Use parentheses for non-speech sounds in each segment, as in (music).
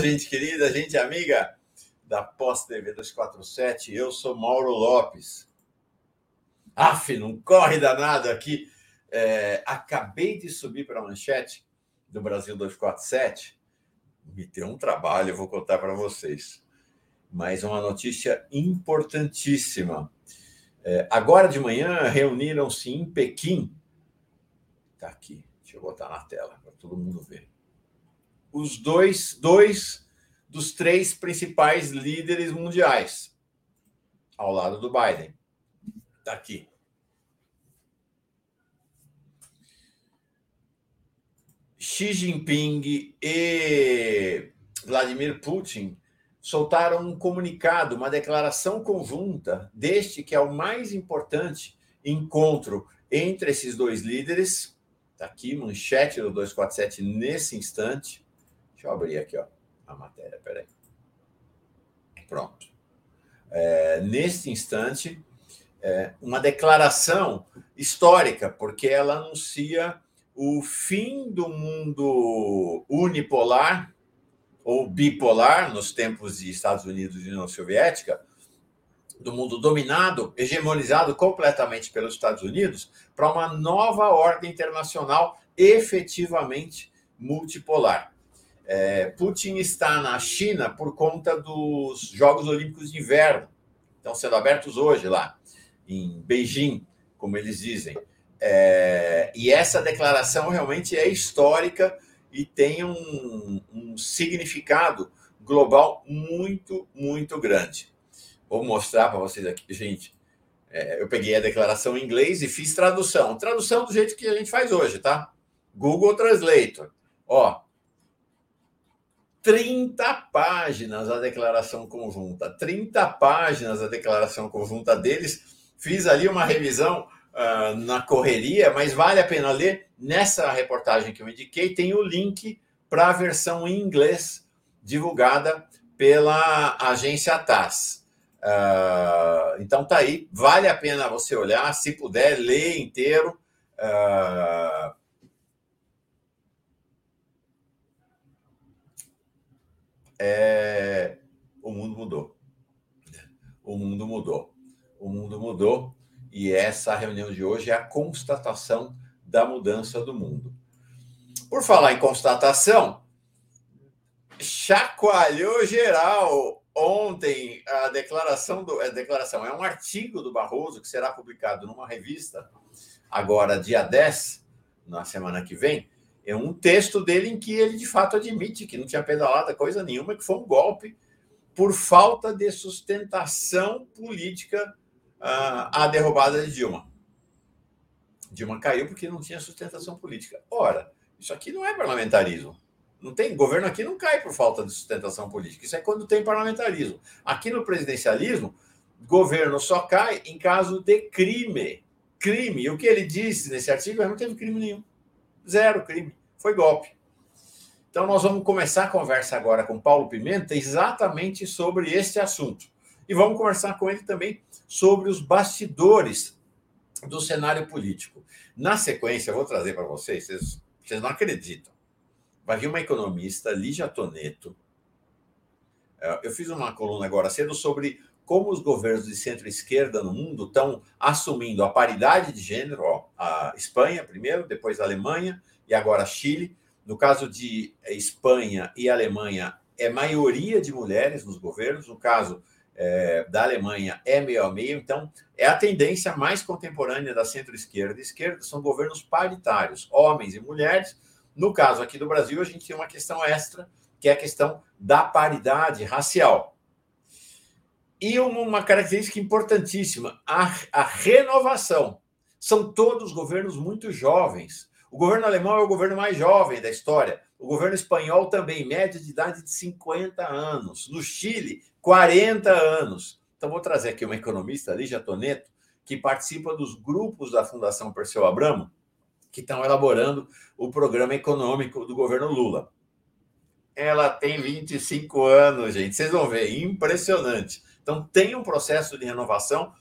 Gente querida, gente amiga da Pós TV 247. Eu sou Mauro Lopes. Af, não corre danado aqui. É, acabei de subir para a manchete do Brasil 247. Me deu um trabalho, vou contar para vocês. Mas uma notícia importantíssima. É, agora de manhã reuniram-se em Pequim. Está aqui, deixa eu botar na tela para todo mundo ver os dois, dois dos três principais líderes mundiais ao lado do Biden. Está aqui. Xi Jinping e Vladimir Putin soltaram um comunicado, uma declaração conjunta deste que é o mais importante encontro entre esses dois líderes. Está aqui, manchete do 247 nesse instante. Deixa eu abrir aqui ó, a matéria, peraí. Pronto. É, neste instante, é, uma declaração histórica, porque ela anuncia o fim do mundo unipolar ou bipolar nos tempos de Estados Unidos e União Soviética, do mundo dominado, hegemonizado completamente pelos Estados Unidos, para uma nova ordem internacional efetivamente multipolar. É, Putin está na China por conta dos Jogos Olímpicos de Inverno, estão sendo abertos hoje lá, em Beijing, como eles dizem. É, e essa declaração realmente é histórica e tem um, um significado global muito, muito grande. Vou mostrar para vocês aqui, gente. É, eu peguei a declaração em inglês e fiz tradução. Tradução do jeito que a gente faz hoje, tá? Google Translator. Ó, 30 páginas a declaração conjunta, 30 páginas a declaração conjunta deles. Fiz ali uma revisão uh, na correria, mas vale a pena ler. Nessa reportagem que eu indiquei, tem o link para a versão em inglês divulgada pela agência TAS. Uh, então tá aí, vale a pena você olhar, se puder, ler inteiro. Uh, é, o mundo mudou. O mundo mudou. O mundo mudou e essa reunião de hoje é a constatação da mudança do mundo. Por falar em constatação, chacoalhou geral ontem a declaração do a declaração é um artigo do Barroso que será publicado numa revista agora dia 10, na semana que vem, é um texto dele em que ele de fato admite que não tinha pedalada coisa nenhuma, que foi um golpe por falta de sustentação política uh, a derrubada de Dilma. Dilma caiu porque não tinha sustentação política. Ora, isso aqui não é parlamentarismo. Não tem governo aqui não cai por falta de sustentação política. Isso é quando tem parlamentarismo. Aqui no presidencialismo, governo só cai em caso de crime. Crime. E o que ele disse nesse artigo é não teve crime nenhum. Zero crime. Foi golpe. Então, nós vamos começar a conversa agora com Paulo Pimenta exatamente sobre este assunto. E vamos conversar com ele também sobre os bastidores do cenário político. Na sequência, eu vou trazer para vocês, vocês, vocês não acreditam. Vai vir uma economista, Lígia Toneto. É, eu fiz uma coluna agora cedo sobre como os governos de centro-esquerda no mundo estão assumindo a paridade de gênero, ó, a Espanha primeiro, depois a Alemanha e agora Chile. No caso de Espanha e Alemanha, é maioria de mulheres nos governos, no caso é, da Alemanha é meio a meio, então é a tendência mais contemporânea da centro-esquerda e esquerda, são governos paritários, homens e mulheres. No caso aqui do Brasil, a gente tem uma questão extra, que é a questão da paridade racial. E uma característica importantíssima, a, a renovação. São todos governos muito jovens. O governo alemão é o governo mais jovem da história. O governo espanhol também, média de idade de 50 anos. No Chile, 40 anos. Então, vou trazer aqui uma economista, Lígia Toneto, que participa dos grupos da Fundação Perseu Abramo, que estão elaborando o programa econômico do governo Lula. Ela tem 25 anos, gente. Vocês vão ver, impressionante. Então, tem um processo de renovação.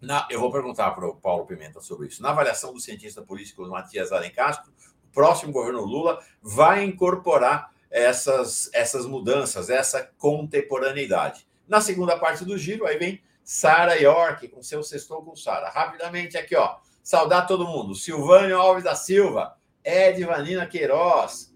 Na, eu vou perguntar para o Paulo Pimenta sobre isso. Na avaliação do cientista político Matias Alencastro, o próximo governo Lula vai incorporar essas, essas mudanças, essa contemporaneidade. Na segunda parte do giro, aí vem Sara York com seu sextou com Sara. Rapidamente aqui, ó. Saudar todo mundo. Silvânio Alves da Silva, Ed Vanina Queiroz,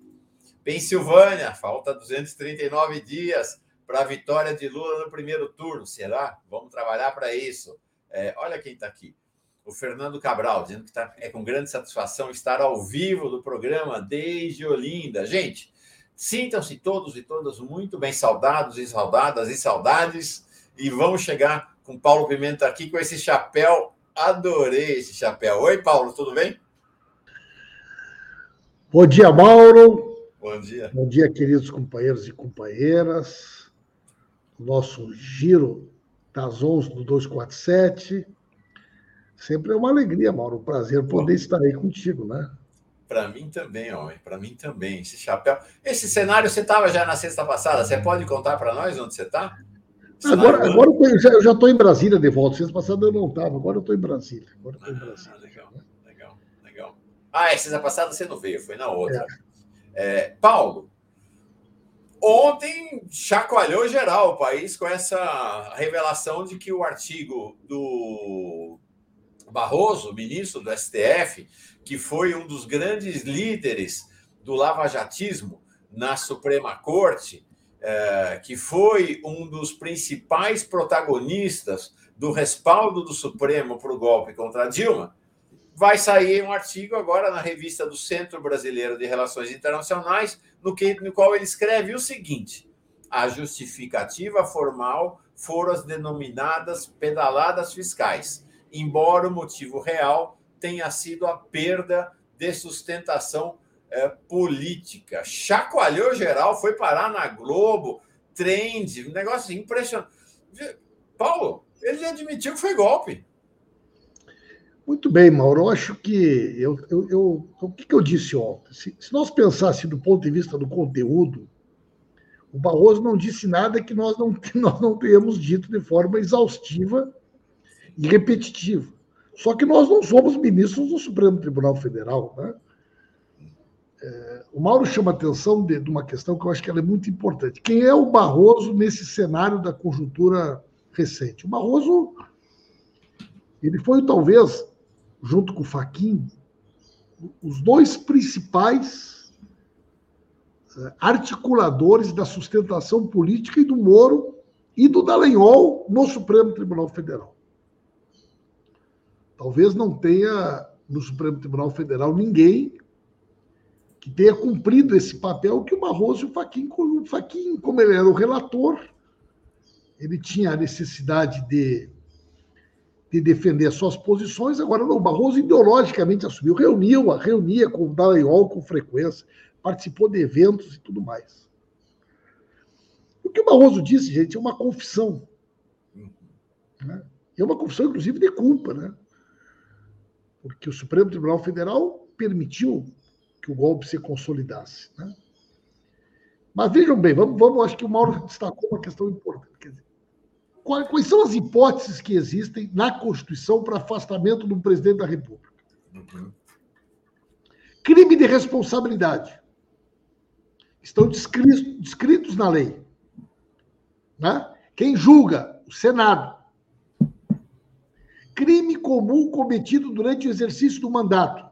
Pensilvânia, falta 239 dias para a vitória de Lula no primeiro turno. Será? Vamos trabalhar para isso. É, olha quem está aqui. O Fernando Cabral, dizendo que tá, é com grande satisfação estar ao vivo do programa desde Olinda. Gente, sintam-se todos e todas muito bem saudados e saudadas e saudades. E vamos chegar com Paulo Pimenta aqui com esse chapéu. Adorei esse chapéu. Oi, Paulo, tudo bem? Bom dia, Mauro. Bom dia. Bom dia, queridos companheiros e companheiras. Nosso giro das 11 do 247. Sempre é uma alegria, Mauro, um prazer poder Bom. estar aí contigo, né? Para mim também, homem, para mim também. Esse chapéu. Esse cenário, você estava já na sexta passada, você pode contar para nós onde você está? Agora, agora eu já estou em Brasília de volta. Sexta passada eu não estava, agora eu estou em Brasília. Agora eu em ah, Brasília. Ah, legal, legal, legal. Ah, é, sexta passada você não veio, foi na outra. É. É, Paulo, ontem chacoalhou geral o país com essa revelação de que o artigo do Barroso, ministro do STF, que foi um dos grandes líderes do lavajatismo na Suprema Corte, é, que foi um dos principais protagonistas do respaldo do Supremo para o golpe contra Dilma, vai sair um artigo agora na revista do Centro Brasileiro de Relações Internacionais, no, que, no qual ele escreve o seguinte: a justificativa formal foram as denominadas pedaladas fiscais, embora o motivo real tenha sido a perda de sustentação é, política. Chacoalhou geral, foi parar na Globo, trend, um negócio impressionante. Paulo, ele admitiu que foi golpe. Muito bem, Mauro. Eu acho que eu, eu, eu o que, que, eu disse ontem? Se, se, nós pensássemos do ponto de vista do conteúdo, o Barroso não disse nada que nós não, (laughs) nós não tenhamos dito de forma exaustiva e repetitiva. Só que nós não somos ministros do Supremo Tribunal Federal, né? É, o Mauro chama atenção de, de, uma questão que eu acho que ela é muito importante. Quem é o Barroso nesse cenário da conjuntura recente? O Barroso, ele foi talvez, junto com o Faquin, os dois principais é, articuladores da sustentação política e do Moro e do Dallagnol no Supremo Tribunal Federal. Talvez não tenha no Supremo Tribunal Federal ninguém que tenha cumprido esse papel que o Barroso e o Faquin, o Faquin, como ele era o relator, ele tinha a necessidade de, de defender as suas posições. Agora, o Barroso ideologicamente assumiu, reuniu, reunia com o Dallagnol com frequência, participou de eventos e tudo mais. O que o Barroso disse, gente, é uma confissão. Né? É uma confissão, inclusive, de culpa, né? Porque o Supremo Tribunal Federal permitiu que o golpe se consolidasse. Né? Mas vejam bem, vamos, vamos, acho que o Mauro destacou uma questão importante. Quer dizer, quais, são as hipóteses que existem na Constituição para afastamento do presidente da República? Uhum. Crime de responsabilidade. Estão descritos, descritos na lei. Né? Quem julga? O Senado. Crime comum cometido durante o exercício do mandato.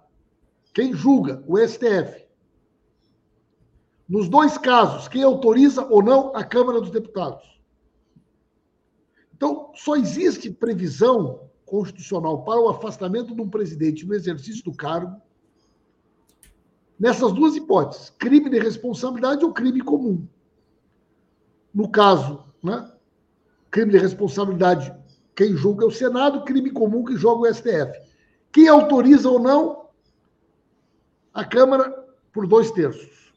Quem julga? O STF. Nos dois casos, quem autoriza ou não a Câmara dos Deputados. Então, só existe previsão constitucional para o afastamento de um presidente no exercício do cargo nessas duas hipóteses: crime de responsabilidade ou crime comum. No caso, né, crime de responsabilidade, quem julga é o Senado, crime comum que joga o STF. Quem autoriza ou não a Câmara por dois terços.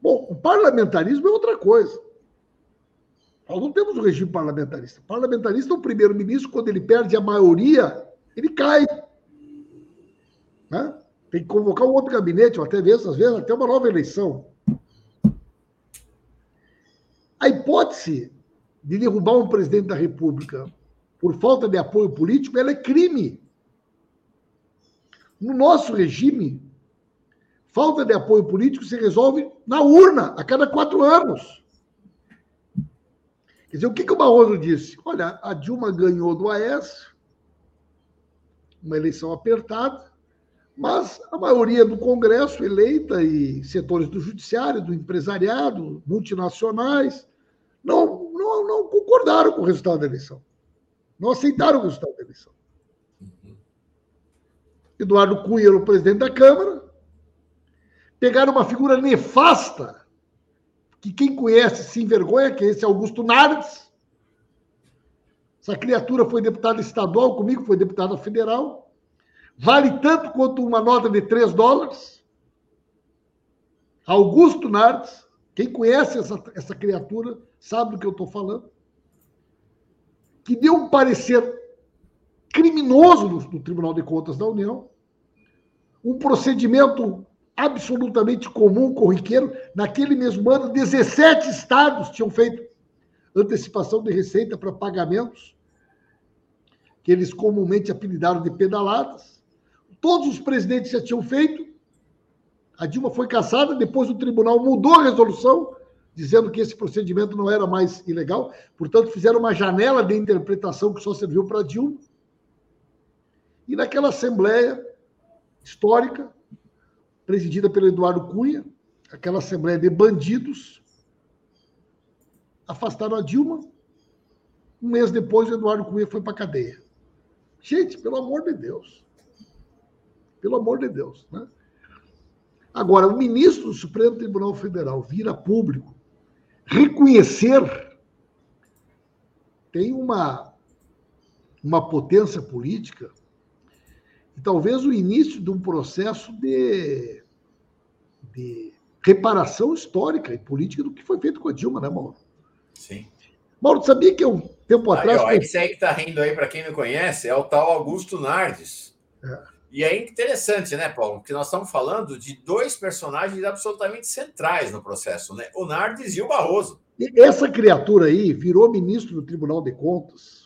Bom, o parlamentarismo é outra coisa. Nós não temos um regime parlamentarista. O parlamentarista, o primeiro-ministro, quando ele perde a maioria, ele cai. Né? Tem que convocar um outro gabinete, ou até vezes, às vezes, até uma nova eleição. A hipótese de derrubar um presidente da República por falta de apoio político, ela é crime. No nosso regime, falta de apoio político se resolve na urna, a cada quatro anos. Quer dizer, o que, que o Barroso disse? Olha, a Dilma ganhou do Aécio, uma eleição apertada, mas a maioria do Congresso eleita e setores do judiciário, do empresariado, multinacionais, não, não, não concordaram com o resultado da eleição. Não aceitaram o resultado da eleição. Eduardo Cunha era o presidente da Câmara, pegaram uma figura nefasta, que quem conhece se envergonha, que é esse Augusto Nardes. Essa criatura foi deputada estadual comigo, foi deputada federal. Vale tanto quanto uma nota de 3 dólares. Augusto Nardes, quem conhece essa, essa criatura sabe do que eu estou falando. Que deu um parecer criminoso no, no Tribunal de Contas da União, um procedimento absolutamente comum, corriqueiro. Naquele mesmo ano, 17 estados tinham feito antecipação de receita para pagamentos, que eles comumente apelidaram de pedaladas. Todos os presidentes já tinham feito. A Dilma foi caçada, depois o tribunal mudou a resolução, dizendo que esse procedimento não era mais ilegal. Portanto, fizeram uma janela de interpretação que só serviu para Dilma. E naquela Assembleia histórica, presidida pelo Eduardo Cunha, aquela Assembleia de bandidos, afastaram a Dilma. Um mês depois, o Eduardo Cunha foi para a cadeia. Gente, pelo amor de Deus. Pelo amor de Deus. Né? Agora, o ministro do Supremo Tribunal Federal vira público reconhecer tem uma, uma potência política e talvez o início de um processo de, de reparação histórica e política do que foi feito com a Dilma, né, Mauro? Sim. Mauro, sabia que um tempo aí, atrás. Ó, esse aí que está rindo aí, para quem não conhece, é o tal Augusto Nardes. É. E é interessante, né, Paulo? Porque nós estamos falando de dois personagens absolutamente centrais no processo, né? O Nardes e o Barroso. E essa criatura aí virou ministro do Tribunal de Contas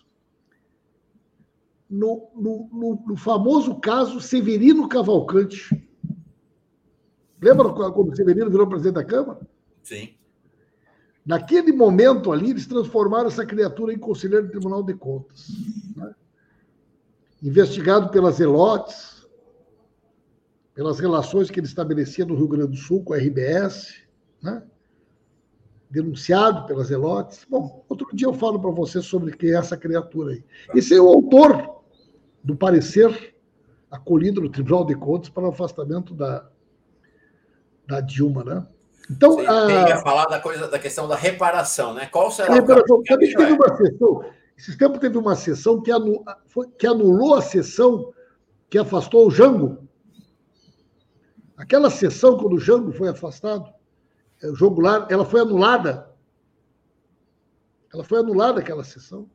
no, no, no, no famoso caso Severino Cavalcante. Lembra quando o Severino virou presidente da Câmara? Sim. Naquele momento ali, eles transformaram essa criatura em conselheiro do Tribunal de Contas. Né? Investigado pelas Zelotes, pelas relações que ele estabelecia no Rio Grande do Sul com a RBS, né? denunciado pelas Zelotes. Bom, outro dia eu falo para você sobre quem é essa criatura aí. Esse é o autor do parecer acolhido no Tribunal de Contas para o afastamento da, da Dilma, né? Então, Você a... falar da coisa da questão da reparação, né? Qual será a reparação? Que teve uma sessão, esses tempos teve uma sessão que, que anulou a sessão que afastou o Jango. Aquela sessão, quando o Jango foi afastado, o jogo lá, ela foi anulada. Ela foi anulada aquela sessão.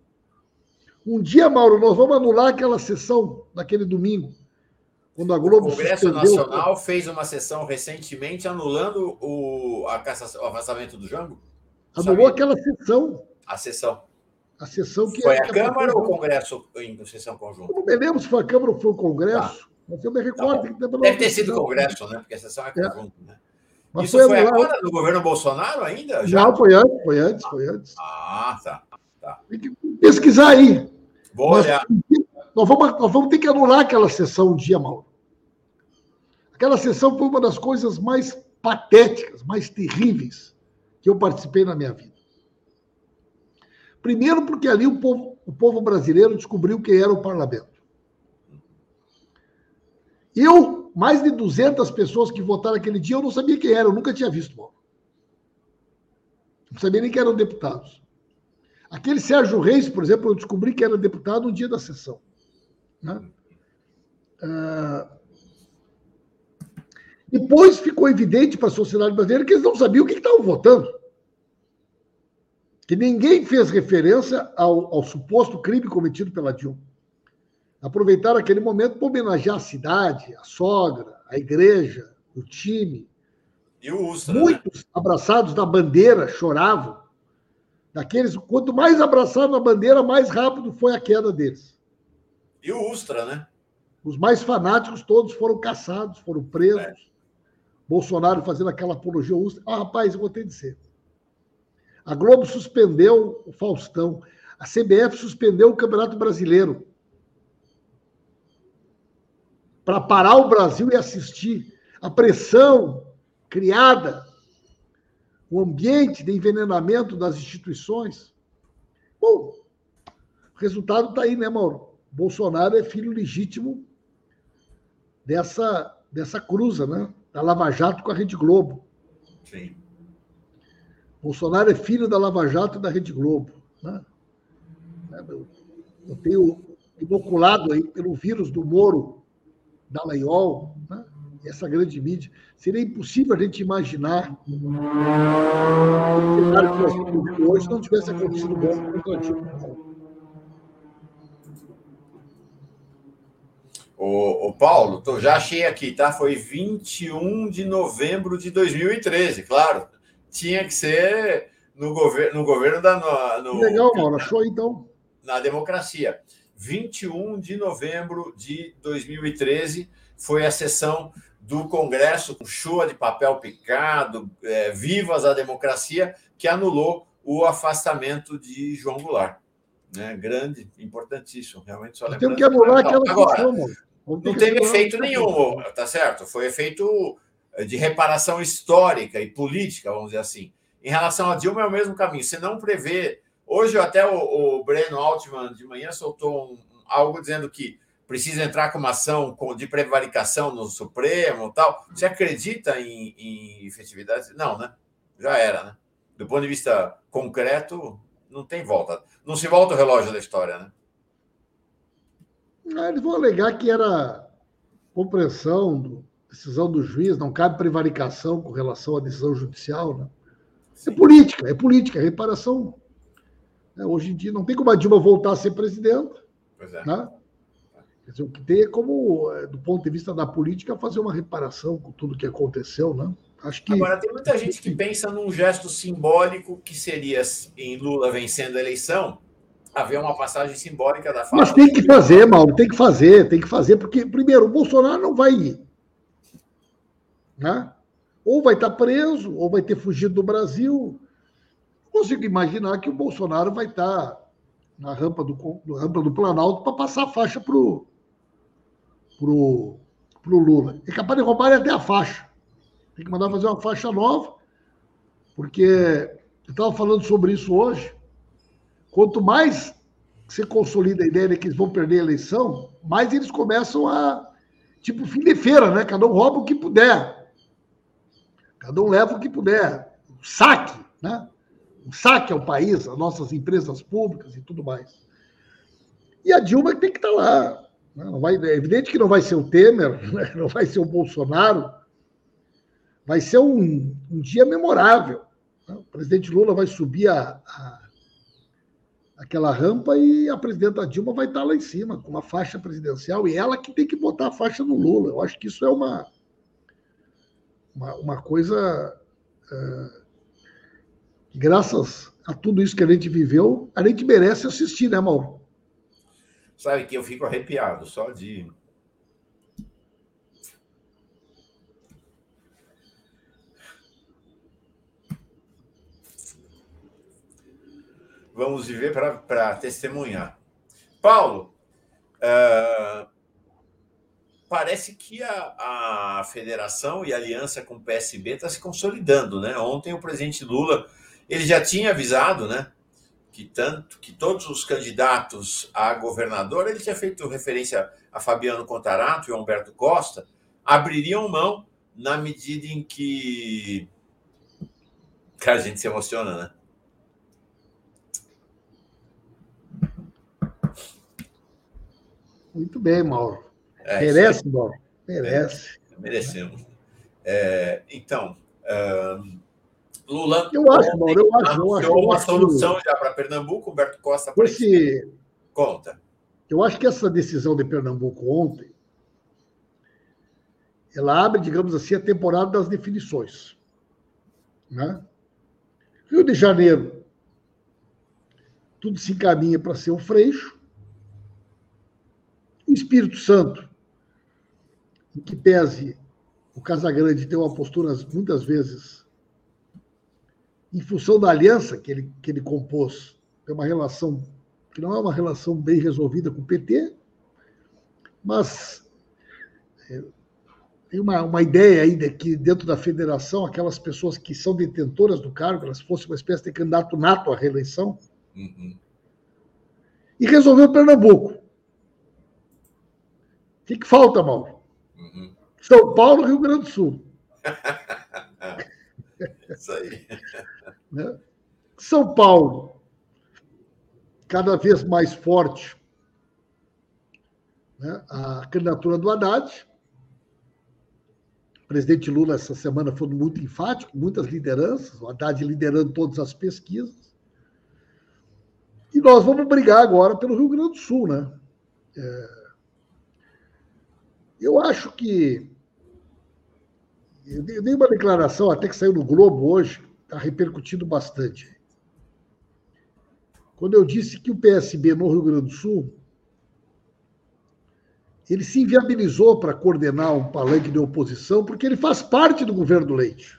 Um dia, Mauro, nós vamos anular aquela sessão daquele domingo, quando a Globo. O Congresso Nacional fez uma sessão recentemente anulando o, a cassação, o afastamento do Jango? Anulou aquela sessão. A sessão. A sessão que. Foi a Câmara ou o Congresso em sessão conjunta? não me lembro se foi a Câmara ou foi o Congresso. Tá. Mas eu me recordo tá que Deve ter sido o Congresso, né? Porque a sessão é conjunta, é. né? Mas Isso foi, foi agora no governo Bolsonaro ainda? Já? Não, foi antes, foi antes, foi antes. Ah, tá. tá. Tem que pesquisar aí. Vou olhar. Nós vamos, nós vamos ter que anular aquela sessão um dia, Mauro. Aquela sessão foi uma das coisas mais patéticas, mais terríveis que eu participei na minha vida. Primeiro, porque ali o povo, o povo brasileiro descobriu quem era o parlamento. Eu, mais de 200 pessoas que votaram aquele dia, eu não sabia quem era, eu nunca tinha visto, Mauro. Não sabia nem que eram deputados. Aquele Sérgio Reis, por exemplo, eu descobri que era deputado no dia da sessão. Né? Ah, depois ficou evidente para a sociedade brasileira que eles não sabiam o que estavam votando. Que ninguém fez referência ao, ao suposto crime cometido pela Dilma. Aproveitaram aquele momento para homenagear a cidade, a sogra, a igreja, o time. E o Ustra, Muitos né? abraçados da bandeira choravam Daqueles, quanto mais abraçaram a bandeira, mais rápido foi a queda deles. E o Ustra, né? Os mais fanáticos todos foram caçados, foram presos. É. Bolsonaro fazendo aquela apologia ao Ah, rapaz, eu vou ter de dizer. A Globo suspendeu o Faustão. A CBF suspendeu o Campeonato Brasileiro. Para parar o Brasil e assistir. A pressão criada, o ambiente de envenenamento das instituições. Bom, o resultado está aí, né, Mauro? Bolsonaro é filho legítimo dessa, dessa cruza, né? Da Lava Jato com a Rede Globo. Sim. Bolsonaro é filho da Lava Jato e da Rede Globo. Né? Eu tenho inoculado aí pelo vírus do Moro, da Laiol, né? essa grande mídia. Seria impossível a gente imaginar o cenário que nós temos hoje não tivesse acontecido bom contra o O, o Paulo, tô, já achei aqui, tá? Foi 21 de novembro de 2013, claro. Tinha que ser no, gover no governo da. No, Legal, Mauro, achou então. Na democracia. 21 de novembro de 2013 foi a sessão do Congresso com chuva de papel picado, é, vivas a democracia, que anulou o afastamento de João Goulart. Né? Grande, importantíssimo, realmente só Temos que anular aquela Agora, não teve efeito nenhum, tá certo? Foi efeito de reparação histórica e política, vamos dizer assim. Em relação a Dilma, é o mesmo caminho. Você não prevê. Hoje, até o, o Breno Altman de manhã soltou um, algo dizendo que precisa entrar com uma ação de prevaricação no Supremo tal. Você acredita em, em efetividade? Não, né? Já era, né? Do ponto de vista concreto, não tem volta. Não se volta o relógio da história, né? Eles vão alegar que era compreensão, decisão do juiz, não cabe prevaricação com relação à decisão judicial. Né? É política, é política, é reparação. É, hoje em dia não tem como a Dilma voltar a ser presidente. Pois é. Né? Quer dizer, o que tem é como, é, do ponto de vista da política, fazer uma reparação com tudo que aconteceu, né? Acho que... Agora, tem muita gente que pensa num gesto simbólico que seria, em Lula vencendo a eleição, haver uma passagem simbólica da fala. Mas tem que fazer, Mauro, tem que fazer, tem que fazer, porque, primeiro, o Bolsonaro não vai ir. Né? Ou vai estar preso, ou vai ter fugido do Brasil. Não consigo imaginar que o Bolsonaro vai estar na rampa do, na rampa do Planalto para passar a faixa para o pro, pro Lula. É capaz de roubar até a faixa. Tem que mandar fazer uma faixa nova, porque eu estava falando sobre isso hoje. Quanto mais você consolida a ideia de que eles vão perder a eleição, mais eles começam a. Tipo, fim de feira, né? Cada um rouba o que puder. Cada um leva o que puder. O saque, né? O saque ao país, às nossas empresas públicas e tudo mais. E a Dilma tem que estar tá lá. Não vai, é evidente que não vai ser o Temer, né? não vai ser o Bolsonaro. Vai ser um, um dia memorável. Né? O presidente Lula vai subir a, a aquela rampa e a presidenta Dilma vai estar lá em cima, com uma faixa presidencial, e ela que tem que botar a faixa no Lula. Eu acho que isso é uma, uma, uma coisa. É, graças a tudo isso que a gente viveu, a gente merece assistir, né, Mauro? Sabe que eu fico arrepiado só de vamos viver para testemunhar. Paulo, uh, parece que a, a federação e a aliança com o PSB está se consolidando, né? Ontem o presidente Lula ele já tinha avisado, né? Que tanto que todos os candidatos a governador, ele tinha feito referência a Fabiano Contarato e Humberto Costa, abririam mão na medida em que. Cara, a gente se emociona, né? Muito bem, Mauro. É, Merece, Mauro? Merece. É, merecemos. É, então, uh, Lula. Eu acho, Mauro, eu acho. Eu acho uma solução já para Pernambuco, Humberto Costa. Esse... Conta. Eu acho que essa decisão de Pernambuco ontem ela abre, digamos assim, a temporada das definições. Né? Rio de Janeiro, tudo se encaminha para ser o Freixo. O Espírito Santo, em que pese o Casagrande tem uma postura, muitas vezes, em função da aliança que ele, que ele compôs, tem uma relação que não é uma relação bem resolvida com o PT, mas é, tem uma, uma ideia aí de que dentro da federação, aquelas pessoas que são detentoras do cargo, elas fossem uma espécie de candidato nato à reeleição, uhum. e resolveu Pernambuco. O que, que falta, Mauro? Uhum. São Paulo, Rio Grande do Sul. (laughs) Isso aí. Né? São Paulo, cada vez mais forte né? a candidatura do Haddad. O presidente Lula, essa semana, foi muito enfático, muitas lideranças, o Haddad liderando todas as pesquisas. E nós vamos brigar agora pelo Rio Grande do Sul, né? É... Eu acho que. Eu dei uma declaração, até que saiu no Globo hoje, está repercutindo bastante. Quando eu disse que o PSB no Rio Grande do Sul ele se inviabilizou para coordenar um palanque de oposição, porque ele faz parte do governo do Leite.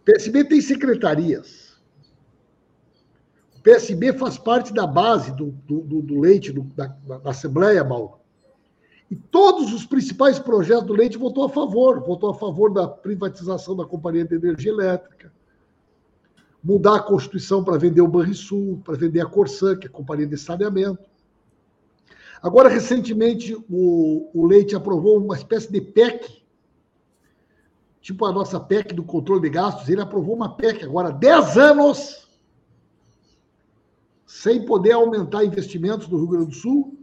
O PSB tem secretarias. O PSB faz parte da base do, do, do Leite, do, da, da, Assembleia, Mauro. E todos os principais projetos do Leite votou a favor. Votou a favor da privatização da Companhia de Energia Elétrica, mudar a Constituição para vender o Banrisul, para vender a Corsã, que é a Companhia de Saneamento Agora, recentemente, o, o Leite aprovou uma espécie de PEC, tipo a nossa PEC do controle de gastos. Ele aprovou uma PEC agora, 10 anos, sem poder aumentar investimentos no Rio Grande do Sul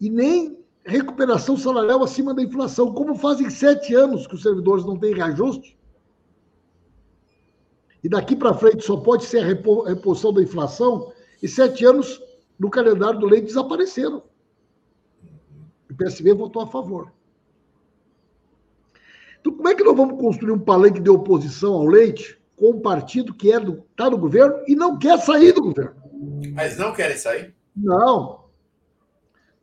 e nem recuperação salarial acima da inflação. Como fazem sete anos que os servidores não têm reajuste, e daqui para frente só pode ser a reposição da inflação, e sete anos no calendário do leite desapareceram. O PSB votou a favor. Então, como é que nós vamos construir um palanque de oposição ao leite com um partido que é do, está no governo e não quer sair do governo? Mas não querem sair? Não.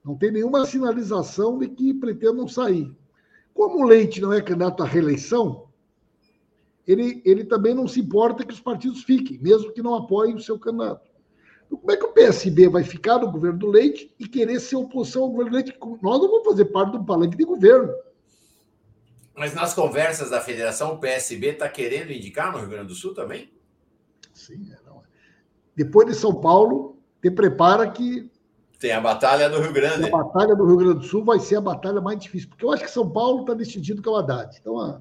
Não tem nenhuma sinalização de que pretendam sair. Como o Leite não é candidato à reeleição, ele, ele também não se importa que os partidos fiquem, mesmo que não apoiem o seu candidato. Como é que o PSB vai ficar no governo do Leite e querer ser oposição ao governo do Leite? Nós não vamos fazer parte do palanque de governo. Mas nas conversas da federação, o PSB está querendo indicar no Rio Grande do Sul também? Sim, é, não. Depois de São Paulo, te prepara que. Tem a Batalha do Rio Grande. A Batalha do Rio Grande do Sul vai ser a batalha mais difícil, porque eu acho que São Paulo está decidido que é o Haddad. Então, a,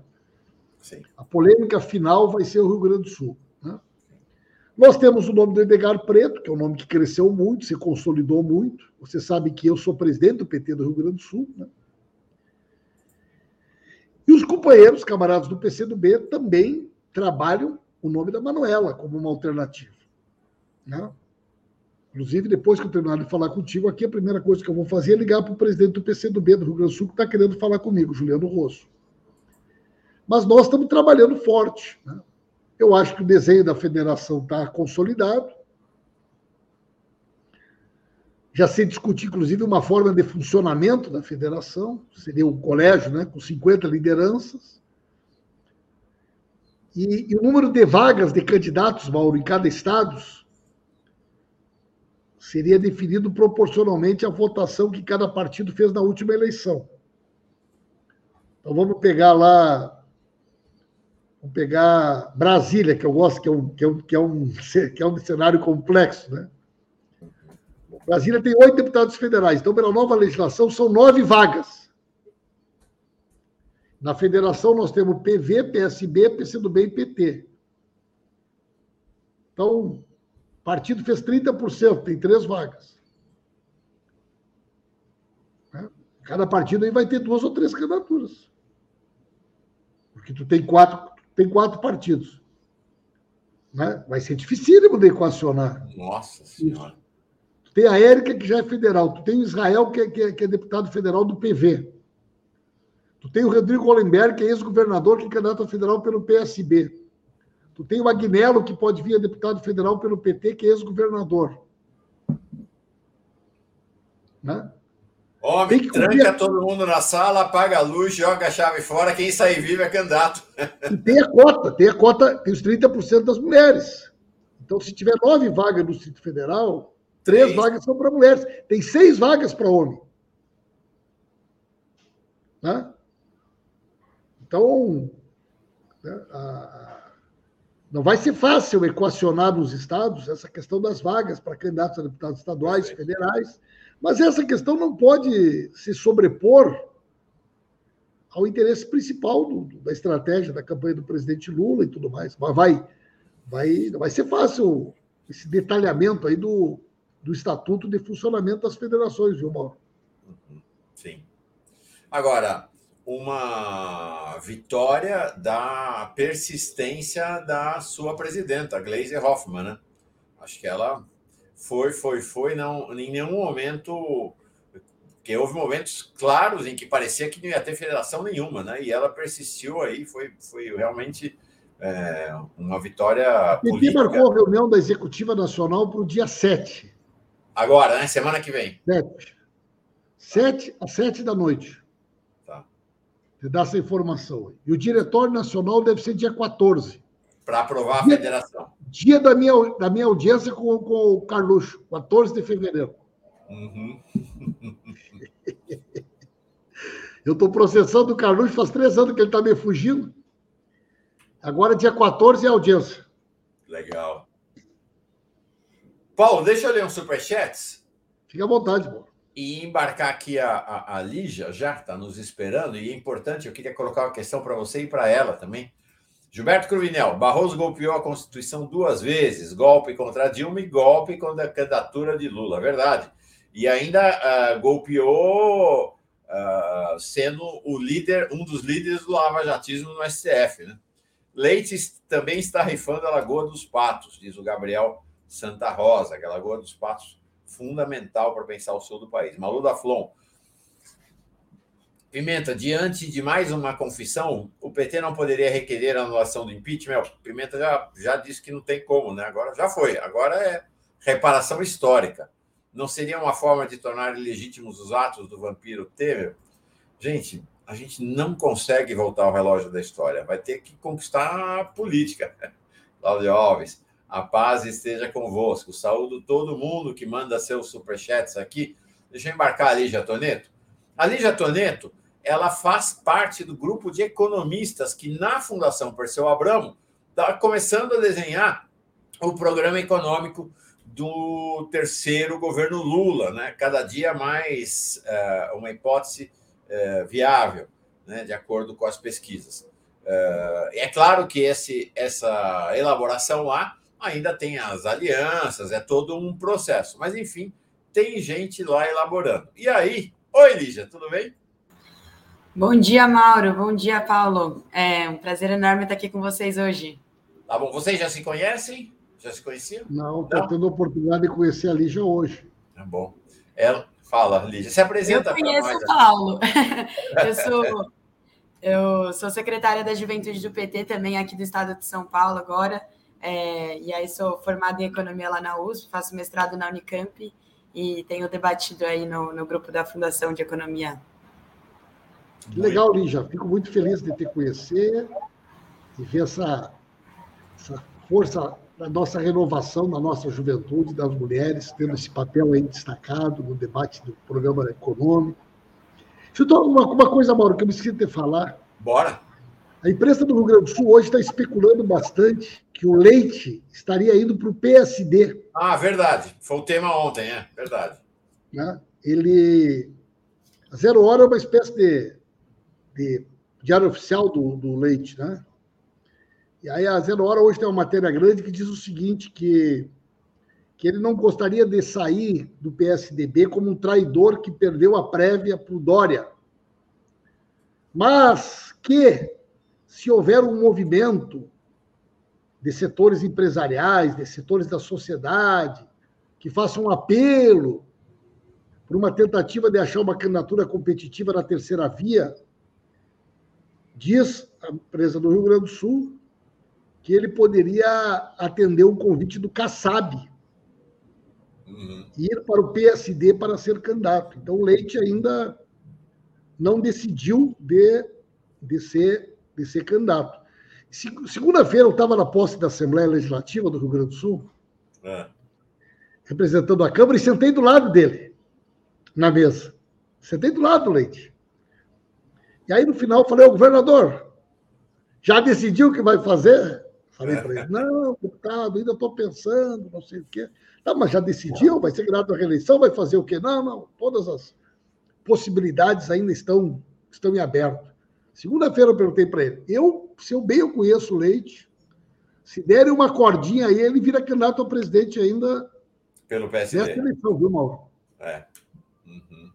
a polêmica final vai ser o Rio Grande do Sul. Nós temos o nome do Edgar Preto, que é um nome que cresceu muito, se consolidou muito. Você sabe que eu sou presidente do PT do Rio Grande do Sul. Né? E os companheiros, camaradas do PCdoB, também trabalham o nome da Manuela como uma alternativa. Né? Inclusive, depois que eu terminar de falar contigo aqui, a primeira coisa que eu vou fazer é ligar para o presidente do PCdoB do Rio Grande do Sul, que está querendo falar comigo, Juliano Rosso. Mas nós estamos trabalhando forte. Né? Eu acho que o desenho da federação está consolidado. Já se discutiu, inclusive, uma forma de funcionamento da federação, seria o colégio, né, com 50 lideranças. E, e o número de vagas de candidatos, Mauro, em cada estado, seria definido proporcionalmente à votação que cada partido fez na última eleição. Então vamos pegar lá Vamos pegar Brasília, que eu gosto, que é um, que é um, que é um, (laughs) que é um cenário complexo. Né? Brasília tem oito deputados federais, então, pela nova legislação, são nove vagas. Na federação, nós temos PV, PSB, PCdoB e PT. Então, o partido fez 30%, tem três vagas. Né? Cada partido aí vai ter duas ou três candidaturas. Porque tu tem quatro, tem quatro partidos. Né? Vai ser dificílimo de equacionar. Nossa Senhora. Tu tem a Érica, que já é federal. Tu tem o Israel, que é, que é, que é deputado federal do PV. Tu tem o Rodrigo Hollenberg, que é ex-governador, que é candidato a federal pelo PSB. Tu tem o Agnello, que pode vir a deputado federal pelo PT, que é ex-governador. Né? Homem, tranca todo mundo na sala, apaga a luz, joga a chave fora, quem sair vivo é candidato. E tem a cota, tem a cota, tem os 30% das mulheres. Então, se tiver nove vagas no Distrito Federal, três vagas são para mulheres. Tem seis vagas para homem. Né? Então, né, a, não vai ser fácil equacionar nos estados essa questão das vagas para candidatos a deputados estaduais, federais, mas essa questão não pode se sobrepor ao interesse principal do, da estratégia da campanha do presidente Lula e tudo mais. Mas vai, vai, vai ser fácil esse detalhamento aí do, do estatuto de funcionamento das federações, viu, Mauro? Uhum. Sim. Agora, uma vitória da persistência da sua presidenta, Gleisi Hoffmann, né? Acho que ela foi, foi, foi, não, em nenhum momento. que houve momentos claros em que parecia que não ia ter federação nenhuma, né? E ela persistiu aí, foi, foi realmente é, uma vitória. PT marcou a reunião da Executiva Nacional para o dia 7. Agora, né? Semana que vem. 7. 7 às 7 da noite. Tá. Você dá essa informação. E o Diretório Nacional deve ser dia 14 para aprovar a dia, federação. Dia da minha, da minha audiência com, com o Carluxo, 14 de fevereiro. Uhum. (laughs) Eu estou processando o Carluxo faz três anos que ele está me fugindo. Agora, dia 14 é audiência. Legal. Paulo, deixa eu ler uns superchats. Fique à vontade, pô. E embarcar aqui a, a, a Lígia, já está nos esperando, e é importante, eu queria colocar uma questão para você e para ela também. Gilberto Cruvinel, Barroso golpeou a Constituição duas vezes, golpe contra Dilma e golpe contra a candidatura de Lula, verdade. E ainda uh, golpeou uh, sendo o líder, um dos líderes do lavajatismo no STF. Né? Leite também está rifando a Lagoa dos Patos, diz o Gabriel Santa Rosa, que a Lagoa dos Patos fundamental para pensar o sul do país. Malu da Flon, Pimenta, diante de mais uma confissão, o PT não poderia requerer a anulação do impeachment? Pimenta já, já disse que não tem como, né? Agora já foi. Agora é reparação histórica. Não seria uma forma de tornar ilegítimos os atos do vampiro Temer? Gente, a gente não consegue voltar ao relógio da história. Vai ter que conquistar a política. (laughs) Cláudio Alves, a paz esteja convosco. Saúdo todo mundo que manda seus superchats aqui. Deixa eu embarcar a Lígia Toneto. A Lígia Toneto ela faz parte do grupo de economistas que, na Fundação Perseu Abramo, está começando a desenhar o programa econômico do terceiro governo Lula, né? cada dia mais uh, uma hipótese uh, viável, né? de acordo com as pesquisas. Uh, é claro que esse, essa elaboração lá ainda tem as alianças, é todo um processo, mas enfim, tem gente lá elaborando. E aí, oi Lígia, tudo bem? Bom dia, Mauro. Bom dia, Paulo. É um prazer enorme estar aqui com vocês hoje. Tá bom. Vocês já se conhecem? Já se conheciam? Não, estou tendo a oportunidade de conhecer a Lígia hoje. Tá bom. Ela fala, Lígia. Se apresenta. Eu conheço o Paulo. (laughs) eu sou eu sou secretária da Juventude do PT também aqui do estado de São Paulo agora. É, e aí sou formada em economia lá na USP, faço mestrado na Unicamp e tenho debatido aí no, no grupo da Fundação de Economia legal, Lígia. Fico muito feliz de te conhecer e ver essa, essa força da nossa renovação, da nossa juventude, das mulheres, tendo esse papel aí destacado no debate do programa econômico. Deixa eu falar uma, uma coisa, Mauro, que eu me esqueci de falar. Bora. A imprensa do Rio Grande do Sul hoje está especulando bastante que o Leite estaria indo para o PSD. Ah, verdade. Foi o tema ontem, é verdade. Né? Ele. A Zero Hora é uma espécie de de diário oficial do, do Leite, né? E aí a Zero Hora hoje tem uma matéria grande que diz o seguinte, que, que ele não gostaria de sair do PSDB como um traidor que perdeu a prévia para o Dória. Mas que, se houver um movimento de setores empresariais, de setores da sociedade, que faça um apelo para uma tentativa de achar uma candidatura competitiva na terceira via, diz a empresa do Rio Grande do Sul que ele poderia atender o convite do Kassab. uhum. ir para o PSD para ser candidato. Então, o Leite ainda não decidiu de, de, ser, de ser candidato. Segunda-feira eu estava na posse da Assembleia Legislativa do Rio Grande do Sul, é. representando a Câmara, e sentei do lado dele, na mesa. Sentei do lado do Leite. E aí, no final, falei, ao governador, já decidiu o que vai fazer? Falei para ele, (laughs) não, deputado, ainda estou pensando, não sei o quê. Tá, mas já decidiu? Vai ser candidato à reeleição? Vai fazer o quê? Não, não, todas as possibilidades ainda estão, estão em aberto. Segunda-feira eu perguntei para ele, eu, se eu bem eu conheço o Leite, se derem uma cordinha aí, ele vira candidato a presidente ainda pelo PSD. Nessa eleição, viu, Mauro? É. Uhum.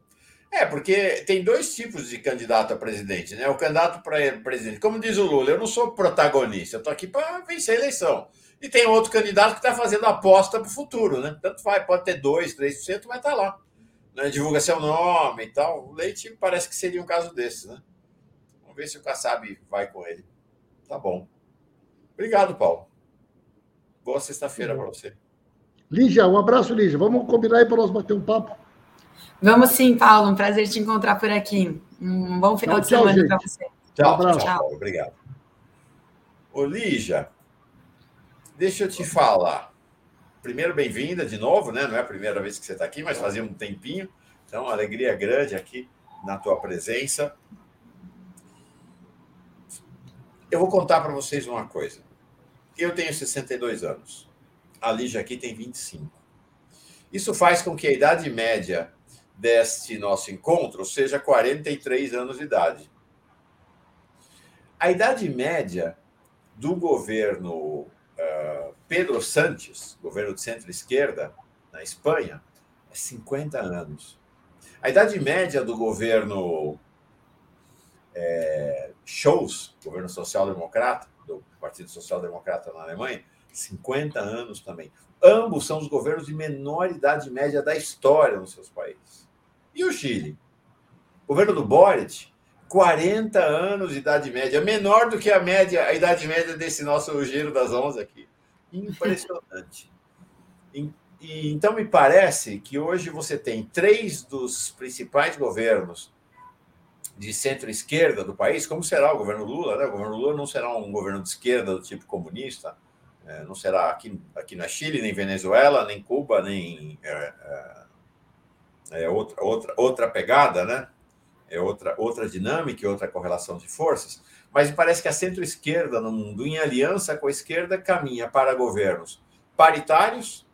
É, porque tem dois tipos de candidato a presidente, né? O candidato para presidente, como diz o Lula, eu não sou protagonista, eu estou aqui para vencer a eleição. E tem outro candidato que está fazendo aposta para o futuro, né? Tanto vai, pode ter 2%, 3%, vai estar tá lá. Né? Divulga seu nome e tal. O Leite parece que seria um caso desses, né? Vamos ver se o Kassab vai com ele. Tá bom. Obrigado, Paulo. Boa sexta-feira para você. Lígia, um abraço, Lígia. Vamos combinar aí para nós bater um papo. Vamos sim, Paulo. Um prazer te encontrar por aqui. Um bom final tchau, de semana para você. Tchau, tchau, tchau. Obrigado. Ô, Lígia, deixa eu te falar. Primeiro, bem-vinda de novo, né? Não é a primeira vez que você está aqui, mas fazia um tempinho. Então, alegria grande aqui na tua presença. Eu vou contar para vocês uma coisa. Eu tenho 62 anos. A Lígia aqui tem 25. Isso faz com que a idade média deste nosso encontro seja 43 anos de idade. A idade média do governo uh, Pedro Sánchez, governo de centro-esquerda, na Espanha, é 50 anos. A idade média do governo é, Scholz, governo social-democrata, do Partido Social-Democrata na Alemanha, 50 anos também. Ambos são os governos de menor idade média da história nos seus países. E o Chile? O governo do Boric, 40 anos de idade média, menor do que a média, a idade média desse nosso giro das 11 aqui. Impressionante. E, e, então, me parece que hoje você tem três dos principais governos de centro-esquerda do país, como será o governo Lula, né? O governo Lula não será um governo de esquerda do tipo comunista, é, não será aqui, aqui na Chile, nem Venezuela, nem Cuba, nem é, é, é outra, outra, outra pegada, né? É outra, outra dinâmica outra correlação de forças. Mas parece que a centro-esquerda no mundo, em aliança com a esquerda, caminha para governos paritários.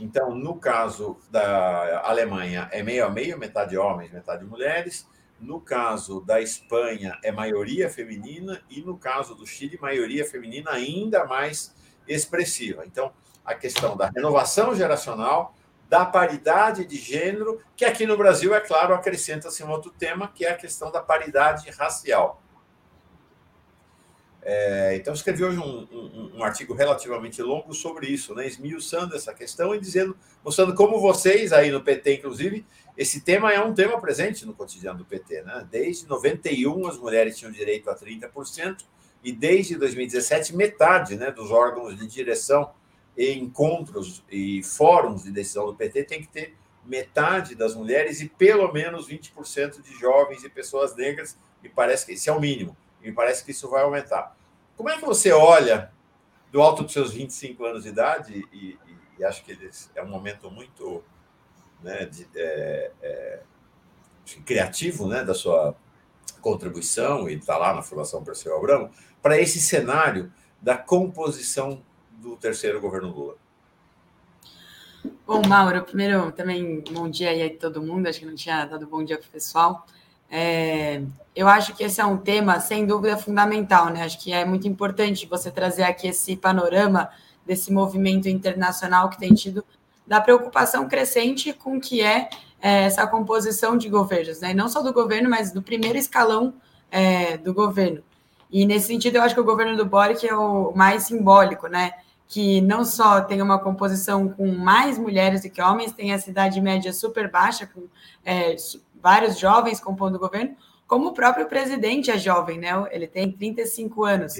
Então, no caso da Alemanha, é meio a meio, metade homens, metade mulheres. No caso da Espanha, é maioria feminina. E no caso do Chile, maioria feminina ainda mais expressiva. Então, a questão da renovação geracional da paridade de gênero, que aqui no Brasil, é claro, acrescenta-se um outro tema, que é a questão da paridade racial. É, então, escrevi hoje um, um, um, artigo relativamente longo sobre isso, né, esmiuçando essa questão e dizendo, mostrando como vocês, aí no PT, inclusive, esse tema é um tema presente no cotidiano do PT. Né? Desde 91, as mulheres tinham direito a 30%, e desde 2017, metade né, dos órgãos de direção e encontros e fóruns de decisão do PT tem que ter metade das mulheres e pelo menos 20% de jovens e pessoas negras. Me parece que esse é o mínimo. Me parece que isso vai aumentar. Como é que você olha do alto dos seus 25 anos de idade e, e, e acho que é um momento muito né, de, é, é, criativo né, da sua contribuição e está lá na Fundação Perseu Abramo para esse cenário da composição do terceiro governo Lula? Bom, Mauro, primeiro também bom dia aí a todo mundo, acho que não tinha dado bom dia para o pessoal. É, eu acho que esse é um tema, sem dúvida, fundamental, né? Acho que é muito importante você trazer aqui esse panorama desse movimento internacional que tem tido da preocupação crescente com que é, é, essa composição de governos, né? Não só do governo, mas do primeiro escalão é, do governo. E nesse sentido, eu acho que o governo do Boric é o mais simbólico, né? que não só tem uma composição com mais mulheres do que homens, tem a cidade média super baixa, com é, vários jovens compondo o governo, como o próprio presidente é jovem, né? Ele tem 35 anos.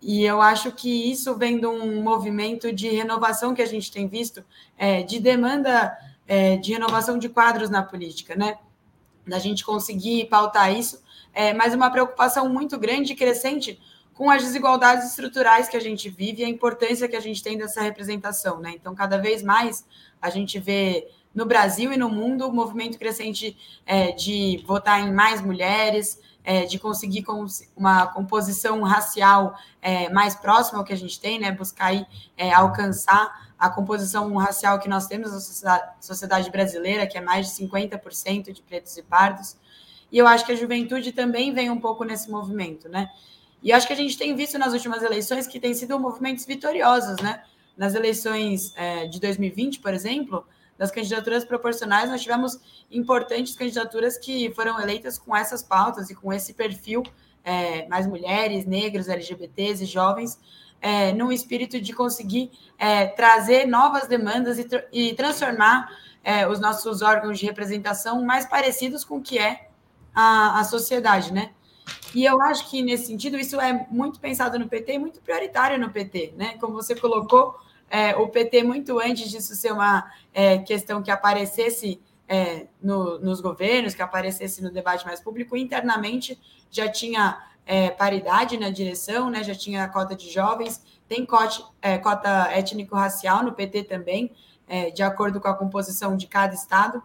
E eu acho que isso vem de um movimento de renovação que a gente tem visto, é, de demanda é, de renovação de quadros na política, né? Da gente conseguir pautar isso, é, mas uma preocupação muito grande e crescente com as desigualdades estruturais que a gente vive e a importância que a gente tem dessa representação, né? Então, cada vez mais a gente vê no Brasil e no mundo o movimento crescente é, de votar em mais mulheres, é, de conseguir uma composição racial é, mais próxima ao que a gente tem, né? Buscar aí, é, alcançar a composição racial que nós temos na sociedade, sociedade brasileira, que é mais de 50% de pretos e pardos. E eu acho que a juventude também vem um pouco nesse movimento, né? E acho que a gente tem visto nas últimas eleições que tem sido movimentos vitoriosos, né? Nas eleições é, de 2020, por exemplo, das candidaturas proporcionais, nós tivemos importantes candidaturas que foram eleitas com essas pautas e com esse perfil, é, mais mulheres, negros, LGBTs e jovens, é, num espírito de conseguir é, trazer novas demandas e, tra e transformar é, os nossos órgãos de representação mais parecidos com o que é a, a sociedade, né? E eu acho que, nesse sentido, isso é muito pensado no PT e muito prioritário no PT, né? Como você colocou, é, o PT, muito antes disso ser uma é, questão que aparecesse é, no, nos governos, que aparecesse no debate mais público, internamente já tinha é, paridade na direção, né, já tinha cota de jovens, tem cota, é, cota étnico-racial no PT também, é, de acordo com a composição de cada estado.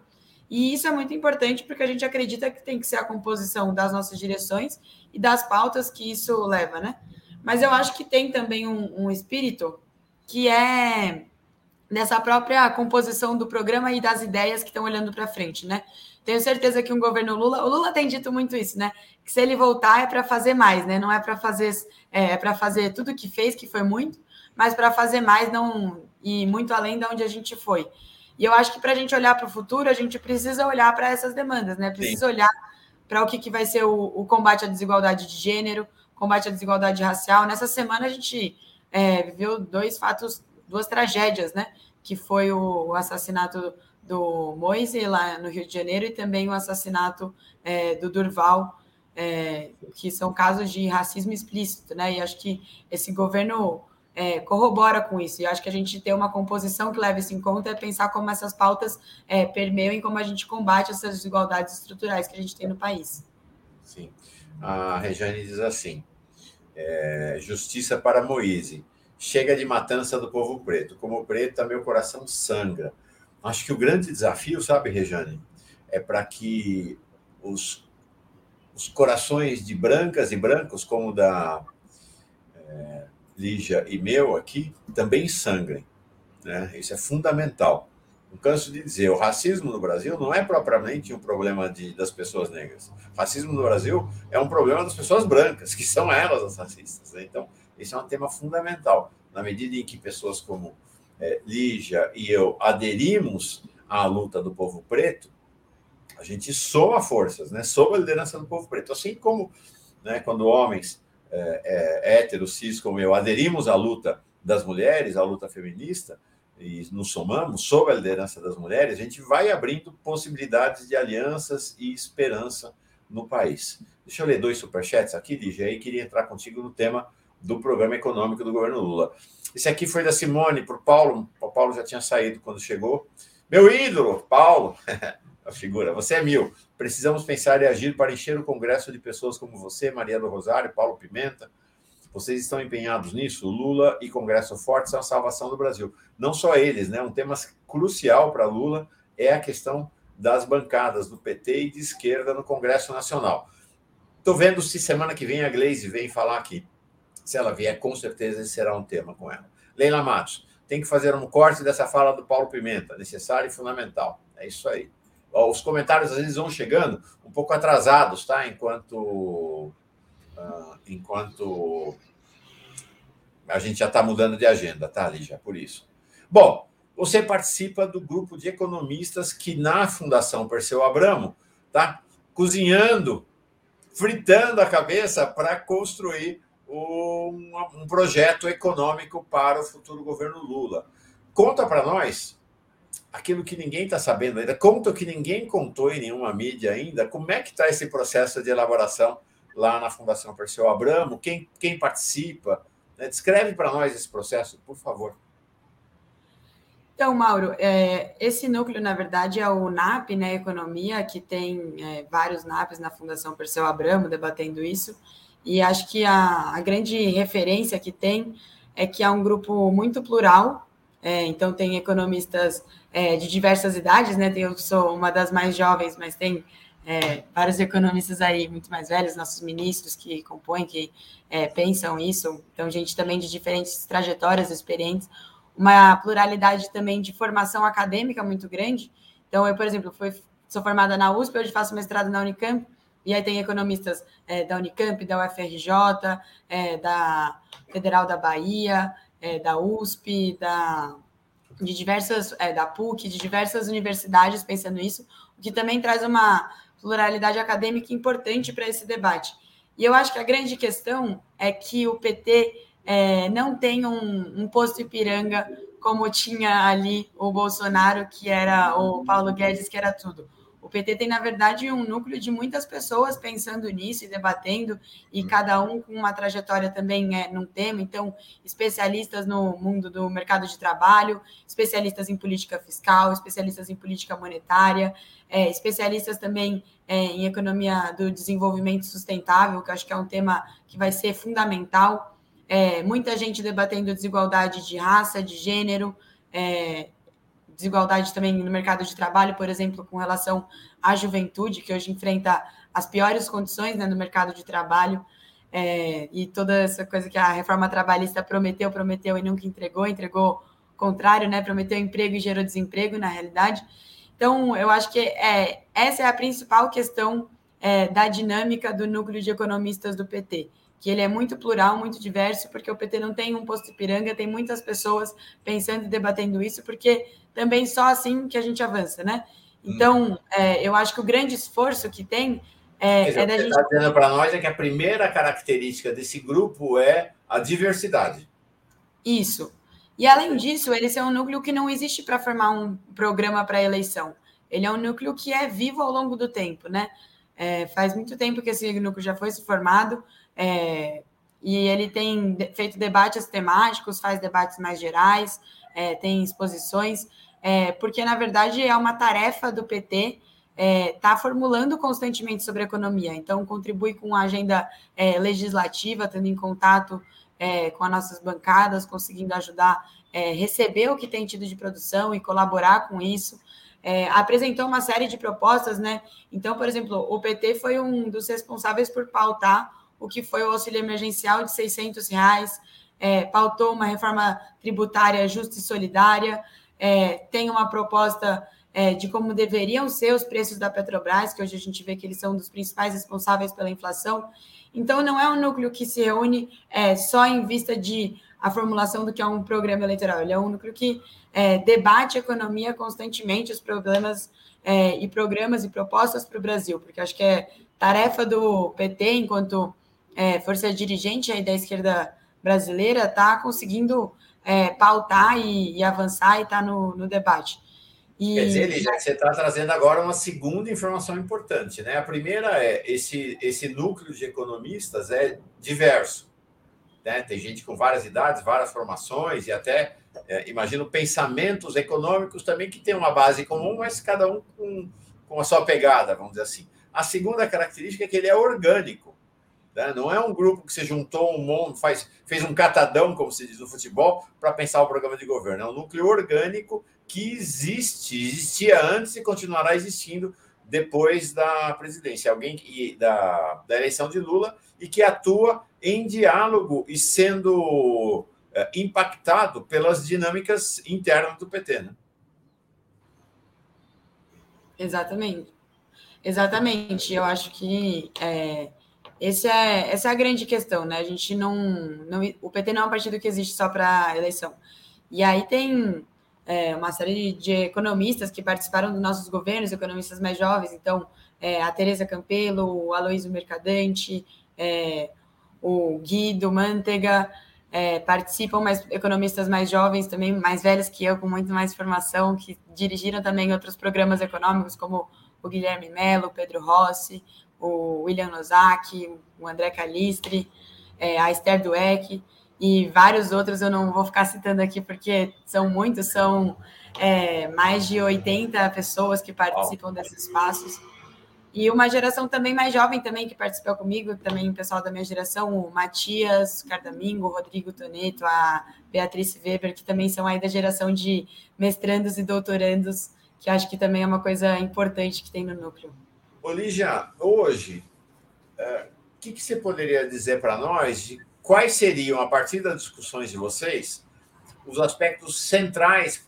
E isso é muito importante porque a gente acredita que tem que ser a composição das nossas direções e das pautas que isso leva, né? Mas eu acho que tem também um, um espírito que é dessa própria composição do programa e das ideias que estão olhando para frente, né? Tenho certeza que um governo Lula, o Lula tem dito muito isso, né? Que se ele voltar é para fazer mais, né? Não é para fazer é, é para fazer tudo que fez, que foi muito, mas para fazer mais não e muito além de onde a gente foi. E eu acho que para a gente olhar para o futuro, a gente precisa olhar para essas demandas, né? Precisa Sim. olhar para o que, que vai ser o, o combate à desigualdade de gênero, combate à desigualdade racial. Nessa semana a gente é, viveu dois fatos, duas tragédias, né? Que foi o, assassinato do Moise lá no Rio de Janeiro e também o assassinato é, do Durval, é, que são casos de racismo explícito, né? E acho que esse governo é, corrobora com isso. E acho que a gente ter uma composição que leve isso em conta é pensar como essas pautas é, permeiam e como a gente combate essas desigualdades estruturais que a gente tem no país. Sim. A Rejane diz assim: é, justiça para Moise. Chega de matança do povo preto. Como preto, meu coração sangra. Acho que o grande desafio, sabe, Rejane, é para que os, os corações de brancas e brancos, como o da é, Lígia e meu aqui, também sangrem. Né? Isso é fundamental. Não canso de dizer, o racismo no Brasil não é propriamente um problema de, das pessoas negras. O racismo no Brasil é um problema das pessoas brancas, que são elas as racistas. Né? Então, esse é um tema fundamental. Na medida em que pessoas como é, Lígia e eu aderimos à luta do povo preto, a gente soma forças, né? sob a liderança do povo preto. Assim como né, quando homens é, é, héteros, cis como eu, aderimos à luta das mulheres, à luta feminista, e nos somamos sob a liderança das mulheres, a gente vai abrindo possibilidades de alianças e esperança no país. Deixa eu ler dois superchats aqui, DJ, e queria entrar contigo no tema do programa econômico do governo Lula. Esse aqui foi da Simone para o Paulo. O Paulo já tinha saído quando chegou. Meu ídolo, Paulo, (laughs) a figura, você é mil. Precisamos pensar e agir para encher o Congresso de pessoas como você, Maria do Rosário, Paulo Pimenta, vocês estão empenhados nisso? Lula e Congresso Forte são a salvação do Brasil. Não só eles, né? Um tema crucial para Lula é a questão das bancadas do PT e de esquerda no Congresso Nacional. Estou vendo se semana que vem a Gleisi vem falar aqui. Se ela vier, com certeza esse será um tema com ela. Leila Matos, tem que fazer um corte dessa fala do Paulo Pimenta, necessário e fundamental. É isso aí. Os comentários às vezes vão chegando um pouco atrasados, tá? Enquanto uh, enquanto a gente já está mudando de agenda, tá, Lígia? Por isso. Bom, você participa do grupo de economistas que na Fundação Perseu Abramo tá cozinhando, fritando a cabeça para construir um, um, projeto econômico para o futuro governo Lula. Conta para nós aquilo que ninguém está sabendo ainda, conta o que ninguém contou em nenhuma mídia ainda, como é que está esse processo de elaboração lá na Fundação Perseu Abramo, quem, quem participa, Né? Descreve para nós esse processo, por favor. Então, Mauro, é, esse núcleo, na verdade, é o NAP, né, Economia, que tem é, vários NAPs na Fundação Perseu Abramo debatendo isso, e acho que a, a grande referência que tem é que é um grupo muito plural, é, então tem economistas é, de diversas idades, né, eu sou uma das mais jovens, mas tem é, vários economistas aí muito mais velhos, nossos ministros que compõem, que é, pensam isso, então gente também de diferentes trajetórias, experientes, uma pluralidade também de formação acadêmica muito grande. Então, eu, por exemplo, fui, sou formada na USP, hoje faço mestrado na Unicamp, e aí tem economistas é, da Unicamp, da UFRJ, é, da Federal da Bahia, é, da USP, da, de diversas, é, da PUC, de diversas universidades pensando nisso, o que também traz uma pluralidade acadêmica importante para esse debate. E eu acho que a grande questão é que o PT é, não tem um, um posto Ipiranga como tinha ali o Bolsonaro, que era o Paulo Guedes, que era tudo. O PT tem, na verdade, um núcleo de muitas pessoas pensando nisso e debatendo, e cada um com uma trajetória também é, num tema. Então, especialistas no mundo do mercado de trabalho, especialistas em política fiscal, especialistas em política monetária, é, especialistas também é, em economia do desenvolvimento sustentável, que acho que é um tema que vai ser fundamental é, muita gente debatendo desigualdade de raça, de gênero, é, desigualdade também no mercado de trabalho, por exemplo, com relação à juventude, que hoje enfrenta as piores condições né, no mercado de trabalho, é, e toda essa coisa que a reforma trabalhista prometeu, prometeu e nunca entregou, entregou o contrário, né, prometeu emprego e gerou desemprego, na realidade. Então, eu acho que é, essa é a principal questão é, da dinâmica do núcleo de economistas do PT que ele é muito plural, muito diverso, porque o PT não tem um posto Ipiranga, tem muitas pessoas pensando e debatendo isso, porque também só assim que a gente avança, né? Então, hum. é, eu acho que o grande esforço que tem é, dizer, é da gente. está dizendo para nós é que a primeira característica desse grupo é a diversidade. Isso. E além disso, ele é um núcleo que não existe para formar um programa para eleição. Ele é um núcleo que é vivo ao longo do tempo, né? É, faz muito tempo que esse núcleo já foi formado. É, e ele tem feito debates temáticos, faz debates mais gerais, é, tem exposições, é, porque na verdade é uma tarefa do PT estar é, tá formulando constantemente sobre economia. Então, contribui com a agenda é, legislativa, tendo em contato é, com as nossas bancadas, conseguindo ajudar é, receber o que tem tido de produção e colaborar com isso. É, apresentou uma série de propostas, né? Então, por exemplo, o PT foi um dos responsáveis por pautar o que foi o auxílio emergencial de 600 reais, é, pautou uma reforma tributária justa e solidária, é, tem uma proposta é, de como deveriam ser os preços da Petrobras, que hoje a gente vê que eles são um dos principais responsáveis pela inflação. Então, não é um núcleo que se reúne é, só em vista de a formulação do que é um programa eleitoral, ele é um núcleo que é, debate a economia constantemente, os problemas é, e programas e propostas para o Brasil, porque acho que é tarefa do PT, enquanto força dirigente aí da esquerda brasileira está conseguindo é, pautar e, e, avançar e está no, no, debate. E... Quer dizer, Lígia, você está trazendo agora uma segunda informação importante, né? A primeira é esse, esse núcleo de economistas é diverso. Né? Tem gente com várias idades, várias formações e até, é, imagino, pensamentos econômicos também que têm uma base comum, mas cada um com, com a sua pegada, vamos dizer assim. A segunda característica é que ele é orgânico. Né? Não é um grupo que se juntou um monte, faz, fez um catadão, como se diz no futebol, para pensar o programa de governo. É um núcleo orgânico que existe, existia antes e continuará existindo depois da presidência, alguém que, da, da eleição de Lula e que atua em diálogo e sendo é, impactado pelas dinâmicas internas do PT. Né? Exatamente. Exatamente. Eu acho que é, esse é, essa é a grande questão, né? A gente não, não. O PT não é um partido que existe só para eleição. E aí tem é, uma série de economistas que participaram dos nossos governos, economistas mais jovens, então é, a Tereza Campelo, o Aloysio Mercadante, é, o Guido Mantega, é, participam, mas economistas mais jovens também, mais velhos que eu, com muito mais formação, que dirigiram também outros programas econômicos, como o Guilherme Mello, o Pedro Rossi, o William Nozaki, o André Calistri, é, a Esther Dueck. e vários outros eu não vou ficar citando aqui porque são muitos, são é, mais de 80 pessoas que participam desses espaços. E uma geração também mais jovem também que participou comigo, também o pessoal da minha geração, o Matias Cardamingo, o Rodrigo Toneto, a Beatriz Weber, que também são aí da geração de mestrandos e doutorandos, que acho que também é uma coisa importante que tem no núcleo. Olígia, hoje, é, o que, que você poderia dizer para nós de quais seriam, a partir das discussões de vocês, os aspectos centrais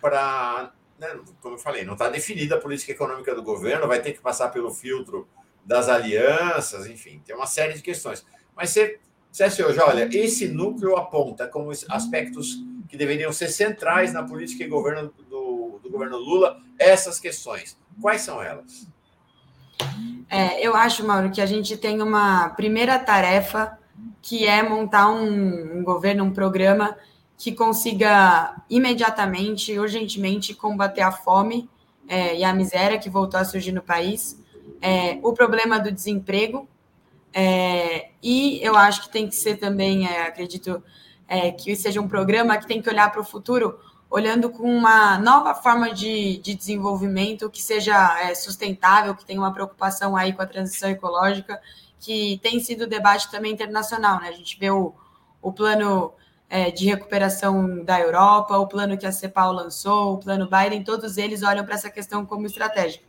para né, como eu falei, não está definida a política econômica do governo, vai ter que passar pelo filtro das alianças, enfim, tem uma série de questões. Mas você dissesse hoje, olha, esse núcleo aponta como aspectos que deveriam ser centrais na política e governo do, do governo Lula essas questões. Quais são elas? É, eu acho, Mauro, que a gente tem uma primeira tarefa que é montar um, um governo, um programa que consiga imediatamente, urgentemente, combater a fome é, e a miséria que voltou a surgir no país, é, o problema do desemprego, é, e eu acho que tem que ser também, é, acredito é, que seja um programa que tem que olhar para o futuro, olhando com uma nova forma de, de desenvolvimento que seja é, sustentável, que tenha uma preocupação aí com a transição ecológica, que tem sido debate também internacional, né? A gente vê o, o plano é, de recuperação da Europa, o plano que a CEPAL lançou, o plano Biden, todos eles olham para essa questão como estratégica.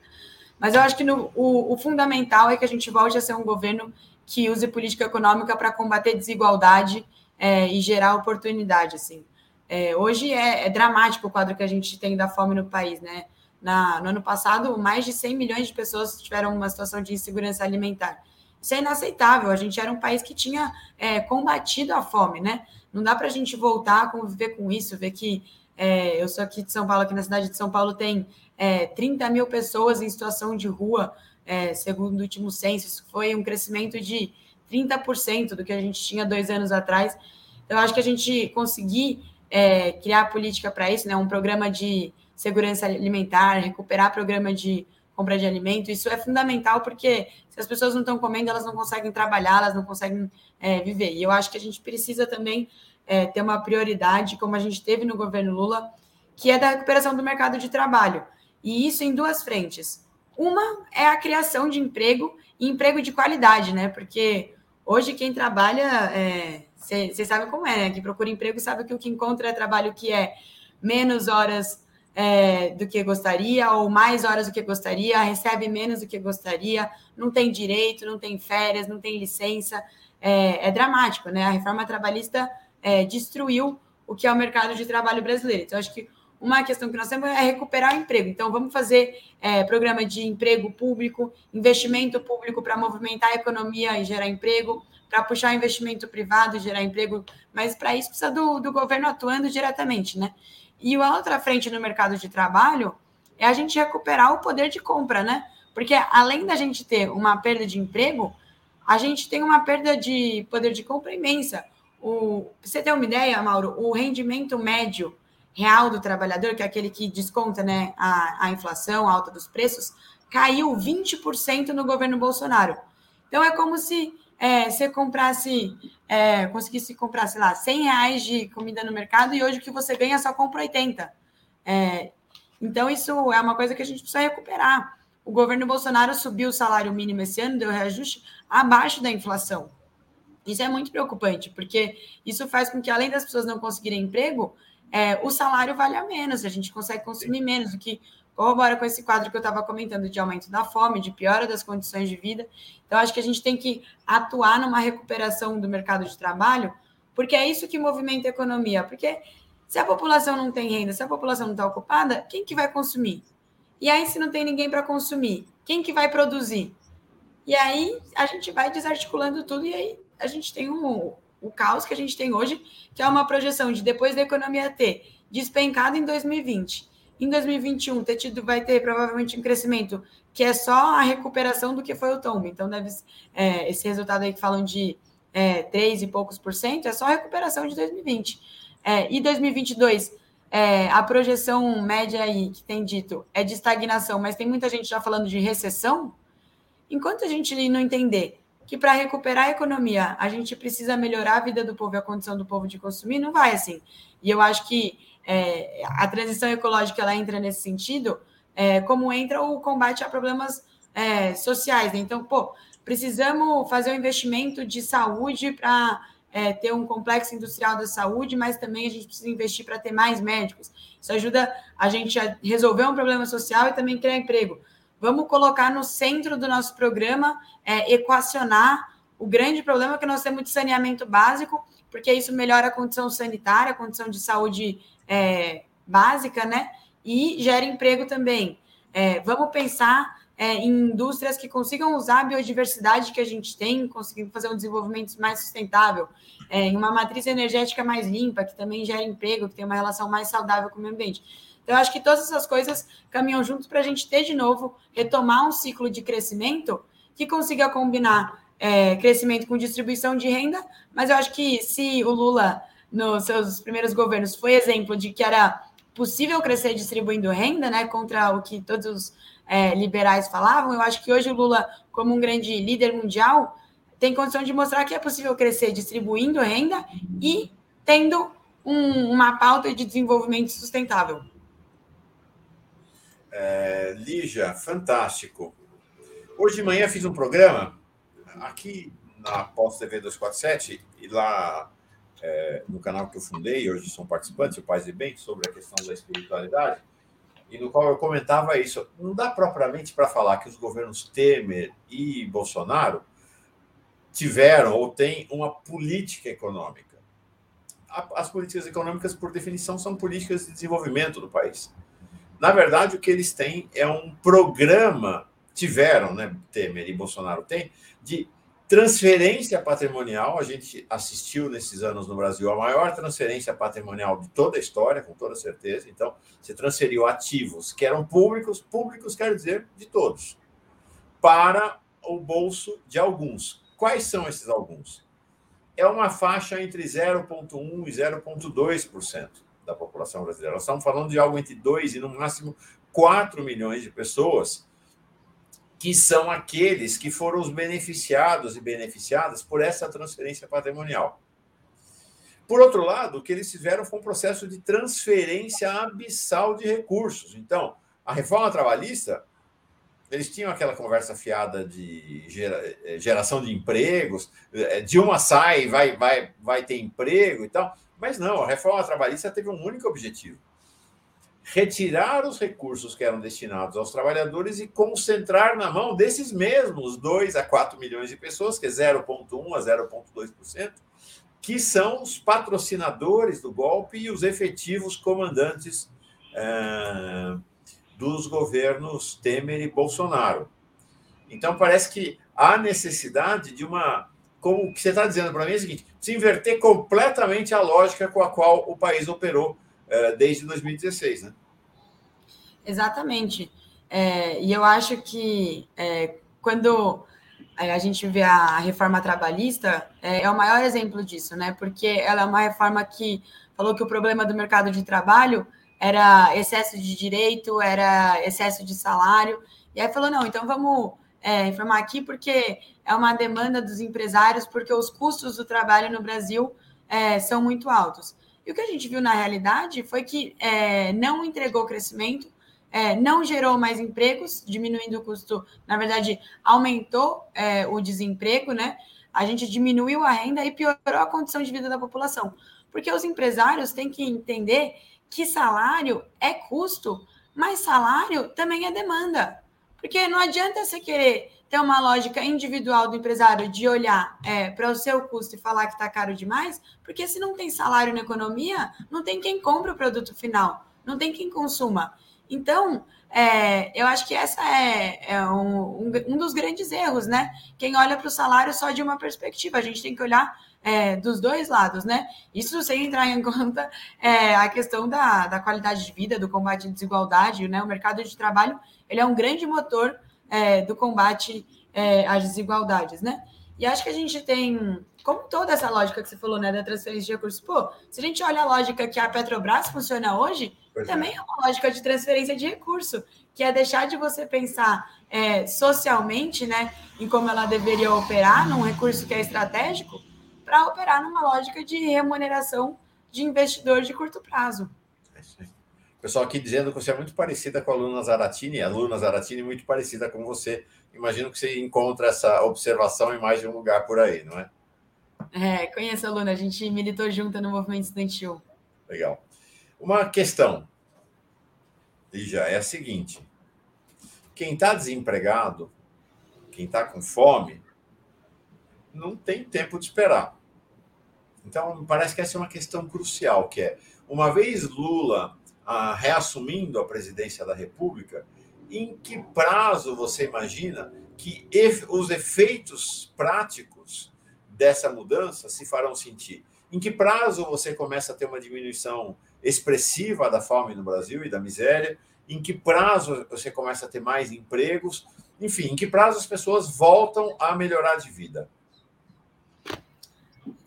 Mas eu acho que no, o, o, fundamental é que a gente volte a ser um governo que use política econômica para combater desigualdade é, e gerar oportunidade. Assim. É, hoje é, é, dramático o quadro que a gente tem da fome no país. Né? Na, no ano passado, mais de 100 milhões de pessoas tiveram uma situação de insegurança alimentar. Isso é inaceitável. A gente era um país que tinha é, combatido a fome, né? Não dá para a gente voltar a conviver com isso, ver que é, eu sou aqui de São Paulo, aqui na cidade de São Paulo tem é, 30 mil pessoas em situação de rua, é, segundo o último censo. Isso foi um crescimento de 30% do que a gente tinha dois anos atrás. Eu acho que a gente conseguir é, criar política para isso, né, um programa de segurança alimentar, recuperar programa de compra de alimento, isso é fundamental porque se as pessoas não estão comendo, elas não conseguem trabalhar, elas não conseguem é, viver. E eu acho que a gente precisa também é, ter uma prioridade, como a gente teve no governo Lula, que é da recuperação do mercado de trabalho. E isso em duas frentes. Uma é a criação de emprego e emprego de qualidade, né? Porque hoje quem trabalha, vocês sabem como é, né? Quem procura emprego sabe que o que encontra é trabalho que é menos horas é, do que gostaria, ou mais horas do que gostaria, recebe menos do que gostaria, não tem direito, não tem férias, não tem licença. É, é dramático, né? A reforma trabalhista é, destruiu o que é o mercado de trabalho brasileiro. Então, acho que uma questão que nós temos é recuperar o emprego. Então, vamos fazer é, programa de emprego público, investimento público para movimentar a economia e gerar emprego, para puxar investimento privado gerar emprego, mas para isso precisa do, do governo atuando diretamente, né? E a outra frente no mercado de trabalho é a gente recuperar o poder de compra, né? Porque além da gente ter uma perda de emprego, a gente tem uma perda de poder de compra imensa. O, você tem uma ideia, Mauro? O rendimento médio real do trabalhador, que é aquele que desconta né, a, a inflação, a alta dos preços, caiu 20% no governo Bolsonaro. Então é como se é, você comprasse, é, conseguisse comprar, sei lá, 100 reais de comida no mercado e hoje o que você ganha só compra 80. É, então, isso é uma coisa que a gente precisa recuperar. O governo Bolsonaro subiu o salário mínimo esse ano, deu reajuste abaixo da inflação. Isso é muito preocupante, porque isso faz com que, além das pessoas não conseguirem emprego, é, o salário valha menos, a gente consegue consumir menos, o que corrobora com esse quadro que eu estava comentando de aumento da fome, de piora das condições de vida. Então, acho que a gente tem que atuar numa recuperação do mercado de trabalho, porque é isso que movimenta a economia. Porque se a população não tem renda, se a população não está ocupada, quem que vai consumir? E aí, se não tem ninguém para consumir, quem que vai produzir? E aí a gente vai desarticulando tudo, e aí a gente tem um, o caos que a gente tem hoje, que é uma projeção de depois da economia ter despencado em 2020 em 2021 ter tido, vai ter provavelmente um crescimento que é só a recuperação do que foi o tombo. Então, deve é, esse resultado aí que falam de é, 3 e poucos por cento é só a recuperação de 2020. É, e 2022, é, a projeção média aí que tem dito é de estagnação, mas tem muita gente já falando de recessão. Enquanto a gente não entender que para recuperar a economia a gente precisa melhorar a vida do povo e a condição do povo de consumir, não vai assim. E eu acho que é, a transição ecológica ela entra nesse sentido, é, como entra o combate a problemas é, sociais. Né? Então, pô, precisamos fazer um investimento de saúde para é, ter um complexo industrial da saúde, mas também a gente precisa investir para ter mais médicos. Isso ajuda a gente a resolver um problema social e também criar emprego. Vamos colocar no centro do nosso programa, é, equacionar o grande problema que nós temos de saneamento básico, porque isso melhora a condição sanitária, a condição de saúde é, básica, né? E gera emprego também. É, vamos pensar é, em indústrias que consigam usar a biodiversidade que a gente tem, conseguindo fazer um desenvolvimento mais sustentável, é, em uma matriz energética mais limpa, que também gera emprego, que tem uma relação mais saudável com o meio ambiente. Então, eu acho que todas essas coisas caminham juntos para a gente ter, de novo, retomar um ciclo de crescimento que consiga combinar é, crescimento com distribuição de renda, mas eu acho que se o Lula, nos seus primeiros governos, foi exemplo de que era possível crescer distribuindo renda, né, contra o que todos os é, liberais falavam, eu acho que hoje o Lula, como um grande líder mundial, tem condição de mostrar que é possível crescer distribuindo renda e tendo um, uma pauta de desenvolvimento sustentável. É, Lígia, fantástico. Hoje de manhã fiz um programa aqui na Pós TV 247 e lá é, no canal que eu fundei, hoje são participantes, o Paz e Bem, sobre a questão da espiritualidade, e no qual eu comentava isso. Não dá propriamente para falar que os governos Temer e Bolsonaro tiveram ou têm uma política econômica. As políticas econômicas, por definição, são políticas de desenvolvimento do país. Na verdade, o que eles têm é um programa, tiveram, né? Temer e Bolsonaro têm, de transferência patrimonial. A gente assistiu nesses anos no Brasil a maior transferência patrimonial de toda a história, com toda certeza. Então, se transferiu ativos que eram públicos, públicos quer dizer de todos, para o bolso de alguns. Quais são esses alguns? É uma faixa entre 0,1% e 0,2% da população brasileira. Nós estamos falando de algo entre 2 e, no máximo, 4 milhões de pessoas que são aqueles que foram os beneficiados e beneficiadas por essa transferência patrimonial. Por outro lado, o que eles fizeram foi um processo de transferência abissal de recursos. Então, a reforma trabalhista, eles tinham aquela conversa fiada de gera, eh, geração de empregos, eh, Dilma sai, vai, vai, vai ter emprego e tal. Mas não, a reforma trabalhista teve um único objetivo: retirar os recursos que eram destinados aos trabalhadores e concentrar na mão desses mesmos 2 a 4 milhões de pessoas, que é 0,1 a 0,2%, que são os patrocinadores do golpe e os efetivos comandantes é, dos governos Temer e Bolsonaro. Então, parece que há necessidade de uma como o que você está dizendo para mim é o seguinte: se inverter completamente a lógica com a qual o país operou desde 2016, né? Exatamente. É, e eu acho que é, quando a gente vê a reforma trabalhista, é, é, o maior exemplo disso, né? Porque ela é uma reforma que falou que o problema do mercado de trabalho era excesso de direito, era excesso de salário, e aí falou: não, então vamos é, informar aqui porque é uma demanda dos empresários, porque os custos do trabalho no Brasil é, são muito altos. E o que a gente viu na realidade foi que é, não entregou crescimento, é, não gerou mais empregos, diminuindo o custo, na verdade, aumentou é, o desemprego, né? A gente diminuiu a renda e piorou a condição de vida da população. Porque os empresários têm que entender que salário é custo, mas salário também é demanda. Porque não adianta você querer ter uma lógica individual do empresário de olhar é, para o seu custo e falar que está caro demais, porque se não tem salário na economia, não tem quem compre o produto final, não tem quem consuma. Então, é, eu acho que essa é, é um, um, um, dos grandes erros, né? Quem olha para o salário só de uma perspectiva, a gente tem que olhar é, dos dois lados, né? Isso sem entrar em conta é, a questão da, da qualidade de vida, do combate à desigualdade, né? O mercado de trabalho ele é um grande motor é, do combate é, às desigualdades, né? E acho que a gente tem, como toda essa lógica que você falou, né, da transferência de recursos, pô, se a gente olha a lógica que a Petrobras funciona hoje, pois também é. é uma lógica de transferência de recurso, que é deixar de você pensar é, socialmente, né, em como ela deveria operar num recurso que é estratégico, para operar numa lógica de remuneração de investidor de curto prazo. Pessoal aqui dizendo que você é muito parecida com a Luna Zaratini, a Luna Zaratini muito parecida com você. Imagino que você encontra essa observação em mais de um lugar por aí, não é? É, conheço a Luna, a gente militou junto no movimento estudantil. Legal. Uma questão, já é a seguinte: quem está desempregado, quem está com fome, não tem tempo de esperar. Então, me parece que essa é uma questão crucial, que é, uma vez Lula ah, reassumindo a presidência da República, em que prazo você imagina que os efeitos práticos dessa mudança se farão sentir? Em que prazo você começa a ter uma diminuição expressiva da fome no Brasil e da miséria? Em que prazo você começa a ter mais empregos? Enfim, em que prazo as pessoas voltam a melhorar de vida?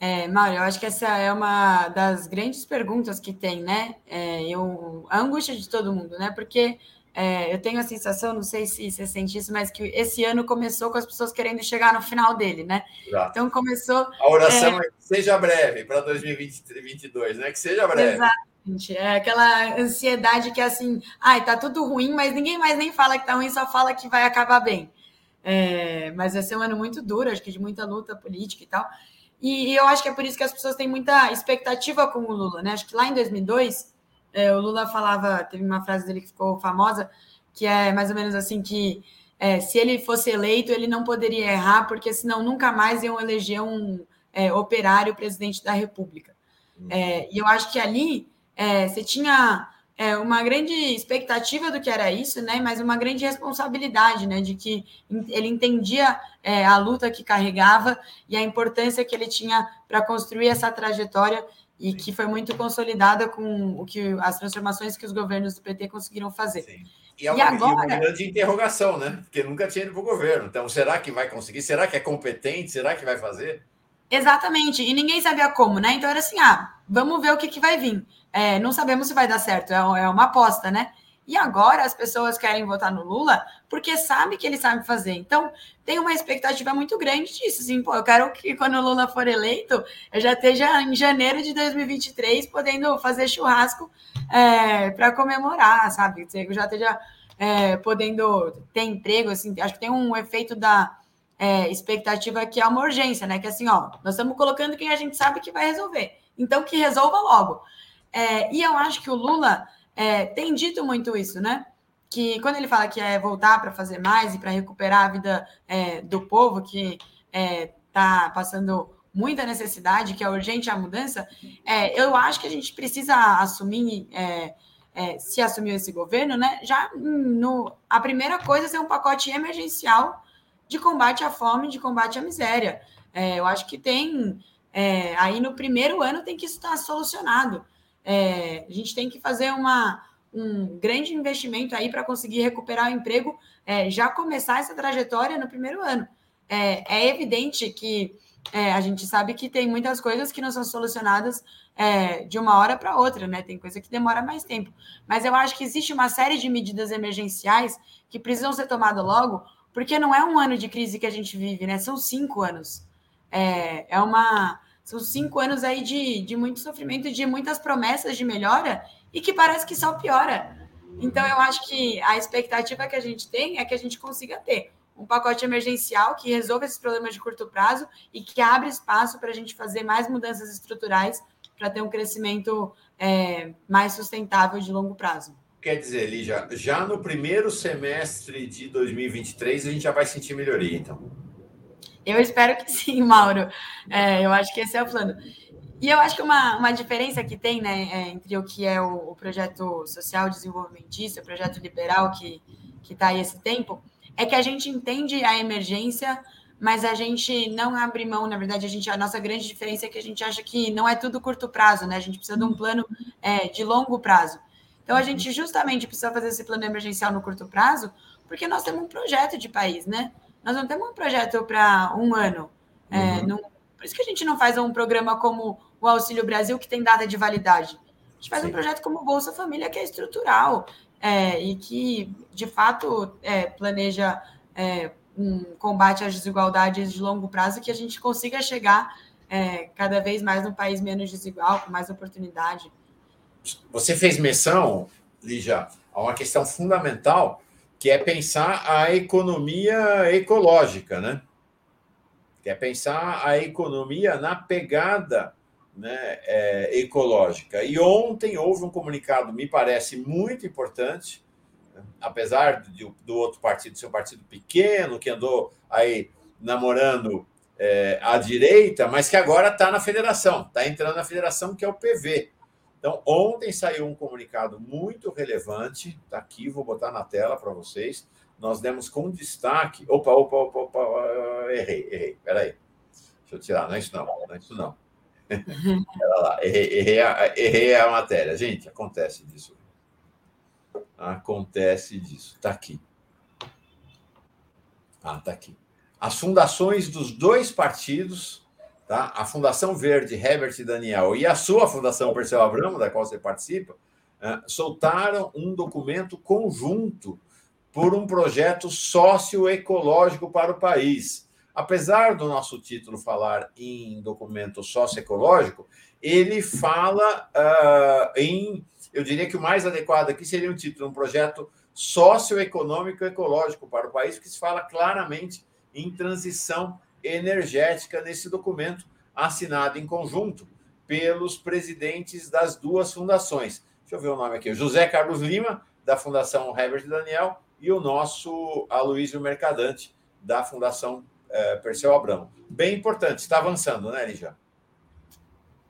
É, Mário, eu acho que essa é uma das grandes perguntas que tem, né? É, eu, a angústia de todo mundo, né? Porque é, eu tenho a sensação, não sei se você sente isso, mas que esse ano começou com as pessoas querendo chegar no final dele, né? Exato. Então começou. A oração é, é que seja breve para 2022, né? Que seja breve. Exatamente. É aquela ansiedade que é assim, ai, tá tudo ruim, mas ninguém mais nem fala que tá ruim, só fala que vai acabar bem. É, mas vai ser um ano muito duro, acho que de muita luta política e tal. E, e, eu acho que é por isso que as pessoas têm muita expectativa com o Lula, né? Acho que lá em 2002, é, o Lula falava, teve uma frase dele que ficou famosa, que é mais ou menos assim que é, se ele fosse eleito, ele não poderia errar, porque senão nunca mais iam eleger um é, operário presidente da República. É, e eu acho que ali é, você tinha é, uma grande expectativa do que era isso, né? Mas uma grande responsabilidade, né? De que ele entendia é, a luta que carregava e a importância que ele tinha para construir essa trajetória e que foi muito consolidada com o que as transformações que os governos do PT conseguiram fazer. Sim. E, é uma, e agora... uma grande interrogação, né? Porque nunca tinha ido para o governo. Então, será que vai conseguir? Será que é competente? Será que vai fazer? Exatamente. E ninguém sabia como, né? Então era assim: ah, vamos ver o que, que vai vir. É, não sabemos se vai dar certo, é, é uma aposta, né? E agora as pessoas querem votar no Lula porque sabe que ele sabe fazer. Então, tem uma expectativa muito grande disso. Assim, pô, eu quero que quando o Lula for eleito, eu já esteja em janeiro de 2023 podendo fazer churrasco é, para comemorar, sabe? Eu já esteja é, podendo ter emprego. Assim, acho que tem um efeito da é, expectativa que é uma urgência, né? Que assim, ó, nós estamos colocando quem a gente sabe que vai resolver. Então, que resolva logo. É, e eu acho que o Lula é, tem dito muito isso, né? Que quando ele fala que é voltar para fazer mais e para recuperar a vida é, do povo que está é, passando muita necessidade, que é urgente a mudança, é, eu acho que a gente precisa assumir, se assumiu esse governo, né? Já no, a primeira coisa é ser um pacote emergencial de combate à fome, de combate à miséria. eu acho que tem aí no primeiro ano tem que estar solucionado. É, a gente tem que fazer uma, um grande investimento aí para conseguir recuperar o emprego, é, já começar essa trajetória no primeiro ano. É, é evidente que é, a gente sabe que tem muitas coisas que não são solucionadas é, de uma hora para outra, né? Tem coisa que demora mais tempo. Mas eu acho que existe uma série de medidas emergenciais que precisam ser tomadas logo, porque não é um ano de crise que a gente vive, né? São cinco anos. É, é uma são cinco anos aí de, de muito sofrimento, de muitas promessas de melhora e que parece que só piora. Então, eu acho que a expectativa que a gente tem é que a gente consiga ter um pacote emergencial que resolva esses problemas de curto prazo e que abre espaço para a gente fazer mais mudanças estruturais para ter um crescimento é, mais sustentável de longo prazo. Quer dizer, Lígia, já no primeiro semestre de 2023 a gente já vai sentir melhoria, então? Eu espero que sim, (laughs) Mauro. É, eu acho que esse é o plano. E eu acho que uma, uma diferença que tem né, é, entre o que é o, o projeto social desenvolvimentista, o projeto liberal que está aí esse tempo, é que a gente entende a emergência, mas a gente não abre mão, na verdade, a, gente, a nossa grande diferença é que a gente acha que não é tudo curto prazo, né? A gente precisa de um plano é, de longo prazo. Então, a gente justamente precisa fazer esse plano emergencial no curto prazo, porque nós temos um projeto de país, né? Nós não temos um projeto para um ano. É, uhum. não, por isso que a gente não faz um programa como o Auxílio Brasil, que tem data de validade. A gente faz Sim. um projeto como o Bolsa Família, que é estrutural, é, e que, de fato, é, planeja é, um combate às desigualdades de longo prazo que a gente consiga chegar é, cada vez mais num país menos desigual, com mais oportunidade. Você fez menção, Lígia, a uma questão fundamental, que é pensar a economia ecológica, né? Que é pensar a economia na pegada né, é, ecológica. E ontem houve um comunicado, me parece muito importante, né, apesar do, do outro partido ser um partido pequeno, que andou aí namorando é, à direita, mas que agora está na federação, está entrando na federação, que é o PV. Então, ontem saiu um comunicado muito relevante, está aqui, vou botar na tela para vocês. Nós demos com destaque. Opa, opa, opa, opa, errei, errei, peraí. Deixa eu tirar, não é isso não, não é isso não. (laughs) Olha lá, errei, errei, a, errei a matéria. Gente, acontece disso. Acontece disso. Está aqui. Ah, está aqui. As fundações dos dois partidos, tá? a Fundação Verde, Herbert Daniel, e a sua Fundação Perseu Abramo, da qual você participa, uh, soltaram um documento conjunto por um projeto socioecológico para o país apesar do nosso título falar em documento socioecológico, ele fala uh, em, eu diria que o mais adequado aqui seria um título, um projeto socioeconômico ecológico para o país, que se fala claramente em transição energética nesse documento assinado em conjunto pelos presidentes das duas fundações. Deixa eu ver o nome aqui: José Carlos Lima, da Fundação Herbert Daniel, e o nosso Aloysio Mercadante, da Fundação é, Perseu Abrão. Bem importante, está avançando, né, Lígia?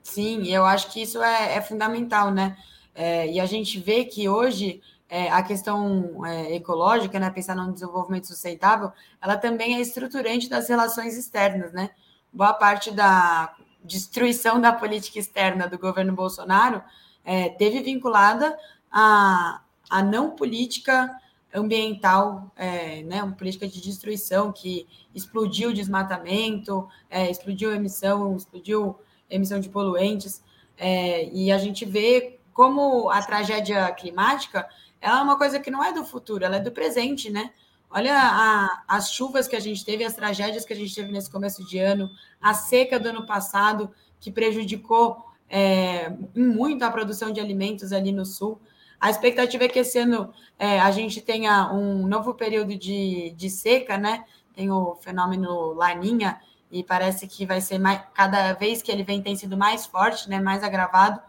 Sim, eu acho que isso é, é fundamental, né? É, e a gente vê que hoje é, a questão é, ecológica, né, pensar no desenvolvimento sustentável, ela também é estruturante das relações externas, né? Boa parte da destruição da política externa do governo Bolsonaro é, teve vinculada a, a não política ambiental, é, né, uma política de destruição que explodiu o desmatamento, é, explodiu a emissão, explodiu a emissão de poluentes, é, e a gente vê como a tragédia climática ela é uma coisa que não é do futuro, ela é do presente, né? Olha a, as chuvas que a gente teve, as tragédias que a gente teve nesse começo de ano, a seca do ano passado, que prejudicou é, muito a produção de alimentos ali no sul. A expectativa é que esse ano é, a gente tenha um novo período de, de seca, né? Tem o fenômeno Laninha, e parece que vai ser mais, cada vez que ele vem tem sido mais forte, né? Mais agravado.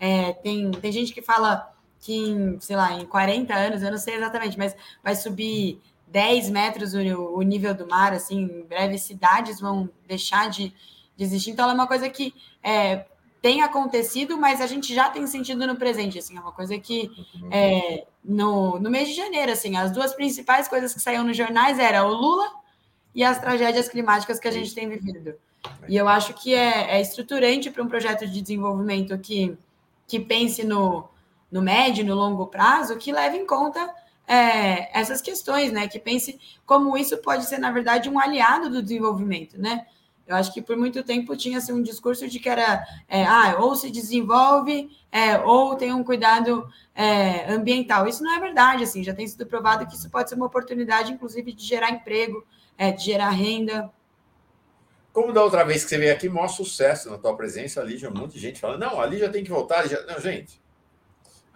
É, tem, tem gente que fala que em, sei lá, em 40 anos, eu não sei exatamente, mas vai subir 10 metros o, o nível do mar, assim, em breve cidades vão deixar de, de existir. Então, é uma coisa que é, tem acontecido, mas a gente já tem sentido no presente, assim, é uma coisa que é, no, no mês de janeiro, assim, as duas principais coisas que saíram nos jornais eram o Lula e as tragédias climáticas que a gente tem vivido. E eu acho que é, é estruturante para um projeto de desenvolvimento que, que pense no, no médio e no longo prazo, que leve em conta é, essas questões, né? Que pense como isso pode ser, na verdade, um aliado do desenvolvimento, né? Eu acho que por muito tempo tinha assim, um discurso de que era é, ah, ou se desenvolve é, ou tem um cuidado é, ambiental. Isso não é verdade, assim, já tem sido provado que isso pode ser uma oportunidade, inclusive, de gerar emprego, é, de gerar renda. Como da outra vez que você veio aqui, maior sucesso na tua presença, a Lígia, um monte de gente falando, não, a Lígia tem que voltar. Lígia... Não, gente,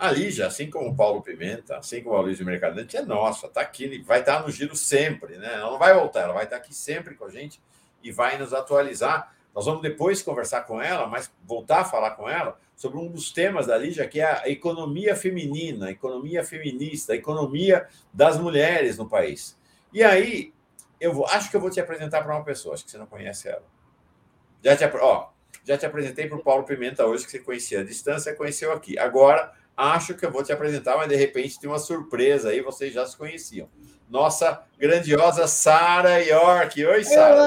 a Lígia, assim como o Paulo Pimenta, assim como a Luiz Mercadante, é nossa, está aqui, vai estar no giro sempre, né? Ela não vai voltar, ela vai estar aqui sempre com a gente e vai nos atualizar. Nós vamos depois conversar com ela, mas voltar a falar com ela sobre um dos temas da Lígia, que é a economia feminina, a economia feminista, a economia das mulheres no país. E aí, eu vou, acho que eu vou te apresentar para uma pessoa, acho que você não conhece ela. Já te, ó, já te apresentei para o Paulo Pimenta hoje, que você conhecia à distância, conheceu aqui. Agora, acho que eu vou te apresentar, mas de repente tem uma surpresa aí, vocês já se conheciam nossa grandiosa Sara York. Oi, Sara.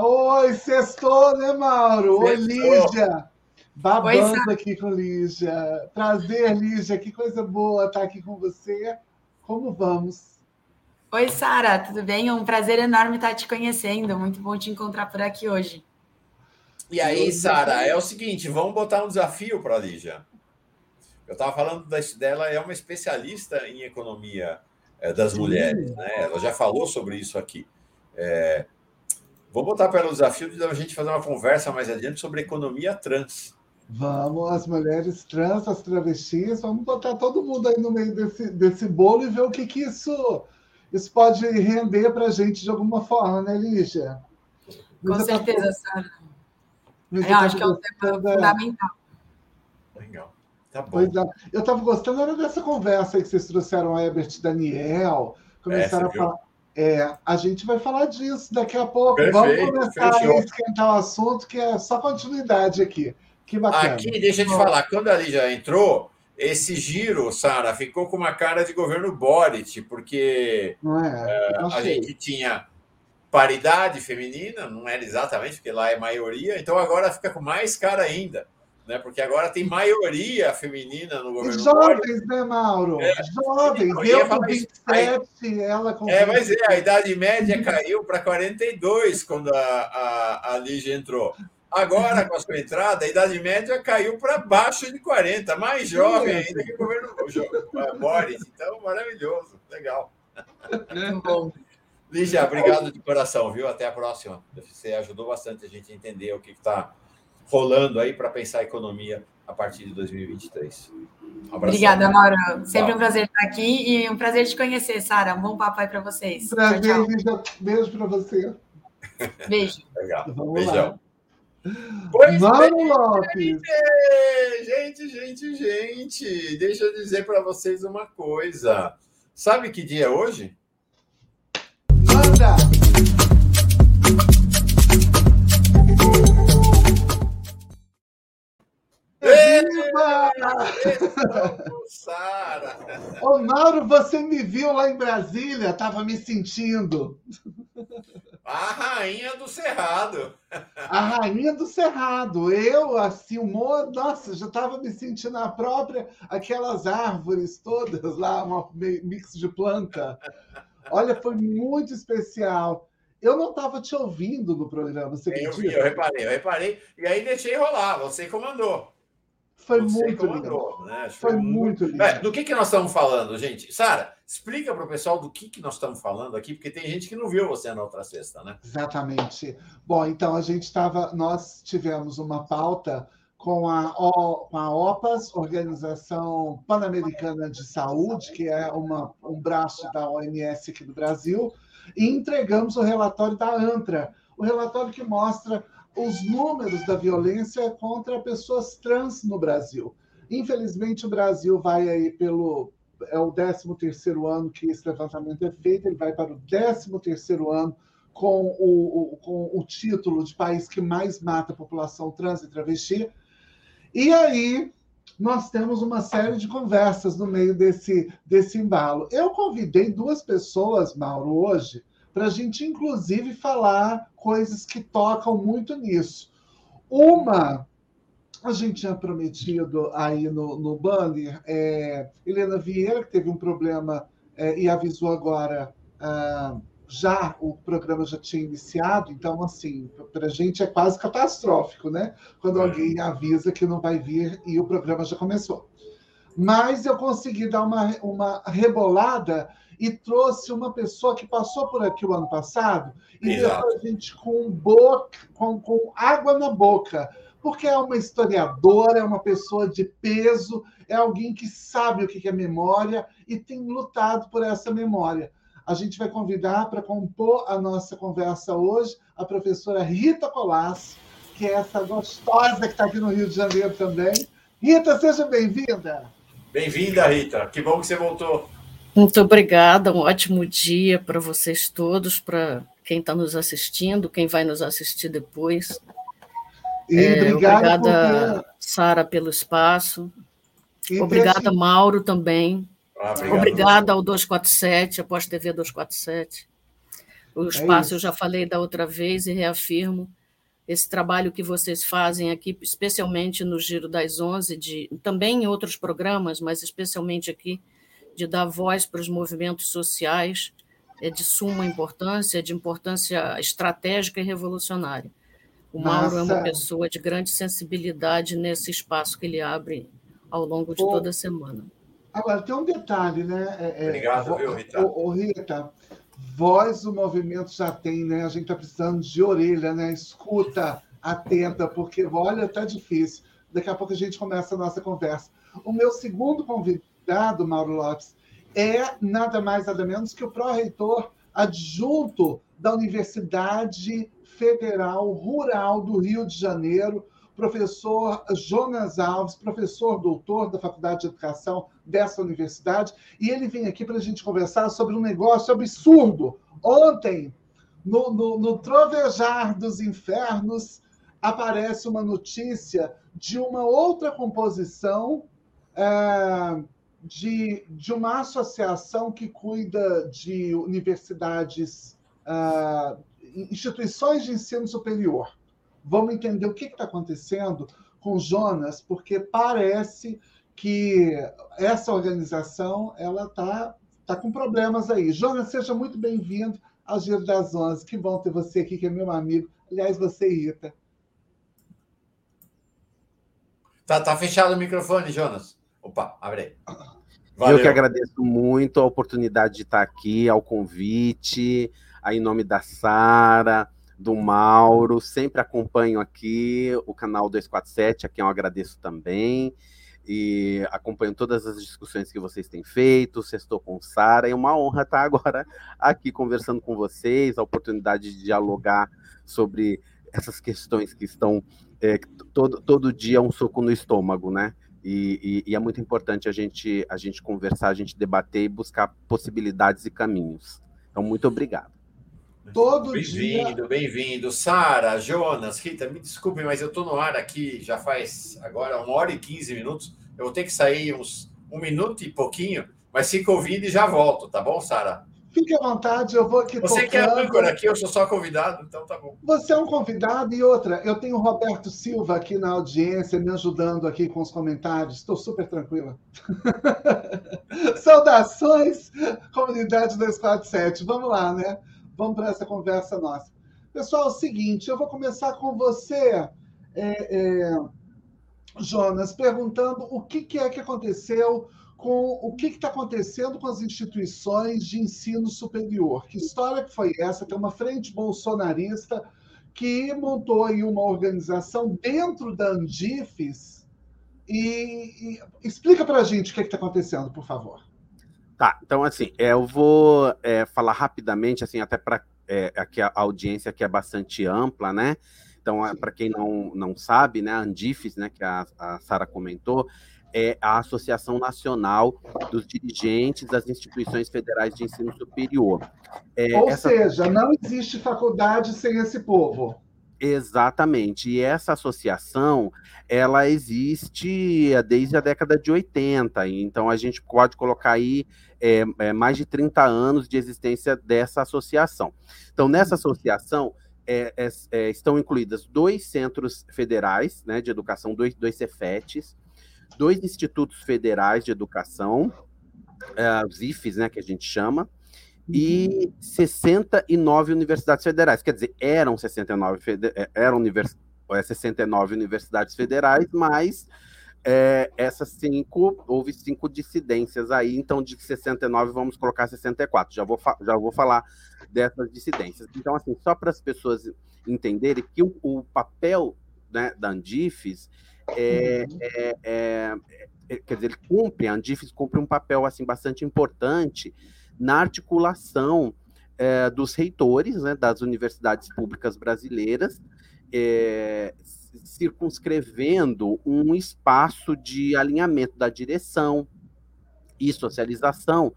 Oi, sextou, né, Mauro? Oi, Lígia. Babando Oi, aqui com Lígia. Prazer, Lígia. Que coisa boa estar aqui com você. Como vamos? Oi, Sara, tudo bem? Um prazer enorme estar te conhecendo. Muito bom te encontrar por aqui hoje. E aí, Sara, é o seguinte, vamos botar um desafio para a Lígia. Eu estava falando dela, é uma especialista em economia é, das mulheres, né? Ela já falou sobre isso aqui. É, vou botar para o desafio de a gente fazer uma conversa mais adiante sobre economia trans. Vamos, as mulheres trans, as travestis, vamos botar todo mundo aí no meio desse, desse bolo e ver o que, que isso, isso pode render para a gente de alguma forma, né, Lígia? Com Mas certeza, Sara. Eu acho que é um tema fundamental. Legal. Tá bom. Pois é. Eu estava gostando era dessa conversa aí que vocês trouxeram a Herbert Daniel, começaram é, a falar. É, a gente vai falar disso daqui a pouco. Perfeito, Vamos começar fechou. a esquentar o assunto, que é só continuidade aqui. Que bacana. Aqui, deixa eu te falar, quando a Lígia entrou, esse giro, Sara, ficou com uma cara de governo Boric, porque é, é, a gente tinha paridade feminina, não era exatamente, porque lá é maioria, então agora fica com mais cara ainda né? Porque agora tem maioria feminina no governo. Jovens, né, Mauro? É. Jovens. Eu com 27, ela com É, mas é, a idade média caiu para 42 quando a, a, a Lígia entrou. Agora, com a sua entrada, a idade média caiu para baixo de 40, mais jovem ainda que o governo Boris. Então, maravilhoso, legal. Muito bom. Lígia, obrigado de coração, viu? Até a próxima. Você ajudou bastante a gente a entender o que está rolando aí para pensar a economia a partir de 2023. Um Obrigada, Mauro. Sempre um prazer estar aqui e um prazer te conhecer, Sara. Um bom papo aí para vocês. Prazer, tchau, tchau. Beijo para você. Beijo. (laughs) Legal. Vamos Beijão. Lá. Pois Mauro Lopes. Gente, gente, gente, deixa eu dizer para vocês uma coisa. Sabe que dia é hoje? Sara! Ô, Mauro, você me viu lá em Brasília, estava me sentindo. A rainha do Cerrado. A rainha do Cerrado. Eu, assim, o Mo, nossa, já estava me sentindo a própria, aquelas árvores todas lá, um mix de planta. Olha, foi muito especial. Eu não estava te ouvindo no programa, você Eu vi, eu reparei, eu reparei. E aí deixei rolar, você comandou. Foi muito lindo. Né? Foi, foi, muito lindo. É, do que, que nós estamos falando, gente? Sara, explica para o pessoal do que, que nós estamos falando aqui, porque tem gente que não viu você na outra sexta, né? Exatamente. Bom, então a gente estava, nós tivemos uma pauta com a, com a OPAS, Organização Pan-Americana de Saúde, que é uma, um braço da OMS aqui do Brasil, e entregamos o relatório da ANTRA, o relatório que mostra os números da violência contra pessoas trans no Brasil. Infelizmente, o Brasil vai aí pelo. É o 13 terceiro ano que esse levantamento é feito, ele vai para o 13 terceiro ano com o, o, com o título de país que mais mata a população trans e travesti. E aí, nós temos uma série de conversas no meio desse, desse embalo. Eu convidei duas pessoas, Mauro, hoje, para a gente, inclusive, falar coisas que tocam muito nisso. Uma, a gente tinha prometido aí no, no banner, é, Helena Vieira, que teve um problema é, e avisou agora, ah, já o programa já tinha iniciado, então, assim, para a gente é quase catastrófico, né? Quando é. alguém avisa que não vai vir e o programa já começou. Mas eu consegui dar uma, uma rebolada e trouxe uma pessoa que passou por aqui o ano passado e Exato. deixou a gente com, boca, com, com água na boca, porque é uma historiadora, é uma pessoa de peso, é alguém que sabe o que é memória e tem lutado por essa memória. A gente vai convidar para compor a nossa conversa hoje a professora Rita Colasso, que é essa gostosa que está aqui no Rio de Janeiro também. Rita, seja bem-vinda. Bem-vinda, Rita. Que bom que você voltou. Muito obrigada, um ótimo dia para vocês todos, para quem está nos assistindo, quem vai nos assistir depois. E é, obrigada, Sara, pelo espaço. E obrigada, Mauro, também. Ah, obrigada ao 247, a Pós-TV 247. O é espaço é eu já falei da outra vez e reafirmo esse trabalho que vocês fazem aqui, especialmente no Giro das Onze, de, também em outros programas, mas especialmente aqui, de dar voz para os movimentos sociais é de suma importância, é de importância estratégica e revolucionária. O Mauro Nossa. é uma pessoa de grande sensibilidade nesse espaço que ele abre ao longo de toda a semana. Agora, tem um detalhe, né? É, é Obrigado, viu, Rita? Ô, ô, Rita, voz o movimento já tem, né? A gente está precisando de orelha, né? Escuta atenta, porque, olha, tá difícil. Daqui a pouco a gente começa a nossa conversa. O meu segundo convidado, Mauro Lopes, é nada mais, nada menos que o pró-reitor adjunto da Universidade Federal Rural do Rio de Janeiro, professor Jonas Alves, professor doutor da Faculdade de Educação dessa universidade, e ele vem aqui para a gente conversar sobre um negócio absurdo. Ontem, no, no, no trovejar dos infernos, aparece uma notícia de uma outra composição é, de, de uma associação que cuida de universidades, é, instituições de ensino superior. Vamos entender o que está acontecendo com Jonas, porque parece que essa organização ela está tá com problemas aí. Jonas, seja muito bem-vindo ao Giro das Onze. Que bom ter você aqui, que é meu amigo. Aliás, você e Rita. Tá, tá fechado o microfone, Jonas. Opa, abre aí. Valeu. Eu que agradeço muito a oportunidade de estar aqui, ao convite, aí em nome da Sara, do Mauro, sempre acompanho aqui o canal 247, a quem eu agradeço também, e acompanho todas as discussões que vocês têm feito, sextou com Sara, é uma honra estar agora aqui conversando com vocês, a oportunidade de dialogar sobre essas questões que estão é, todo, todo dia um soco no estômago, né? E, e, e, é muito importante a gente, a gente conversar, a gente debater e buscar possibilidades e caminhos. Então, muito obrigado. Todo bem dia. Bem-vindo, bem-vindo. Sara, Jonas, Rita, me desculpe, mas eu estou no ar aqui já faz agora uma hora e quinze minutos. Eu vou ter que sair uns um minuto e pouquinho, mas fica ouvindo e já volto, tá bom, Sara? Fique à vontade, eu vou aqui Você que é âncora aqui, eu sou só convidado, então tá bom. Você é um convidado e outra, eu tenho o Roberto Silva aqui na audiência, me ajudando aqui com os comentários. Estou super tranquila. (laughs) Saudações, comunidade 247. Vamos lá, né? Vamos para essa conversa nossa. Pessoal, é o seguinte, eu vou começar com você, é, é, Jonas, perguntando o que, que é que aconteceu com o que está acontecendo com as instituições de ensino superior. Que história que foi essa? Tem uma frente bolsonarista que montou aí uma organização dentro da Andifes e, e explica para a gente o que está acontecendo, por favor. Tá, então assim, é, eu vou é, falar rapidamente, assim, até para é, aqui a audiência que é bastante ampla, né? Então, é, para quem não, não sabe, né, a Andifes, né, que a, a Sara comentou, é a Associação Nacional dos Dirigentes das Instituições Federais de Ensino Superior. É, Ou essa... seja, não existe faculdade sem esse povo. Exatamente. E essa associação, ela existe desde a década de 80. Então, a gente pode colocar aí é, é, mais de 30 anos de existência dessa associação. Então, nessa associação, é, é, é, estão incluídas dois centros federais né, de educação, dois, dois Cefetes, dois institutos federais de educação, os IFES, né, que a gente chama, e 69 universidades federais. Quer dizer, eram 69, eh, eram univers, 69 universidades federais, mas é, essas cinco, houve cinco dissidências aí, então de 69 vamos colocar 64. Já vou, já vou falar dessas dissidências. Então, assim, só para as pessoas entenderem que o, o papel né, da Andifes é, uhum. é, é, é, quer dizer, ele cumpre, a Andifes cumpre um papel assim bastante importante na articulação é, dos reitores né, das universidades públicas brasileiras, é, circunscrevendo um espaço de alinhamento da direção e socialização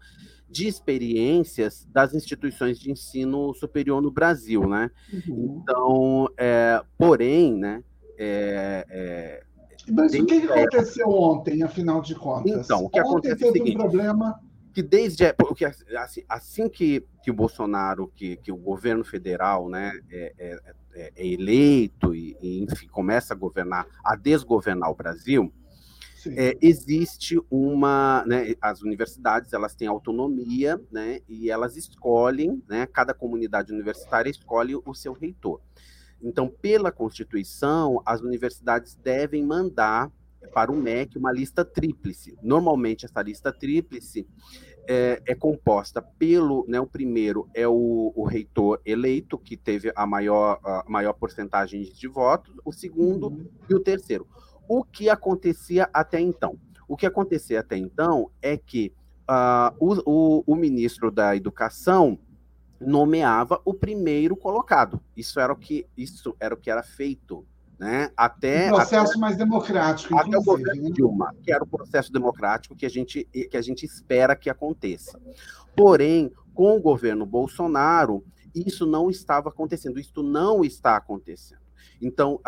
de experiências das instituições de ensino superior no Brasil, né? Uhum. Então, é, porém, né, é, é, mas o que, que aconteceu ontem, afinal de contas? Então, o que ontem aconteceu teve é o seguinte, um problema. Que desde porque assim, assim que, que o Bolsonaro, que, que o governo federal né, é, é, é, é eleito e, e, enfim, começa a governar, a desgovernar o Brasil, é, existe uma, né, as universidades elas têm autonomia, né, e elas escolhem, né, cada comunidade universitária escolhe o seu reitor. Então, pela Constituição, as universidades devem mandar para o MEC uma lista tríplice. Normalmente, essa lista tríplice é, é, composta pelo, né, o primeiro é o, o, reitor eleito, que teve a maior, a maior porcentagem de votos, o segundo uhum. e o terceiro. O que acontecia até então? O que acontecia até então é que uh, o, o, o ministro da Educação nomeava o primeiro colocado. Isso era o que, isso era, o que era feito né? Até um processo até, mais democrático, até o governo né? Dilma, que era o processo democrático que a gente que a gente espera que aconteça. Porém, com o governo Bolsonaro, isso não estava acontecendo, isso não está acontecendo. Então,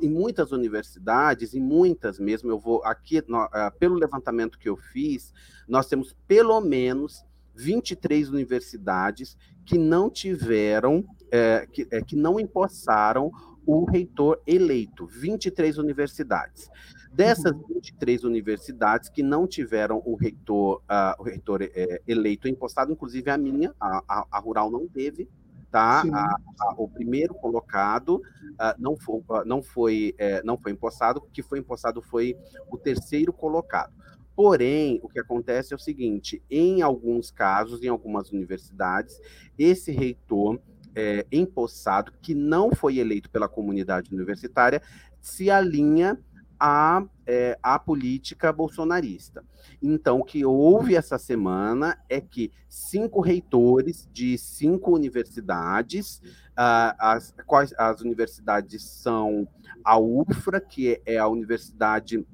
em muitas universidades, em muitas mesmo, eu vou aqui, no, ah, pelo levantamento que eu fiz, nós temos pelo menos 23 universidades que não tiveram, é, que, é, que não empossaram o reitor eleito, 23 universidades. Dessas 23 uhum. universidades que não tiveram o reitor, uh, o reitor é, eleito impostado, inclusive a minha, a, a, a Rural não teve, tá? A, a, o primeiro colocado uh, não foi, uh, não foi, é, não foi impostado, o que foi impostado foi o terceiro colocado. Porém, o que acontece é o seguinte: em alguns casos, em algumas universidades, esse reitor é, empossado, que não foi eleito pela comunidade universitária, se alinha à, é, à política bolsonarista. Então, o que houve essa semana é que cinco reitores de cinco universidades, as, quais as universidades são a UFRA, que é a Universidade,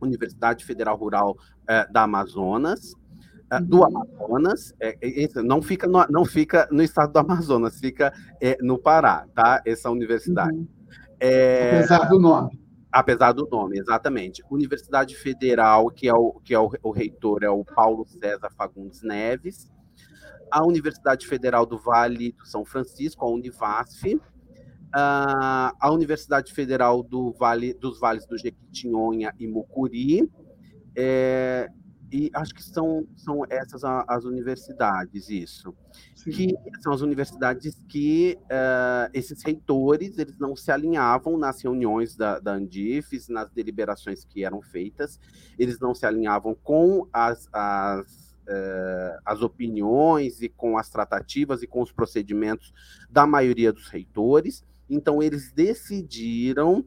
Universidade Federal Rural uh, da Amazonas, ah, do uhum. Amazonas, é, é, não, fica no, não fica no estado do Amazonas, fica é, no Pará, tá? Essa universidade. Uhum. É, apesar do nome. Apesar do nome, exatamente. Universidade Federal, que é o, que é o, o reitor, é o Paulo César Fagundes Neves. A Universidade Federal do Vale do São Francisco, a Univasf. Uh, a Universidade Federal do Vale, dos Vales do Jequitinhonha e Mucuri. É, e acho que são, são essas as universidades, isso. Sim. Que são as universidades que uh, esses reitores, eles não se alinhavam nas reuniões da, da Andifes, nas deliberações que eram feitas, eles não se alinhavam com as, as, uh, as opiniões e com as tratativas e com os procedimentos da maioria dos reitores, então, eles decidiram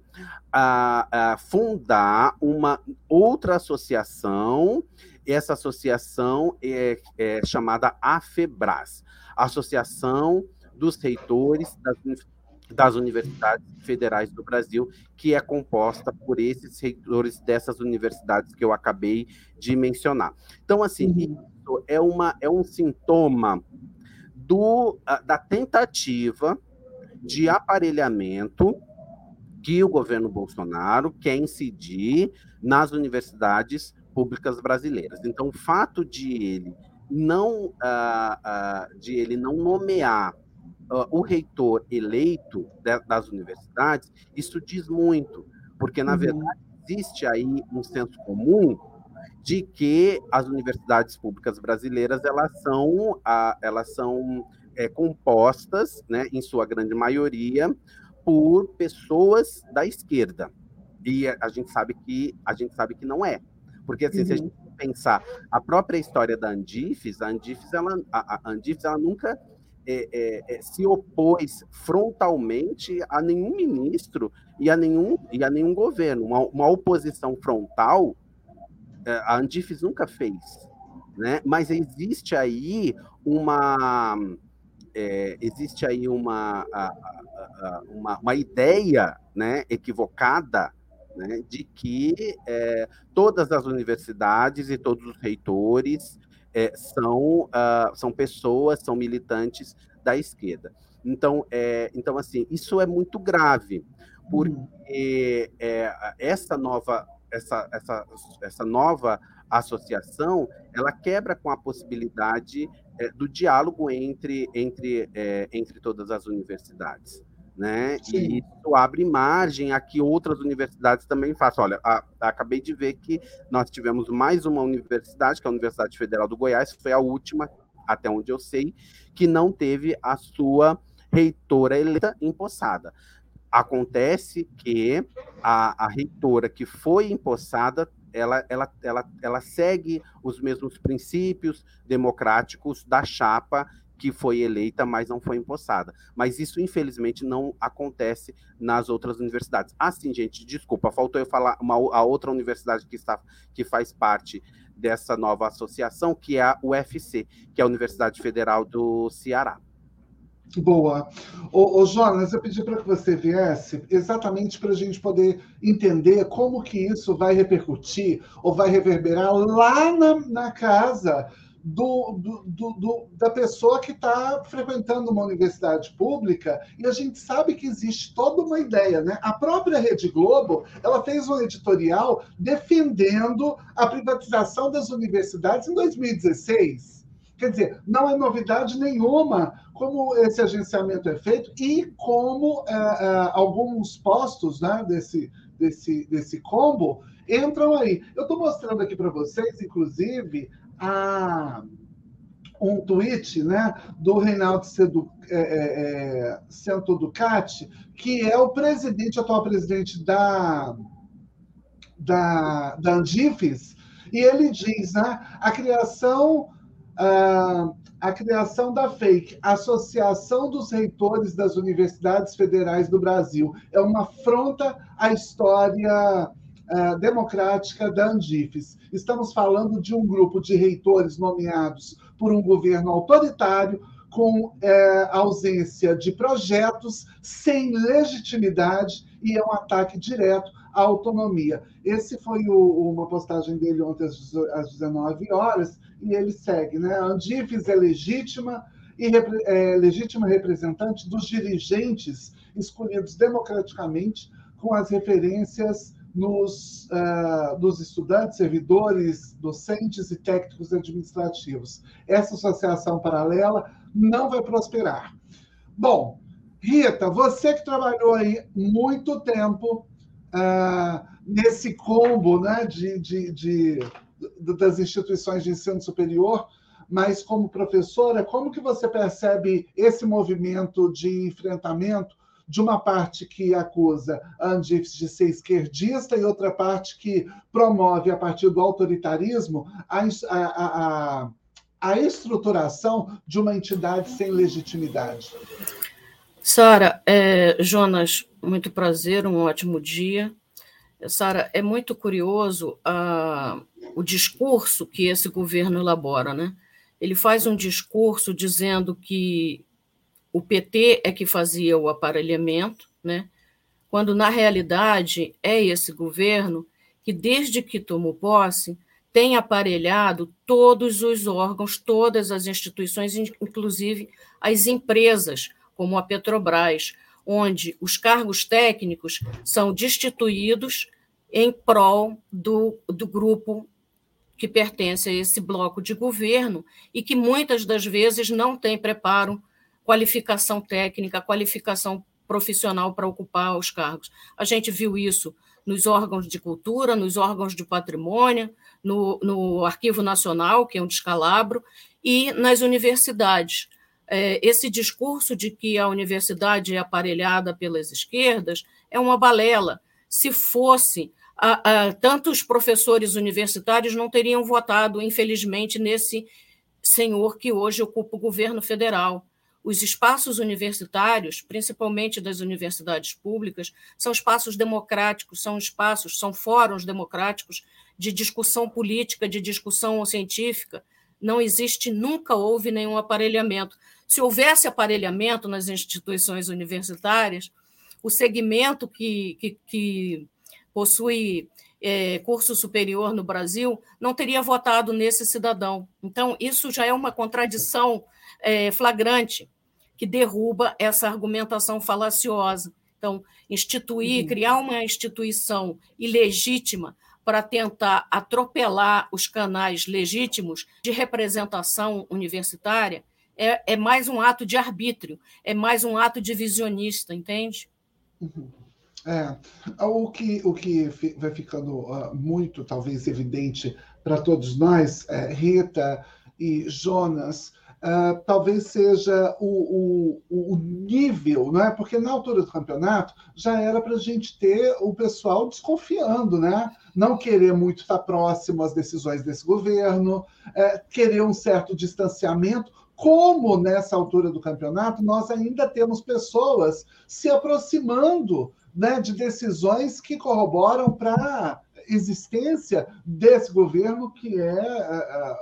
a, a fundar uma outra associação. Essa associação é, é chamada AFEBRAS Associação dos Reitores das, das Universidades Federais do Brasil, que é composta por esses reitores dessas universidades que eu acabei de mencionar. Então, assim, uhum. isso é, uma, é um sintoma do, da tentativa de aparelhamento que o governo Bolsonaro quer incidir nas universidades públicas brasileiras. Então, o fato de ele não, uh, uh, de ele não nomear uh, o reitor eleito de, das universidades, isso diz muito, porque, na uhum. verdade, existe aí um senso comum de que as universidades públicas brasileiras elas são, elas são é, compostas, né, em sua grande maioria, por pessoas da esquerda. E a gente sabe que a gente sabe que não é. Porque assim, uhum. se a uhum. gente pensar a própria história da Andifes, a Andifes ela, a, a Andifes, ela nunca é, é, é, se opôs frontalmente a nenhum ministro e a nenhum, e a nenhum governo. Uma, uma oposição frontal, é, a Andifes nunca fez. Né? Mas existe aí uma, é, existe aí uma, uma, uma, ideia né, equivocada né, de que é, todas as universidades e todos os reitores é, são, uh, são pessoas, são militantes da esquerda. Então, é, então assim, isso é muito grave, porque é, essa nova essa, essa, essa nova associação ela quebra com a possibilidade é, do diálogo entre, entre, é, entre todas as universidades. Né? E isso abre margem a que outras universidades também façam. Olha, a, a, acabei de ver que nós tivemos mais uma universidade, que é a Universidade Federal do Goiás, foi a última, até onde eu sei, que não teve a sua reitora eleita empossada. Acontece que a, a reitora que foi empossada ela, ela, ela, ela segue os mesmos princípios democráticos da chapa que foi eleita, mas não foi empossada. Mas isso, infelizmente, não acontece nas outras universidades. Ah, sim, gente, desculpa, faltou eu falar uma, a outra universidade que, está, que faz parte dessa nova associação, que é a UFC, que é a Universidade Federal do Ceará. Boa. Ô, ô Jonas, eu pedi para que você viesse exatamente para a gente poder entender como que isso vai repercutir ou vai reverberar lá na, na casa do, do, do, da pessoa que está frequentando uma universidade pública e a gente sabe que existe toda uma ideia, né? A própria Rede Globo, ela fez um editorial defendendo a privatização das universidades em 2016. Quer dizer, não é novidade nenhuma como esse agenciamento é feito e como é, é, alguns postos né, desse, desse, desse combo entram aí. Eu estou mostrando aqui para vocês, inclusive, a, um tweet né, do Reinaldo Sedu, é, é, Cento é, Ducati, que é o presidente, atual presidente da, da, da Andifes, e ele diz né, a criação. A, a criação da FAKE, Associação dos Reitores das Universidades Federais do Brasil, é uma afronta à história uh, democrática da Andifes. Estamos falando de um grupo de reitores nomeados por um governo autoritário, com é, ausência de projetos, sem legitimidade, e é um ataque direto à autonomia. Esse foi o, uma postagem dele ontem às, às 19 horas, e ele segue, né? A Andifes é legítima e é, legítima representante dos dirigentes escolhidos democraticamente com as referências nos, uh, dos estudantes, servidores, docentes e técnicos administrativos. Essa associação paralela não vai prosperar. Bom, Rita, você que trabalhou aí muito tempo uh, nesse combo né, de, de, de, das instituições de ensino superior, mas como professora, como que você percebe esse movimento de enfrentamento de uma parte que acusa a Andifes de ser esquerdista e outra parte que promove, a partir do autoritarismo, a, a, a, a estruturação de uma entidade sem legitimidade. Sara, é, Jonas, muito prazer, um ótimo dia. Sara, é muito curioso uh, o discurso que esse governo elabora, né? Ele faz um discurso dizendo que o PT é que fazia o aparelhamento, né? quando na realidade é esse governo que, desde que tomou posse, tem aparelhado todos os órgãos, todas as instituições, inclusive as empresas, como a Petrobras, onde os cargos técnicos são destituídos em prol do, do grupo que pertence a esse bloco de governo e que muitas das vezes não tem preparo qualificação técnica, qualificação profissional para ocupar os cargos. A gente viu isso nos órgãos de cultura, nos órgãos de patrimônio, no, no Arquivo Nacional, que é um descalabro, e nas universidades. É, esse discurso de que a universidade é aparelhada pelas esquerdas é uma balela. Se fosse, a, a, tantos professores universitários não teriam votado, infelizmente, nesse senhor que hoje ocupa o governo federal. Os espaços universitários, principalmente das universidades públicas, são espaços democráticos, são espaços, são fóruns democráticos de discussão política, de discussão científica. Não existe, nunca houve nenhum aparelhamento. Se houvesse aparelhamento nas instituições universitárias, o segmento que, que, que possui é, curso superior no Brasil não teria votado nesse cidadão. Então, isso já é uma contradição é, flagrante que derruba essa argumentação falaciosa. Então, instituir, uhum. criar uma instituição ilegítima para tentar atropelar os canais legítimos de representação universitária é, é, mais um ato de arbítrio, é mais um ato divisionista, entende? Uhum. É, o que, o que vai ficando uh, muito, talvez, evidente para todos nós, é, Rita e Jonas, Uh, talvez seja o, o, o, nível, não é? Porque na altura do campeonato já era para a gente ter o pessoal desconfiando, né? Não querer muito estar próximo às decisões desse governo, é, querer um certo distanciamento. Como nessa altura do campeonato nós ainda temos pessoas se aproximando né, de decisões que corroboram para a existência desse governo que é, é,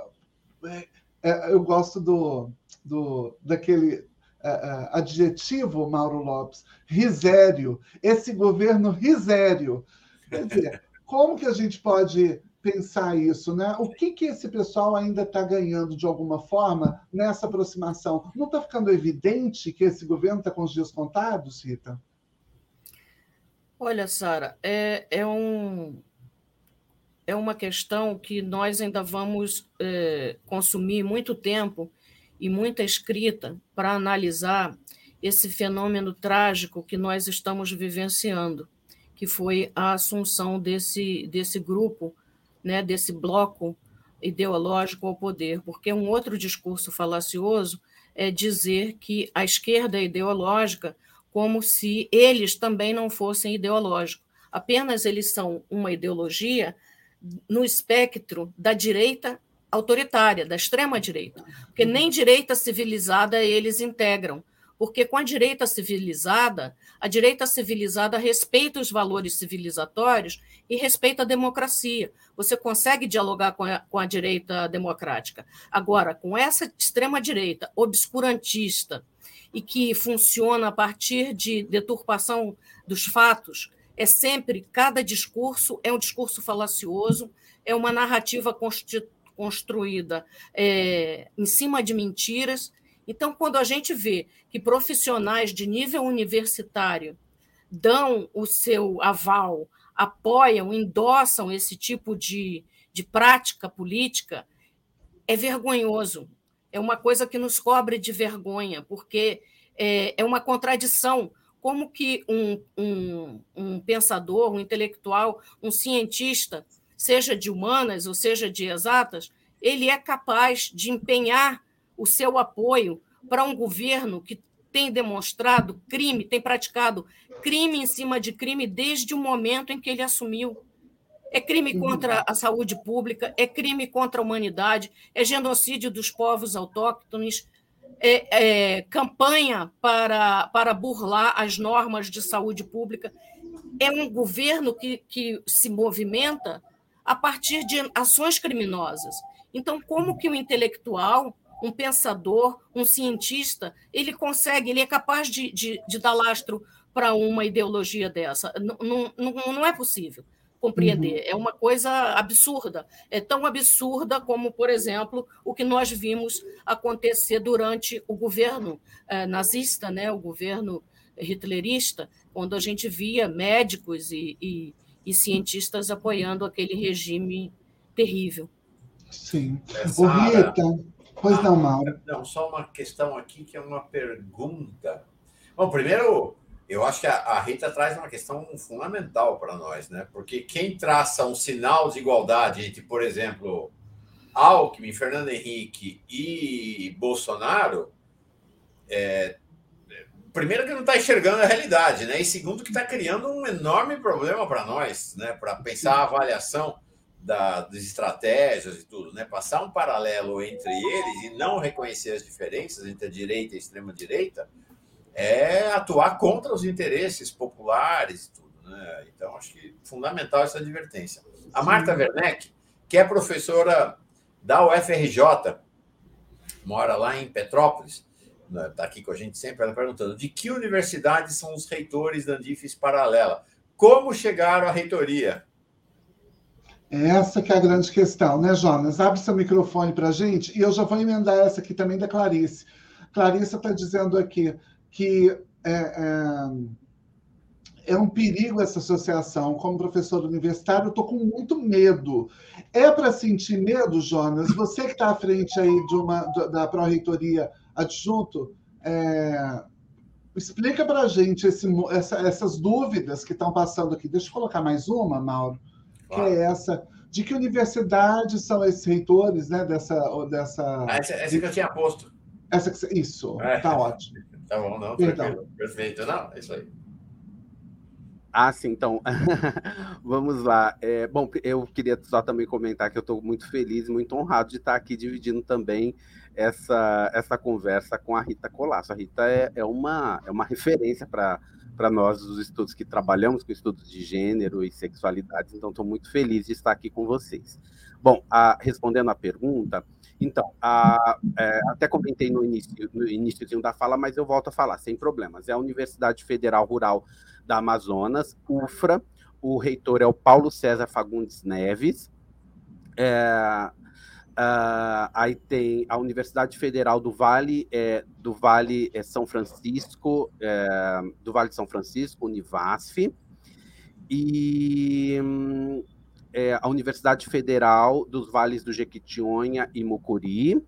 é é, eu gosto do, do daquele é, é, adjetivo, Mauro Lopes, risério. Esse governo risério. Quer dizer, como que a gente pode pensar isso, né? O que, que esse pessoal ainda está ganhando de alguma forma nessa aproximação? Não está ficando evidente que esse governo está com os dias contados, Rita? Olha, Sara, é, é um, é uma questão que nós ainda vamos é, consumir muito tempo e muita escrita para analisar esse fenômeno trágico que nós estamos vivenciando, que foi a assunção desse, desse grupo, né, desse bloco ideológico ao poder, porque um outro discurso falacioso é dizer que a esquerda é ideológica como se eles também não fossem ideológicos. Apenas eles são uma ideologia no espectro da direita autoritária, da extrema-direita. Porque nem direita civilizada eles integram. Porque com a direita civilizada, a direita civilizada respeita os valores civilizatórios e respeita a democracia. Você consegue dialogar com a, com a direita democrática. Agora, com essa extrema-direita obscurantista e que funciona a partir de deturpação dos fatos, é sempre, cada discurso é um discurso falacioso, é uma narrativa construída é, em cima de mentiras. Então, quando a gente vê que profissionais de nível universitário dão o seu aval, apoiam, endossam esse tipo de, de prática política, é vergonhoso. É uma coisa que nos cobre de vergonha, porque é, é uma contradição como que um, um, um pensador, um intelectual, um cientista, seja de humanas ou seja de exatas, ele é capaz de empenhar o seu apoio para um governo que tem demonstrado crime, tem praticado crime em cima de crime desde o momento em que ele assumiu. É crime contra a saúde pública, é crime contra a humanidade, é genocídio dos povos autóctones, é, é, campanha para, para burlar as normas de saúde pública. É um governo que, que se movimenta a partir de ações criminosas. Então, como que o intelectual, um pensador, um cientista, ele consegue, ele é capaz de, de, de dar lastro para uma ideologia dessa? Não, não, não é possível compreender. Uhum. É uma coisa absurda. É tão absurda como, por exemplo, o que nós vimos acontecer durante o governo eh, nazista, né, o governo hitlerista, quando a gente via médicos e, e, e cientistas apoiando aquele regime terrível. Sim. O Rita, pois não, Mauro. Não, só uma questão aqui que é uma pergunta. Bom, primeiro, eu acho que a, a Rita traz uma questão fundamental para nós, né? Porque quem traça um sinal de igualdade entre, por exemplo, Alckmin, Fernando Henrique e Bolsonaro, é, primeiro que não está enxergando a realidade, né? E segundo que está criando um enorme problema para nós, né? Para pensar a avaliação da, das estratégias e tudo, né? Passar um paralelo entre eles e não reconhecer as diferenças entre a direita e a extrema direita é atuar contra os interesses populares e tudo. Né? Então, acho que fundamental essa advertência. A Marta Werneck, que é professora da UFRJ, mora lá em Petrópolis, está né? aqui com a gente sempre, ela perguntando de que universidade são os reitores da Andifes Paralela? Como chegaram à reitoria? Essa que é a grande questão, né, Jonas? Abre seu microfone para a gente e eu já vou emendar essa aqui também da Clarice. Clarice está dizendo aqui, que é, é, é, um perigo essa associação. Como professor universitário, eu estou com muito medo. É para sentir medo, Jonas? Você que está à frente aí de uma, da pró-reitoria adjunto, é, explica para a gente esse, essa, essas dúvidas que estão passando aqui. Deixa eu colocar mais uma, Mauro, que é essa. De que universidades são esses reitores né, dessa. dessa... Ah, essa, essa que eu tinha posto. Essa que... Isso, é. tá ótimo. (laughs) Tá bom, não, tranquilo. Perfeito. Não, é isso aí. Ah, sim, então, (laughs) vamos lá. É, bom, eu queria só também comentar que eu estou muito feliz, muito honrado de estar aqui dividindo também essa, essa conversa com a Rita Colasso. A Rita é, é uma, é uma referência para para nós, os estudos que trabalhamos com estudos de gênero e sexualidade, então estou muito feliz de estar aqui com vocês. Bom, a, respondendo à pergunta, então, a, é, até comentei no início, no início da fala, mas eu volto a falar, sem problemas. É a Universidade Federal Rural da Amazonas, UFRA, o reitor é o Paulo César Fagundes Neves, é, Uh, aí tem a Universidade Federal do Vale, é, do Vale é, São Francisco, é, do Vale de São Francisco, Univasf, e é, a Universidade Federal dos Vales do Jequitinhonha e Mucuri,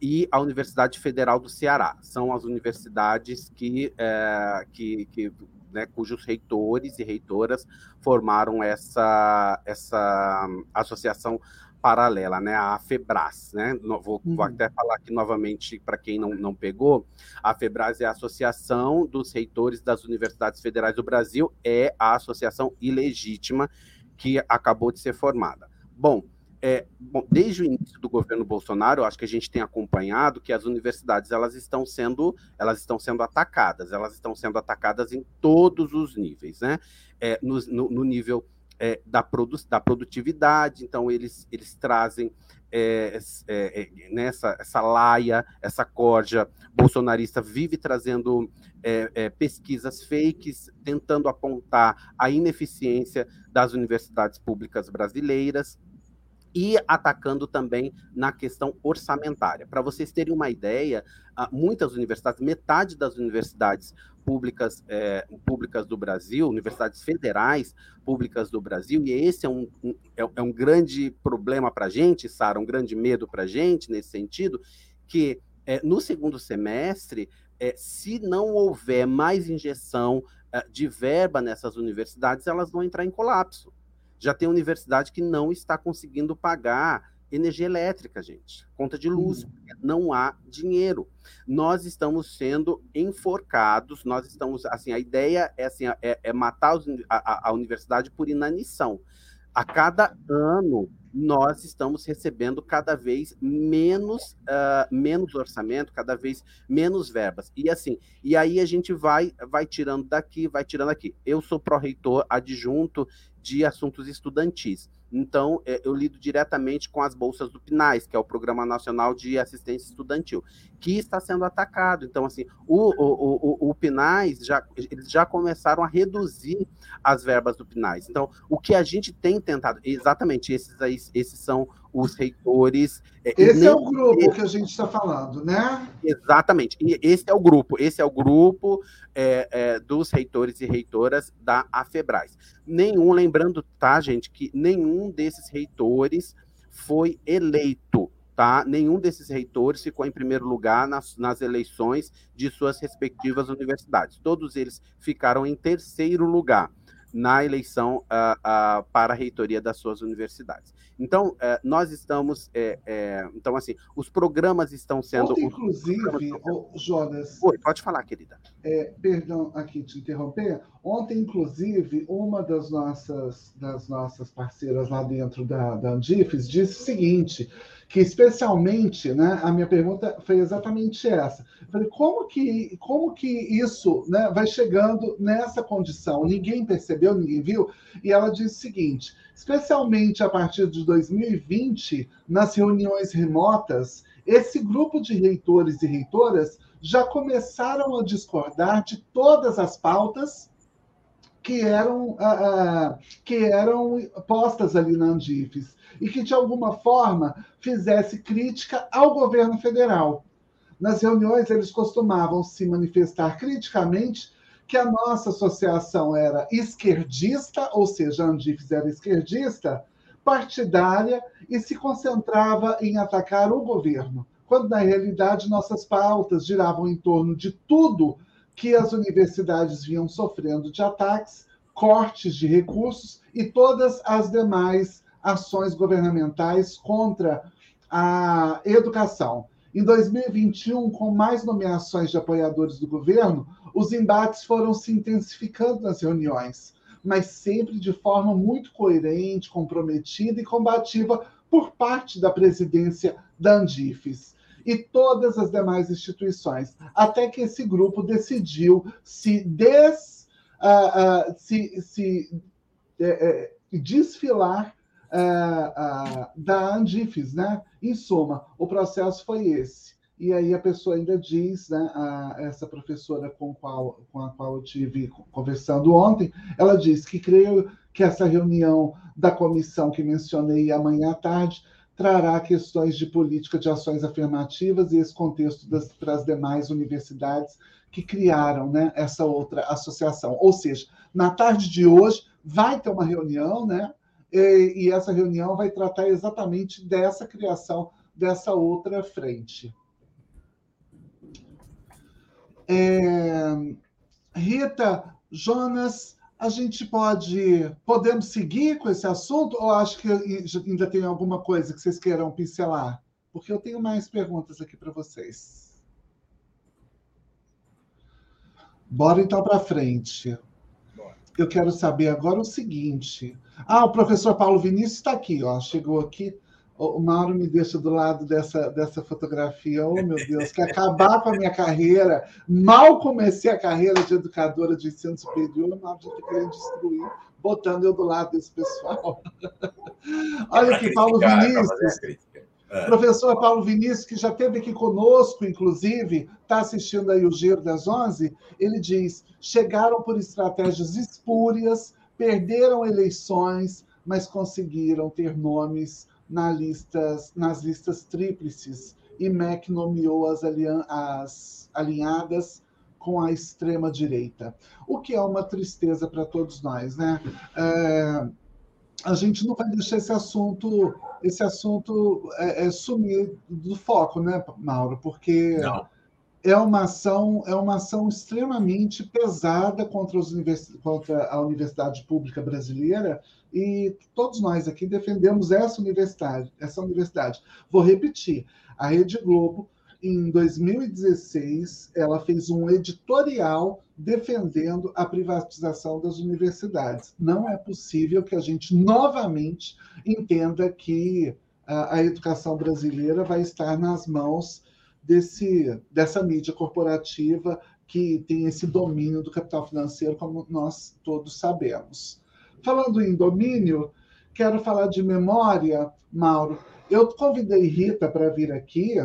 e a Universidade Federal do Ceará. São as universidades que, é, que, que né, cujos reitores e reitoras formaram essa, essa associação paralela, né, a FEBRAS, né? Vou, uhum. vou até falar aqui novamente para quem não, não pegou. A FEBRAS é a Associação dos Reitores das Universidades Federais do Brasil, é a associação ilegítima que acabou de ser formada. Bom, é, bom, desde o início do governo Bolsonaro, eu acho que a gente tem acompanhado que as universidades elas estão sendo elas estão sendo atacadas, elas estão sendo atacadas em todos os níveis, né? É, no, no, no nível é, da, produ da produtividade, então eles, eles trazem é, é, é, nessa essa laia, essa corja bolsonarista vive trazendo é, é, pesquisas fakes, tentando apontar a ineficiência das universidades públicas brasileiras e atacando também na questão orçamentária. Para vocês terem uma ideia, muitas universidades, metade das universidades públicas, é, públicas do Brasil, universidades federais públicas do Brasil, e esse é um, um é, é, um grande problema para a gente, Sara, um grande medo para a gente nesse sentido, que é, no segundo semestre, é, se não houver mais injeção de verba nessas universidades, elas vão entrar em colapso. Já tem universidade que não está conseguindo pagar energia elétrica, gente, conta de luz, uhum. não há dinheiro. Nós estamos sendo enforcados, nós estamos, assim, a ideia é, assim, é, é matar os, a, a universidade por inanição. A cada ano, nós estamos recebendo cada vez menos, uh, menos orçamento, cada vez menos verbas. E assim, e aí a gente vai, vai tirando daqui, vai tirando aqui. Eu sou pró-reitor adjunto de assuntos estudantis. Então, é, eu lido diretamente com as bolsas do PNAES, que é o Programa Nacional de Assistência Estudantil, que está sendo atacado. Então, assim, o, o, o, o PNAES, já, eles já começaram a reduzir as verbas do PNAES. Então, o que a gente tem tentado, exatamente, esses, aí, esses são os reitores. É, esse é o grupo esse, que a gente está falando, né? Exatamente. E esse é o grupo, esse é o grupo é, é, dos reitores e reitoras da AFEBRAS. Nenhum, lembrando, tá, gente, que nenhum desses reitores foi eleito. Tá? Nenhum desses reitores ficou em primeiro lugar nas, nas eleições de suas respectivas universidades. Todos eles ficaram em terceiro lugar na eleição uh, uh, para a reitoria das suas universidades. Então, uh, nós estamos, é, é, então assim, os programas estão sendo... Ontem, inclusive, oh, Jonas... Oi, pode falar, querida. É, perdão aqui te interromper. Ontem, inclusive, uma das nossas, das nossas parceiras lá dentro da, da Andifes disse o seguinte que especialmente, né, a minha pergunta foi exatamente essa. Eu falei, como que, como que isso né, vai chegando nessa condição? Ninguém percebeu, ninguém viu? E ela disse o seguinte: especialmente a partir de 2020, nas reuniões remotas, esse grupo de reitores e reitoras já começaram a discordar de todas as pautas que eram, uh, uh, que eram postas ali na Andifes e que, de alguma forma, fizesse crítica ao governo federal. Nas reuniões, eles costumavam se manifestar criticamente que a nossa associação era esquerdista, ou seja, a Andifes era esquerdista, partidária e se concentrava em atacar o governo, quando na realidade nossas pautas giravam em torno de tudo que as universidades vinham sofrendo de ataques, cortes de recursos e todas as demais ações governamentais contra a educação. Em 2021, com mais nomeações de apoiadores do governo, os embates foram se intensificando nas reuniões, mas sempre de forma muito coerente, comprometida e combativa por parte da presidência da Andifes e todas as demais instituições, até que esse grupo decidiu se, des, uh, uh, se, se uh, desfilar da Andifes, né? Em suma, o processo foi esse. E aí a pessoa ainda diz, né, a, essa professora com, qual, com a qual eu tive conversando ontem, ela diz que creio que essa reunião da comissão que mencionei amanhã à tarde trará questões de política de ações afirmativas e esse contexto das, para as demais universidades que criaram né, essa outra associação. Ou seja, na tarde de hoje vai ter uma reunião, né, e, e essa reunião vai tratar exatamente dessa criação dessa outra frente. É, Rita, Jonas, a gente pode. Podemos seguir com esse assunto ou acho que ainda tem alguma coisa que vocês queiram pincelar? Porque eu tenho mais perguntas aqui para vocês. Bora então para frente. Eu quero saber agora o seguinte. Ah, o professor Paulo Vinícius está aqui, ó. Chegou aqui. O Mauro me deixa do lado dessa, dessa fotografia. Oh, meu Deus, quer acabar com a minha carreira. Mal comecei a carreira de educadora de ensino superior, o Mauro já está querendo destruir, botando eu do lado desse pessoal. (laughs) Olha aqui, Paulo Vinícius. É. Professor Paulo Vinícius, que já esteve aqui conosco, inclusive, está assistindo aí o Giro das Onze, ele diz: chegaram por estratégias espúrias, perderam eleições, mas conseguiram ter nomes nas listas, nas listas tríplices e MEC nomeou as, as alinhadas com a extrema-direita, o que é uma tristeza para todos nós. Né? É, a gente não vai deixar esse assunto, esse assunto é, é sumir do foco, né, Mauro? Porque não é uma ação é uma ação extremamente pesada contra, os univers, contra a universidade pública brasileira e todos nós aqui defendemos essa universidade essa universidade. Vou repetir. A Rede Globo em 2016 ela fez um editorial defendendo a privatização das universidades. Não é possível que a gente novamente entenda que a, a educação brasileira vai estar nas mãos desse, dessa mídia corporativa que tem esse domínio do capital financeiro, como nós todos sabemos. Falando em domínio, quero falar de memória, Mauro. Eu convidei Rita para vir aqui.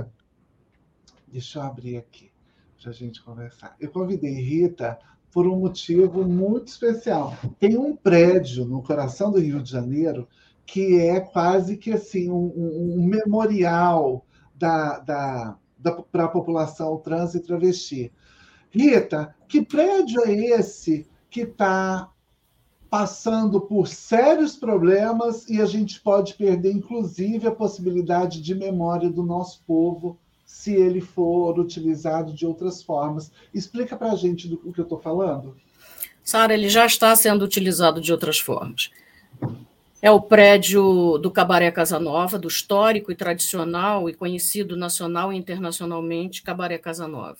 Deixa eu abrir aqui para a gente conversar. Eu convidei Rita por um motivo muito especial. Tem um prédio no coração do Rio de Janeiro que é quase que assim um, um, um memorial da, da, para a população trans e travesti. Rita, que prédio é esse que está passando por sérios problemas e a gente pode perder, inclusive, a possibilidade de memória do nosso povo se ele for utilizado de outras formas. Explica para a gente do que eu estou falando. Sara, ele já está sendo utilizado de outras formas. É o prédio do Cabaré Casa Nova, do histórico e tradicional e conhecido nacional e internacionalmente Cabaré Casa Nova.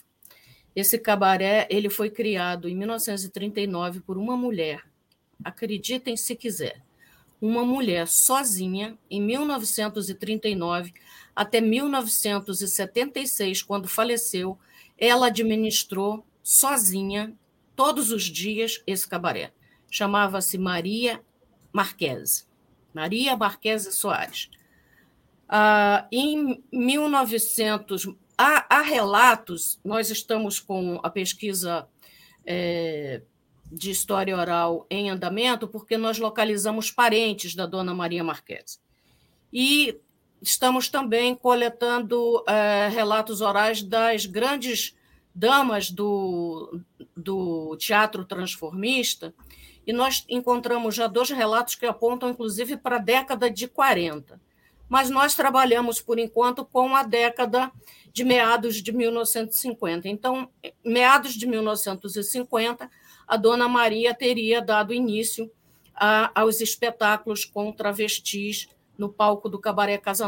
Esse cabaré ele foi criado em 1939 por uma mulher, acreditem se quiser, uma mulher sozinha em 1939 até 1976, quando faleceu, ela administrou sozinha todos os dias esse cabaré. Chamava-se Maria Marquese. Maria Marquesa Soares. Ah, em 1900, há, há, relatos, nós estamos com a pesquisa é, de história oral em andamento, porque nós localizamos parentes da dona Maria Marquesa. E estamos também coletando é, relatos orais das grandes damas do, do teatro transformista, e nós encontramos já dois relatos que apontam, inclusive, para a década de 40. Mas nós trabalhamos, por enquanto, com a década de meados de 1950. Então, meados de 1950, a Dona Maria teria dado início a, aos espetáculos com travestis no palco do Cabaré Casa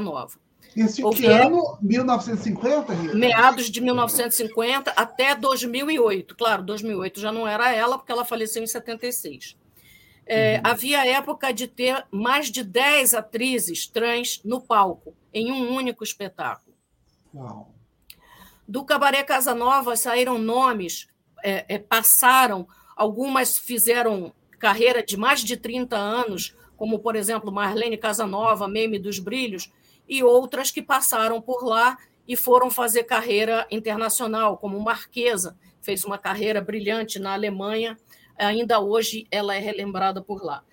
Esse que ano? 1950, Rita? Meados de 1950 até 2008. Claro, 2008 já não era ela, porque ela faleceu em 76. É, uhum. Havia época de ter mais de 10 atrizes trans no palco, em um único espetáculo. Uau. Do Cabaré Casa Nova saíram nomes, é, é, passaram, algumas fizeram carreira de mais de 30 anos, como, por exemplo, Marlene Casanova, Meme dos Brilhos, e outras que passaram por lá e foram fazer carreira internacional, como Marquesa, fez uma carreira brilhante na Alemanha, ainda hoje ela é relembrada por lá.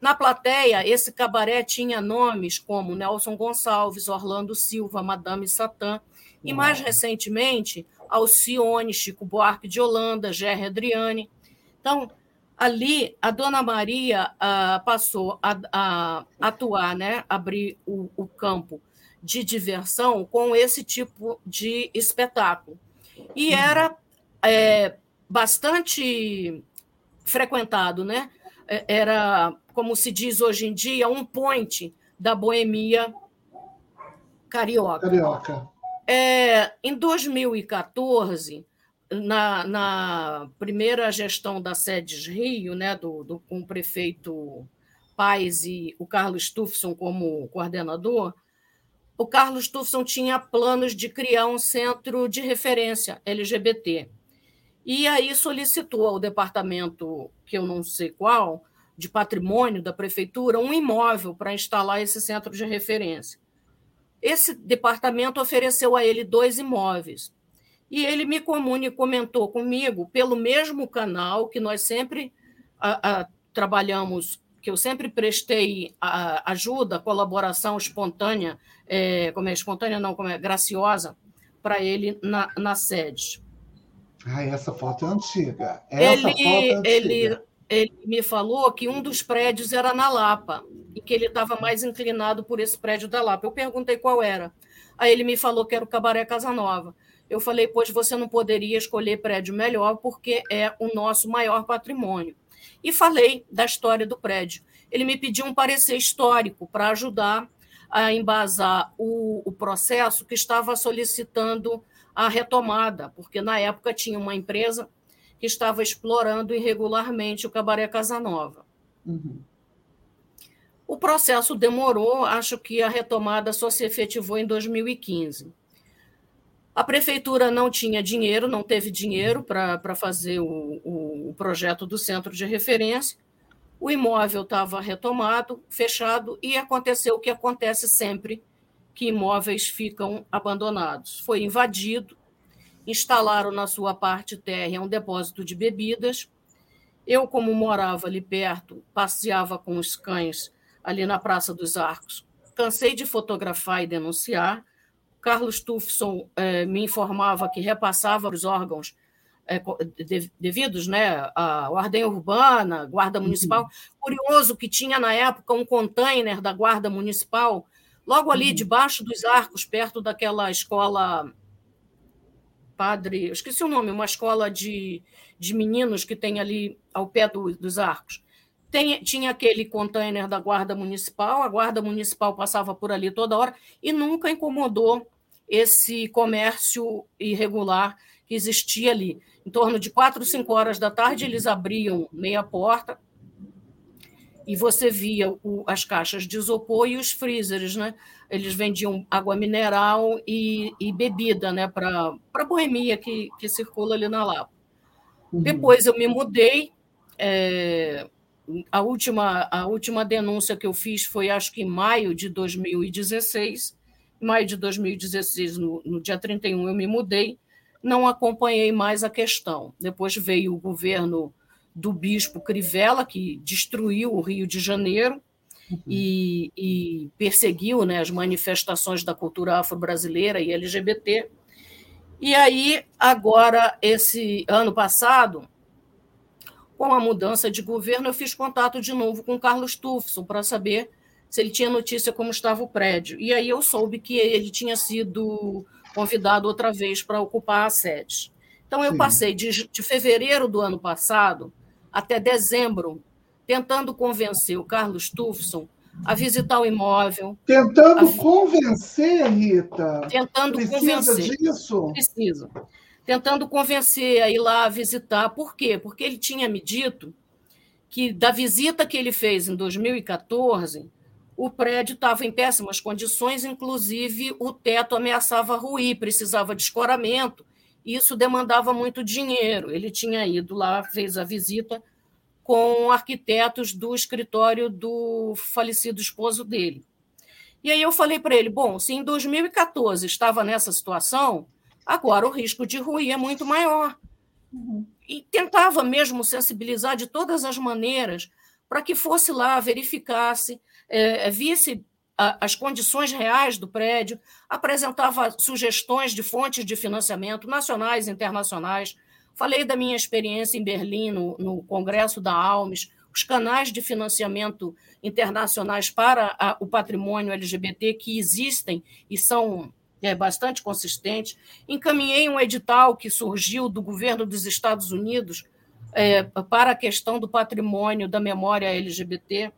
Na plateia, esse cabaré tinha nomes como Nelson Gonçalves, Orlando Silva, Madame Satã, e mais recentemente, Alcione, Chico Buarque de Holanda, Gerry Adriane. Então, ali, a Dona Maria ah, passou a, a, atuar, né, abrir o, o campo de diversão com esse tipo de espetáculo. E era é, bastante frequentado, né? É, era, como se diz hoje em dia, um point da boemia carioca. Carioca. É, em 2014, na, na, primeira gestão da Sedes Rio, né, do, do, com o prefeito Paes e o Carlos Tufson como coordenador, o Carlos Tufson tinha planos de criar um centro de referência LGBT. E aí solicitou ao departamento, que eu não sei qual, de patrimônio da prefeitura, um imóvel para instalar esse centro de referência. Esse departamento ofereceu a ele dois imóveis. E ele me comunicou, comentou comigo, pelo mesmo canal que nós sempre a, a, trabalhamos, que eu sempre prestei a, ajuda, colaboração espontânea, é, como é espontânea, não, como é graciosa, para ele na, na sede. Ah, essa foto é antiga. Essa ele, é antiga. Ele, ele me falou que um dos prédios era na Lapa e que ele estava mais inclinado por esse prédio da Lapa. Eu perguntei qual era. Aí ele me falou que era o Cabaré Casa Nova. Eu falei, pois você não poderia escolher prédio melhor porque é o nosso maior patrimônio. E falei da história do prédio. Ele me pediu um parecer histórico para ajudar a embasar o, o processo que estava solicitando a retomada, porque na época tinha uma empresa que estava explorando irregularmente o Cabaré Casanova. Uhum. O processo demorou, acho que a retomada só se efetivou em 2015. A prefeitura não tinha dinheiro, não teve dinheiro para fazer o, o, projeto do centro de referência. O imóvel estava retomado, fechado, e aconteceu o que acontece sempre que imóveis ficam abandonados. Foi invadido, instalaram na sua parte térrea um depósito de bebidas. Eu, como morava ali perto, passeava com os cães ali na Praça dos Arcos. Cansei de fotografar e denunciar. Carlos Tufson eh, me informava que repassava os órgãos eh, devidos né, à Ordem Urbana, Guarda Municipal. Uhum. Curioso que tinha na época um container da Guarda Municipal Logo ali, uhum. debaixo dos arcos, perto daquela escola Padre, esqueci o nome, uma escola de, de meninos que tem ali ao pé do, dos arcos. Tem, tinha aquele container da Guarda Municipal, a Guarda Municipal passava por ali toda hora e nunca incomodou esse comércio irregular que existia ali. Em torno de quatro, cinco horas da tarde, eles abriam meia porta, e você via o, as caixas de isopor e os freezers, né? Eles vendiam água mineral e, e bebida, né? Para a boemia que, que circula ali na Lapa. Uhum. Depois eu me mudei. É, a, última, a última denúncia que eu fiz foi, acho que em maio de 2016. Em maio de 2016, no, no dia 31, eu me mudei. Não acompanhei mais a questão. Depois veio o governo do bispo Crivella, que destruiu o Rio de Janeiro uhum. e, e, perseguiu né, as manifestações da cultura afro-brasileira e LGBT. E aí, agora, esse ano passado, com a mudança de governo, eu fiz contato de novo com Carlos Tufson para saber se ele tinha notícia como estava o prédio. E aí eu soube que ele tinha sido convidado outra vez para ocupar a sede. Então, eu Sim. passei de, de fevereiro do ano passado até dezembro, tentando convencer o Carlos Tufson a visitar o imóvel. Tentando a... convencer, Rita. Tentando Precisa convencer. disso? Precisa. Tentando convencer a ir lá visitar. Por quê? Porque ele tinha me dito que da visita que ele fez em 2014, o prédio estava em péssimas condições, inclusive o teto ameaçava ruir, precisava de escoramento, isso demandava muito dinheiro. Ele tinha ido lá, fez a visita com arquitetos do escritório do falecido esposo dele. E aí eu falei para ele: bom, se em 2014 estava nessa situação, agora o risco de ruir é muito maior. Uhum. E tentava mesmo sensibilizar de todas as maneiras para que fosse lá, verificasse, é, visse a, as condições reais do prédio, apresentava sugestões de fontes de financiamento nacionais e internacionais. Falei da minha experiência em Berlim, no, no Congresso da Almes, os canais de financiamento internacionais para a, o patrimônio LGBT que existem e são é, bastante consistentes. Encaminhei um edital que surgiu do governo dos Estados Unidos é, para a questão do patrimônio da memória LGBT.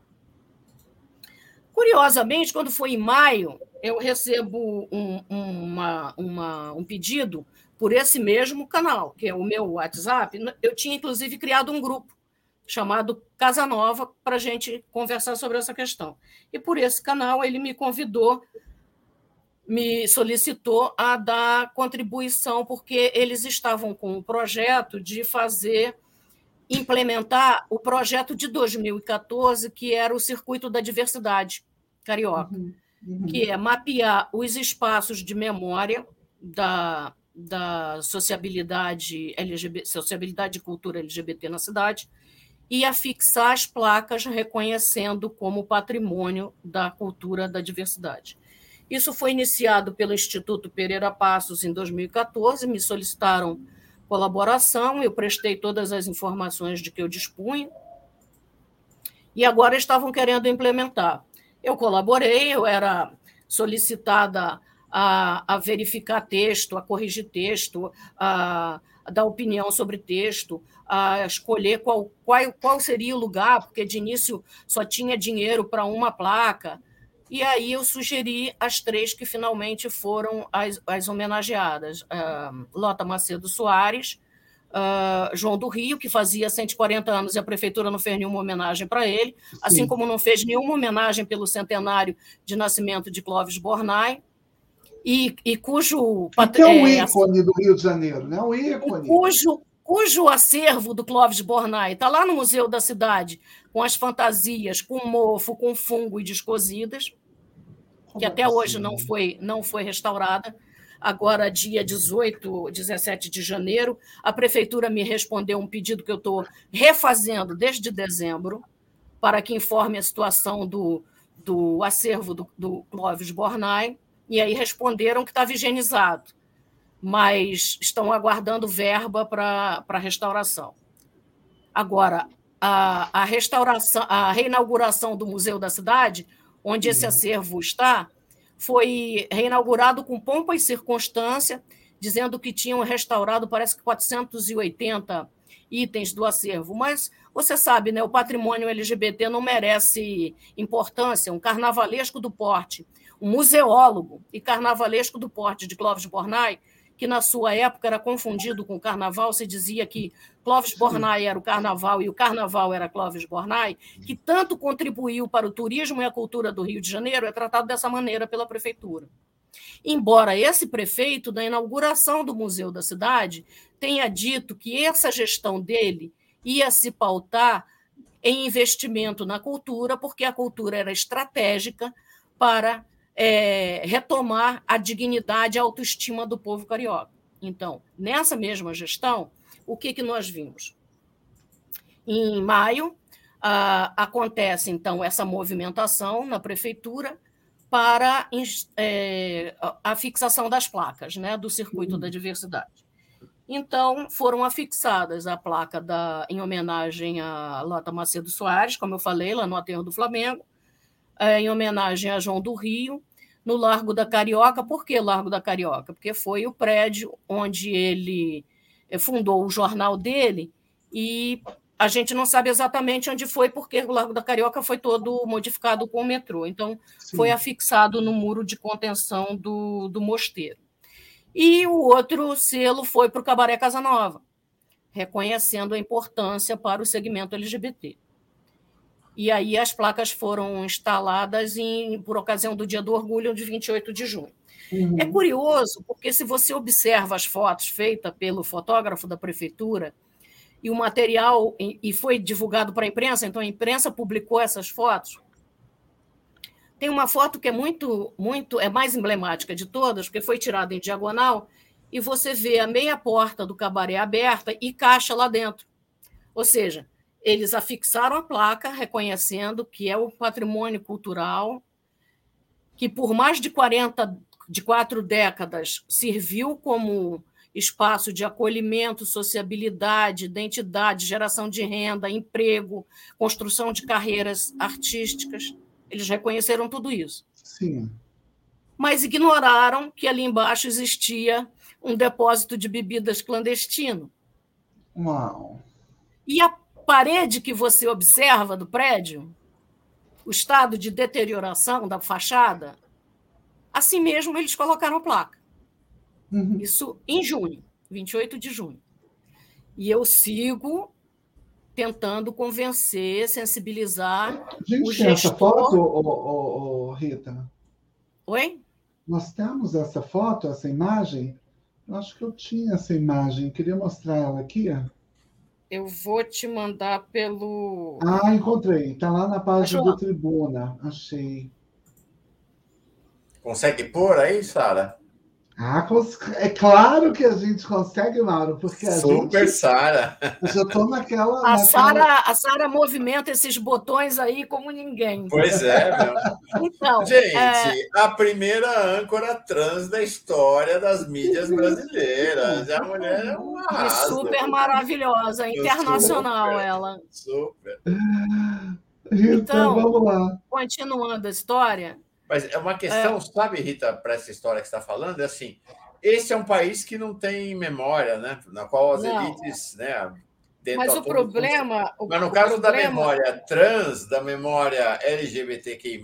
Curiosamente, quando foi em maio, eu recebo um, uma, uma, um pedido por esse mesmo canal, que é o meu WhatsApp. Eu tinha, inclusive, criado um grupo chamado Casa Nova para a gente conversar sobre essa questão. E por esse canal ele me convidou, me solicitou a dar contribuição, porque eles estavam com um projeto de fazer implementar o projeto de 2014, que era o Circuito da Diversidade Carioca, uhum, uhum. que é mapear os espaços de memória da, da sociabilidade LGBT, sociabilidade e cultura LGBT na cidade e afixar as placas reconhecendo como patrimônio da cultura da diversidade. Isso foi iniciado pelo Instituto Pereira Passos em 2014, me solicitaram colaboração, eu prestei todas as informações de que eu dispunha, e agora estavam querendo implementar. Eu colaborei, eu era solicitada a, a verificar texto, a corrigir texto, a, a, dar opinião sobre texto, a escolher qual, qual, qual seria o lugar, porque de início só tinha dinheiro para uma placa. E aí eu sugeri as três que finalmente foram as, as homenageadas: uh, Lota Macedo Soares, uh, João do Rio, que fazia 140 anos e a prefeitura não fez nenhuma homenagem para ele, Sim. assim como não fez nenhuma homenagem pelo centenário de nascimento de Clóvis Bornai. E, e cujo. Que é um ícone é, do Rio de Janeiro, né? Um ícone. Cujo, cujo acervo do Clóvis Bornai está lá no Museu da Cidade, com as fantasias, com mofo, com fungo e descozidas que até hoje não foi, não foi restaurada. Agora, dia 18, 17 de janeiro, a prefeitura me respondeu um pedido que eu estou refazendo desde dezembro, para que informe a situação do, do acervo do, do Clóvis Bornai, e aí responderam que estava higienizado, mas estão aguardando verba para a restauração. Agora, a, a restauração, a reinauguração do Museu da Cidade onde esse uhum. acervo está, foi reinaugurado com pompa e circunstância, dizendo que tinham restaurado, parece que 480 itens do acervo. Mas você sabe, né, o patrimônio LGBT não merece importância. Um carnavalesco do porte, um museólogo e carnavalesco do porte de Clóvis Bornai que na sua época era confundido com o carnaval, se dizia que Clóvis Bornai era o carnaval e o carnaval era Clóvis Bornai, que tanto contribuiu para o turismo e a cultura do Rio de Janeiro, é tratado dessa maneira pela prefeitura. Embora esse prefeito, na inauguração do Museu da Cidade, tenha dito que essa gestão dele ia se pautar em investimento na cultura, porque a cultura era estratégica para é, retomar a dignidade e a autoestima do povo carioca. Então, nessa mesma gestão, o que, que nós vimos? Em maio, ah, acontece, então, essa movimentação na prefeitura para é, a fixação das placas né, do circuito da diversidade. Então, foram afixadas a placa da, em homenagem a Lota Macedo Soares, como eu falei, lá no Aterro do Flamengo, é, em homenagem a João do Rio, no Largo da Carioca. Por que Largo da Carioca? Porque foi o prédio onde ele eh, fundou o jornal dele e a gente não sabe exatamente onde foi, porque o Largo da Carioca foi todo modificado com o metrô. Então, Sim. foi afixado no muro de contenção do, do mosteiro. E o outro selo foi para o Cabaré Casa Nova, reconhecendo a importância para o segmento LGBT. E aí as placas foram instaladas em, por ocasião do Dia do Orgulho, de 28 de junho. Uhum. É curioso, porque se você observa as fotos feitas pelo fotógrafo da prefeitura, e o material e foi divulgado para a imprensa, então a imprensa publicou essas fotos. Tem uma foto que é muito, muito, é mais emblemática de todas, porque foi tirada em diagonal, e você vê a meia porta do cabaré aberta e caixa lá dentro. Ou seja, eles afixaram a placa reconhecendo que é o patrimônio cultural que por mais de 40 de quatro décadas serviu como espaço de acolhimento, sociabilidade, identidade, geração de renda, emprego, construção de carreiras artísticas. Eles reconheceram tudo isso. Sim. Mas ignoraram que ali embaixo existia um depósito de bebidas clandestino. Uau. E a parede que você observa do prédio, o estado de deterioração da fachada, assim mesmo eles colocaram placa. Uhum. Isso em junho, 28 de junho. E eu sigo tentando convencer, sensibilizar gente o gestor... essa foto, ô, ô, Rita? Oi? Nós temos essa foto, essa imagem? Eu acho que eu tinha essa imagem. Queria mostrar ela aqui. Eu vou te mandar pelo. Ah, encontrei. Está lá na página do Tribuna. Achei. Consegue pôr aí, Sara? Ah, é claro que a gente consegue, Mauro, porque a Super gente... Sara. Eu já estou naquela. A naquela... Sara a Sara movimenta esses botões aí como ninguém. Pois é, meu. Então, gente, é... a primeira âncora trans da história das mídias brasileiras. A mulher é uma arraso. super maravilhosa, internacional super, ela. Super. Então, vamos lá. Continuando a história, mas é uma questão, é. sabe, Rita, para essa história que você está falando, é assim: esse é um país que não tem memória, né? Na qual as não. elites, né? Mas o problema. Mas no caso problema... da memória trans, da memória LGBTQI,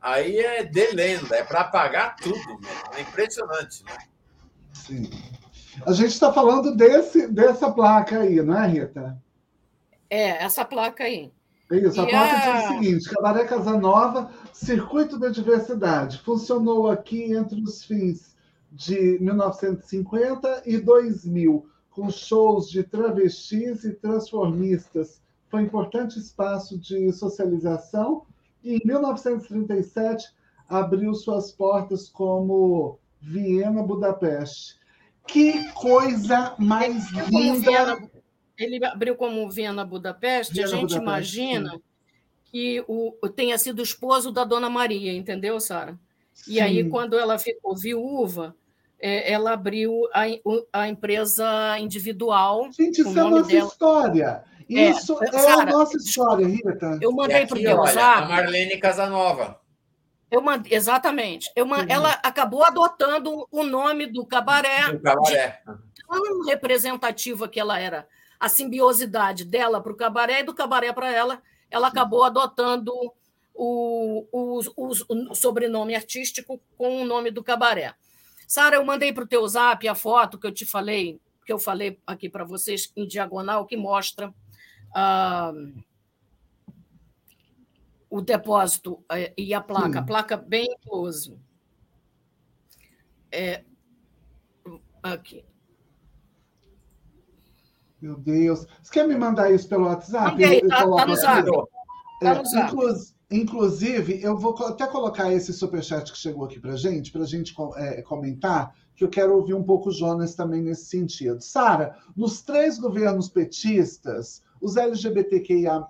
aí é de lenda, é para apagar tudo mesmo. É impressionante, né? Sim. A gente está falando desse, dessa placa aí, não é, Rita? É, essa placa aí. Isso, a placa a... diz o seguinte: Cabaré Casanova, Circuito da Diversidade, funcionou aqui entre os fins de 1950 e 2000, com shows de travestis e transformistas. Foi um importante espaço de socialização e, em 1937, abriu suas portas como Viena Budapeste. Que coisa mais linda! Ele abriu como Viena Budapeste, Viena, a gente Budapeste, imagina sim. que o, tenha sido esposo da Dona Maria, entendeu, Sara? E aí, quando ela ficou viúva, é, ela abriu a, a, empresa individual. Gente, isso é a nossa dela. história. É, isso é, é Sarah, a nossa história, Rita. Eu mandei para o teu A Marlene Casanova. Eu mandei, exatamente. Eu. Ela acabou adotando o nome do cabaré. Do cabaré. tão representativa que ela era a simbiosidade dela para o cabaré e do cabaré para ela, ela acabou adotando o, o, o, sobrenome artístico com o nome do cabaré. Sara, eu mandei para o teu zap a foto que eu te falei, que eu falei aqui para vocês em diagonal, que mostra ah, o depósito eh, e a placa, Sim. a placa bem close. É, aqui. Meu Deus. Você quer me mandar isso pelo WhatsApp? Mandei, tá, tá no zap. Tá no zap. inclusive, eu vou até colocar esse superchat que chegou aqui para gente, para a gente é, comentar, que eu quero ouvir um pouco o Jonas também nesse sentido. Sara, nos três governos petistas, os LGBTQIAP+,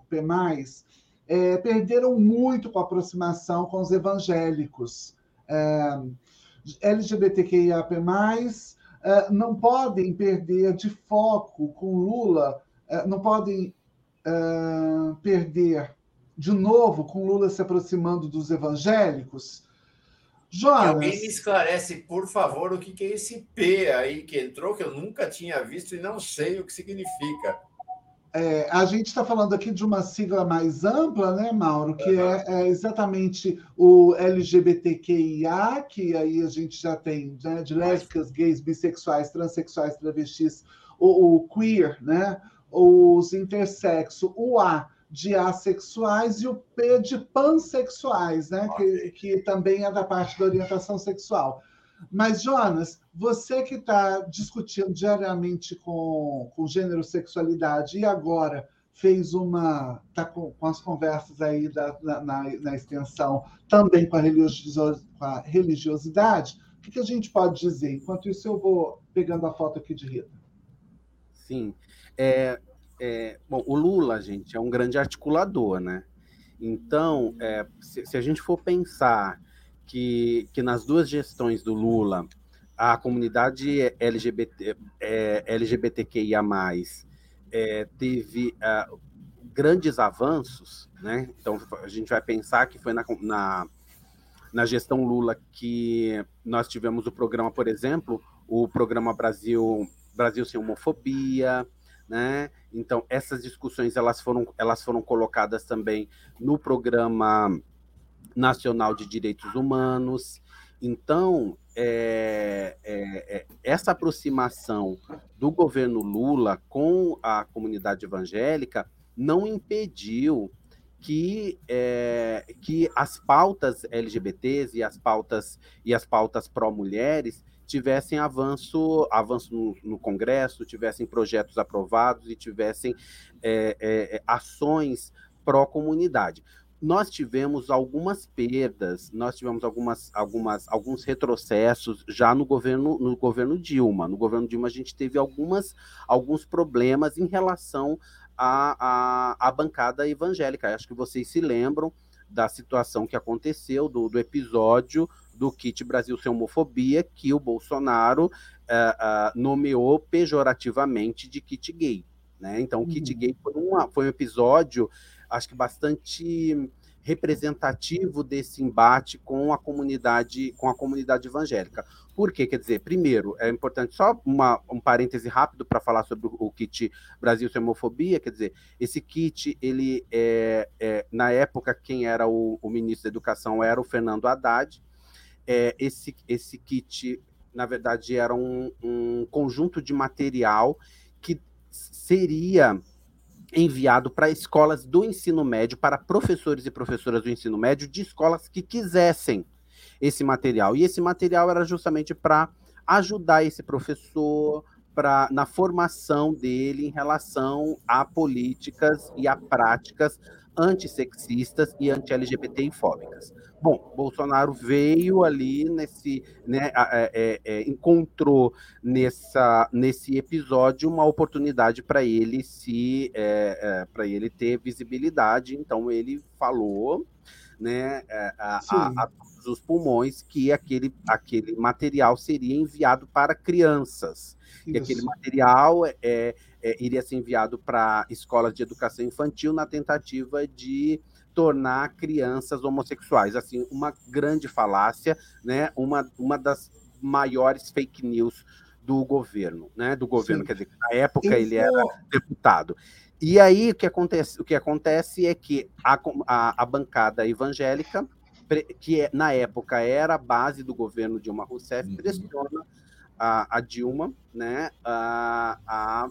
é, perderam muito com a aproximação com os evangélicos. É, LGBTQIAP+, não podem perder de foco com Lula, uh, não podem uh, perder de novo com Lula se aproximando dos evangélicos. Jonas, alguém me esclarece, por favor, o que é esse P aí que entrou, que eu nunca tinha visto e não sei o que significa. É, a gente está falando aqui de uma sigla mais ampla, né, Mauro, que uhum. é, é, exatamente o LGBTQIA, que aí a gente já tem né, de lésbicas, gays, bissexuais, transexuais, travestis, o, o queer, né, os intersexo, o A de assexuais e o P de pansexuais, né, que, que também é da parte da orientação sexual. Mas, Jonas, você que está discutindo diariamente com, com gênero sexualidade e agora fez uma. está com, com, as conversas aí da, na, na, extensão também com a, religiosidade, com a religiosidade, o que, que, a gente pode dizer? Enquanto isso, eu vou pegando a foto aqui de Rita. Sim. É, é, bom, o Lula, gente, é um grande articulador, né? Então, é, se, se a gente for pensar que, que nas duas gestões do Lula, a comunidade LGBT, é, LGBTQIA+, é, teve uh, grandes avanços, né? Então, a gente vai pensar que foi na, na, na gestão Lula que nós tivemos o programa, por exemplo, o programa Brasil, Brasil Sem Homofobia, né? Então, essas discussões, elas foram, elas foram colocadas também no programa Nacional de Direitos Humanos. Então, é, é, é, essa aproximação do governo Lula com a comunidade evangélica não impediu que, é, que as pautas LGBTs e as pautas e as pautas pró-mulheres tivessem avanço, avanço no, no, Congresso, tivessem projetos aprovados e tivessem é, é, ações pró-comunidade nós tivemos algumas perdas, nós tivemos algumas, algumas, alguns retrocessos já no governo, no governo Dilma. No governo Dilma a gente teve algumas, alguns problemas em relação à, à, à bancada evangélica. Acho que vocês se lembram da situação que aconteceu, do, do episódio do kit Brasil sem homofobia, que o Bolsonaro uh, uh, nomeou pejorativamente de kit gay. Né? Então, o kit uhum. gay foi, uma, foi um episódio acho que bastante representativo desse embate com a comunidade com a comunidade evangélica. Por quê? Quer dizer, primeiro, é importante só uma, um parêntese rápido para falar sobre o, o, kit Brasil sem homofobia, quer dizer, esse kit, ele é, é na época quem era o, o, ministro da Educação era o Fernando Haddad. É, esse, esse kit, na verdade, era um, um conjunto de material que seria enviado para escolas do ensino médio, para professores e professoras do ensino médio de escolas que quisessem esse material. E esse material era justamente para ajudar esse professor pra, na formação dele em relação a políticas e a práticas antissexistas e anti-LGBTI-fóbicas. Bom, Bolsonaro veio ali nesse, né, é, é, é, encontrou nessa, nesse episódio uma oportunidade para ele se, é, é para ele ter visibilidade. Então ele falou, né, é, a, a, a, todos os pulmões que aquele, aquele material seria enviado para crianças. Isso. E aquele material é, iria ser enviado para escolas de educação infantil na tentativa de tornar crianças homossexuais. Assim, uma grande falácia, né? Uma, uma das maiores fake news do governo, né? Do governo, Sim. quer dizer, na época ele era deputado. E aí o que acontece, o que acontece é que a, a, a bancada evangélica, que é, na época era a base do governo Dilma Rousseff, uhum. pressiona a, a, Dilma, né, a, a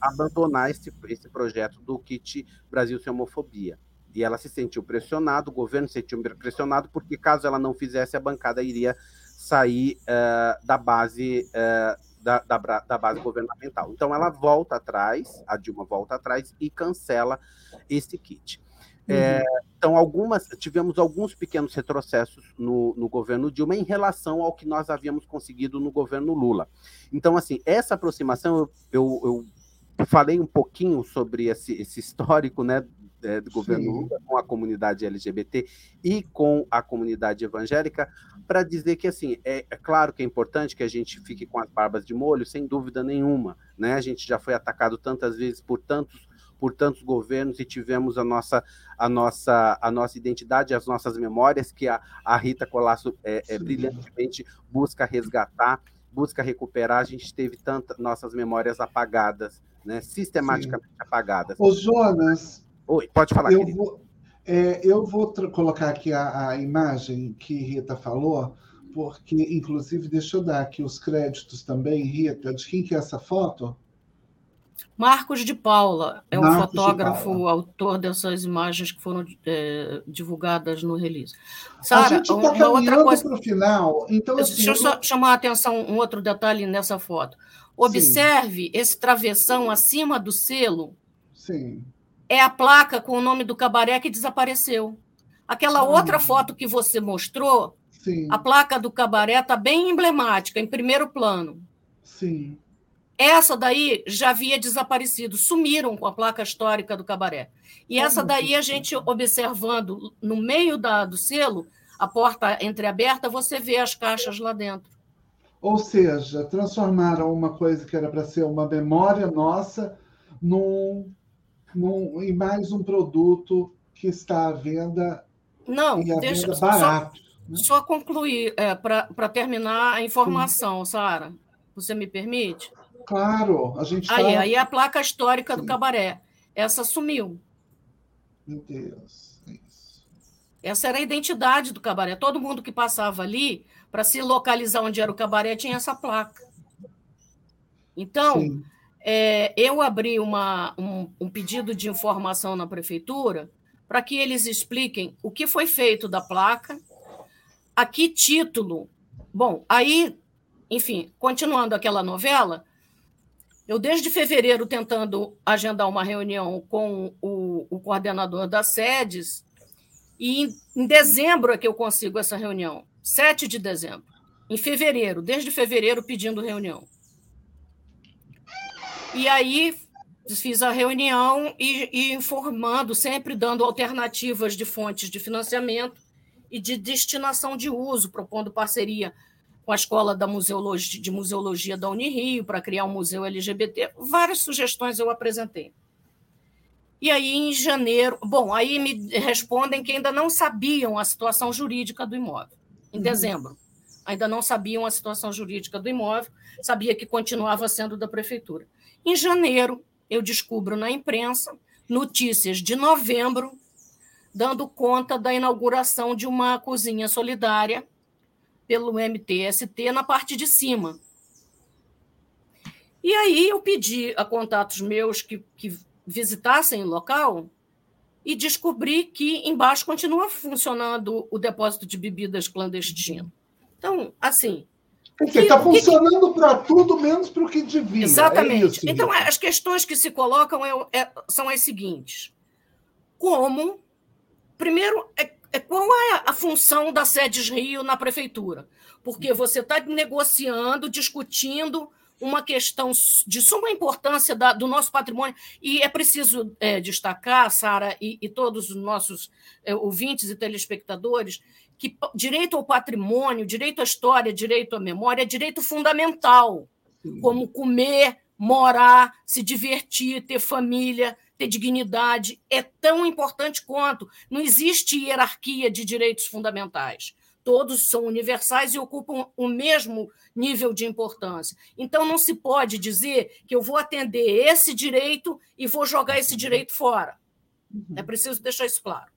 abandonar esse, esse projeto do kit Brasil sem homofobia. E ela se sentiu pressionada, o governo se sentiu pressionado, porque caso ela não fizesse, a bancada iria sair uh, da base uh, da, da, da, base governamental. Então ela volta atrás, a Dilma volta atrás e cancela esse kit. Uhum. É, então, algumas tivemos alguns pequenos retrocessos no, no, governo Dilma em relação ao que nós havíamos conseguido no governo Lula. Então, assim, essa aproximação, eu, eu, eu falei um pouquinho sobre esse, esse histórico né, é, do governo. Lula com a comunidade LGBT e com a comunidade evangélica, para dizer que, assim, é, é, claro que é importante que a gente fique com as barbas de molho, sem dúvida nenhuma, né? A gente já foi atacado tantas vezes por tantos por tantos governos e tivemos a nossa a nossa a nossa identidade, as nossas memórias que a, a Rita Colasso é, é, brilhantemente busca resgatar, busca recuperar. A gente teve tantas nossas memórias apagadas né, sistematicamente Sim. apagadas. Ô, Jonas. Oi, pode falar. Eu vou, é, eu vou colocar aqui a, a, imagem que Rita falou, porque, inclusive, deixa eu dar aqui os créditos também, Rita, de quem que é essa foto? Marcos de Paula é Marcos um fotógrafo, autor dessas imagens que foram é, divulgadas no release. Sara, a gente está caminhando coisa... para o final. Então, assim, Deixa eu só chamar a atenção um outro detalhe nessa foto. Observe Sim. esse travessão acima do selo. Sim. É a placa com o nome do cabaré que desapareceu. Aquela outra foto que você mostrou, Sim. a placa do cabaré está bem emblemática, em primeiro plano. Sim. Essa daí já havia desaparecido, sumiram com a placa histórica do cabaré. E essa daí, a gente observando no meio da, do selo, a porta entreaberta, você vê as caixas lá dentro. Ou seja, transformaram uma coisa que era para ser uma memória nossa num, num, em mais um produto que está à venda. Não, deixa venda barato. Só, né? só concluir, é, para terminar a informação, Sara. Você me permite? Claro, a gente aí, tá... aí a placa histórica Sim. do cabaré. Essa sumiu. Meu Deus. Essa era a identidade do cabaré. Todo mundo que passava ali, para se localizar onde era o cabaré, tinha essa placa. Então, é, eu abri uma, um, um pedido de informação na prefeitura para que eles expliquem o que foi feito da placa, a que título. Bom, aí, enfim, continuando aquela novela, eu, desde fevereiro, tentando agendar uma reunião com o, o coordenador das sedes, e em, em, dezembro é que eu consigo essa reunião, 7 de dezembro. Em fevereiro, desde fevereiro, pedindo reunião. E aí fiz a reunião e, e informando, sempre dando alternativas de fontes de financiamento e de destinação de uso, propondo parceria com a Escola da Museologia, de Museologia da Unirio para criar um museu LGBT. Várias sugestões eu apresentei. E aí, em janeiro, bom, aí me respondem que ainda não sabiam a situação jurídica do imóvel. Em uhum. dezembro, ainda não sabiam a situação jurídica do imóvel, sabia que continuava sendo da prefeitura. Em janeiro, eu descubro na imprensa notícias de novembro dando conta da inauguração de uma cozinha solidária pelo MTST na parte de cima. E aí eu pedi a contatos meus que, que visitassem o local e descobri que embaixo continua funcionando o depósito de bebidas clandestino. Então, assim. Está funcionando para tudo menos para o que devia. Exatamente. É então, as questões que se colocam é, é, são as seguintes: como, primeiro, é é, qual é a função da Sedes Rio na prefeitura? Porque você está negociando, discutindo uma questão de suma importância da, do nosso patrimônio, e é preciso é, destacar, Sara, e, e, todos os nossos é, ouvintes e telespectadores, que direito ao patrimônio, direito à história, direito à memória é direito fundamental, Sim. como comer, morar, se divertir, ter família, ter dignidade, é tão importante quanto. Não existe hierarquia de direitos fundamentais. Todos são universais e ocupam o mesmo nível de importância. Então, não se pode dizer que eu vou atender esse direito e vou jogar esse direito fora. Uhum. É preciso deixar isso claro.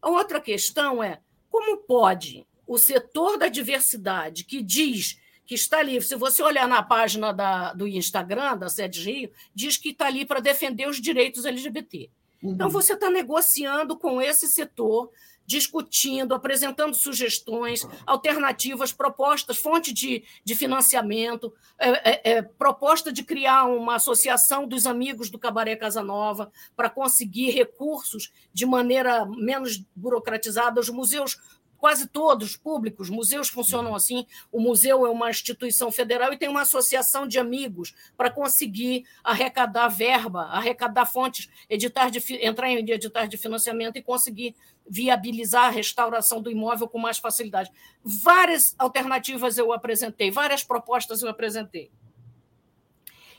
A outra questão é como pode o setor da diversidade, que diz que está ali. Se você olhar na página da, do Instagram, da Sede Rio, diz que está ali para defender os direitos LGBT. Uhum. Então, você está negociando com esse setor, discutindo, apresentando sugestões, alternativas, propostas, fonte de, de financiamento, é, é, é, proposta de criar uma associação dos amigos do Cabaré Casa Nova para conseguir recursos de maneira menos burocratizada. Os museus quase todos públicos, museus funcionam uhum. assim. O museu é uma instituição federal e tem uma associação de amigos para conseguir arrecadar verba, arrecadar fontes, editar de, entrar em editar de financiamento e conseguir viabilizar a restauração do imóvel com mais facilidade. Várias alternativas eu apresentei, várias propostas eu apresentei.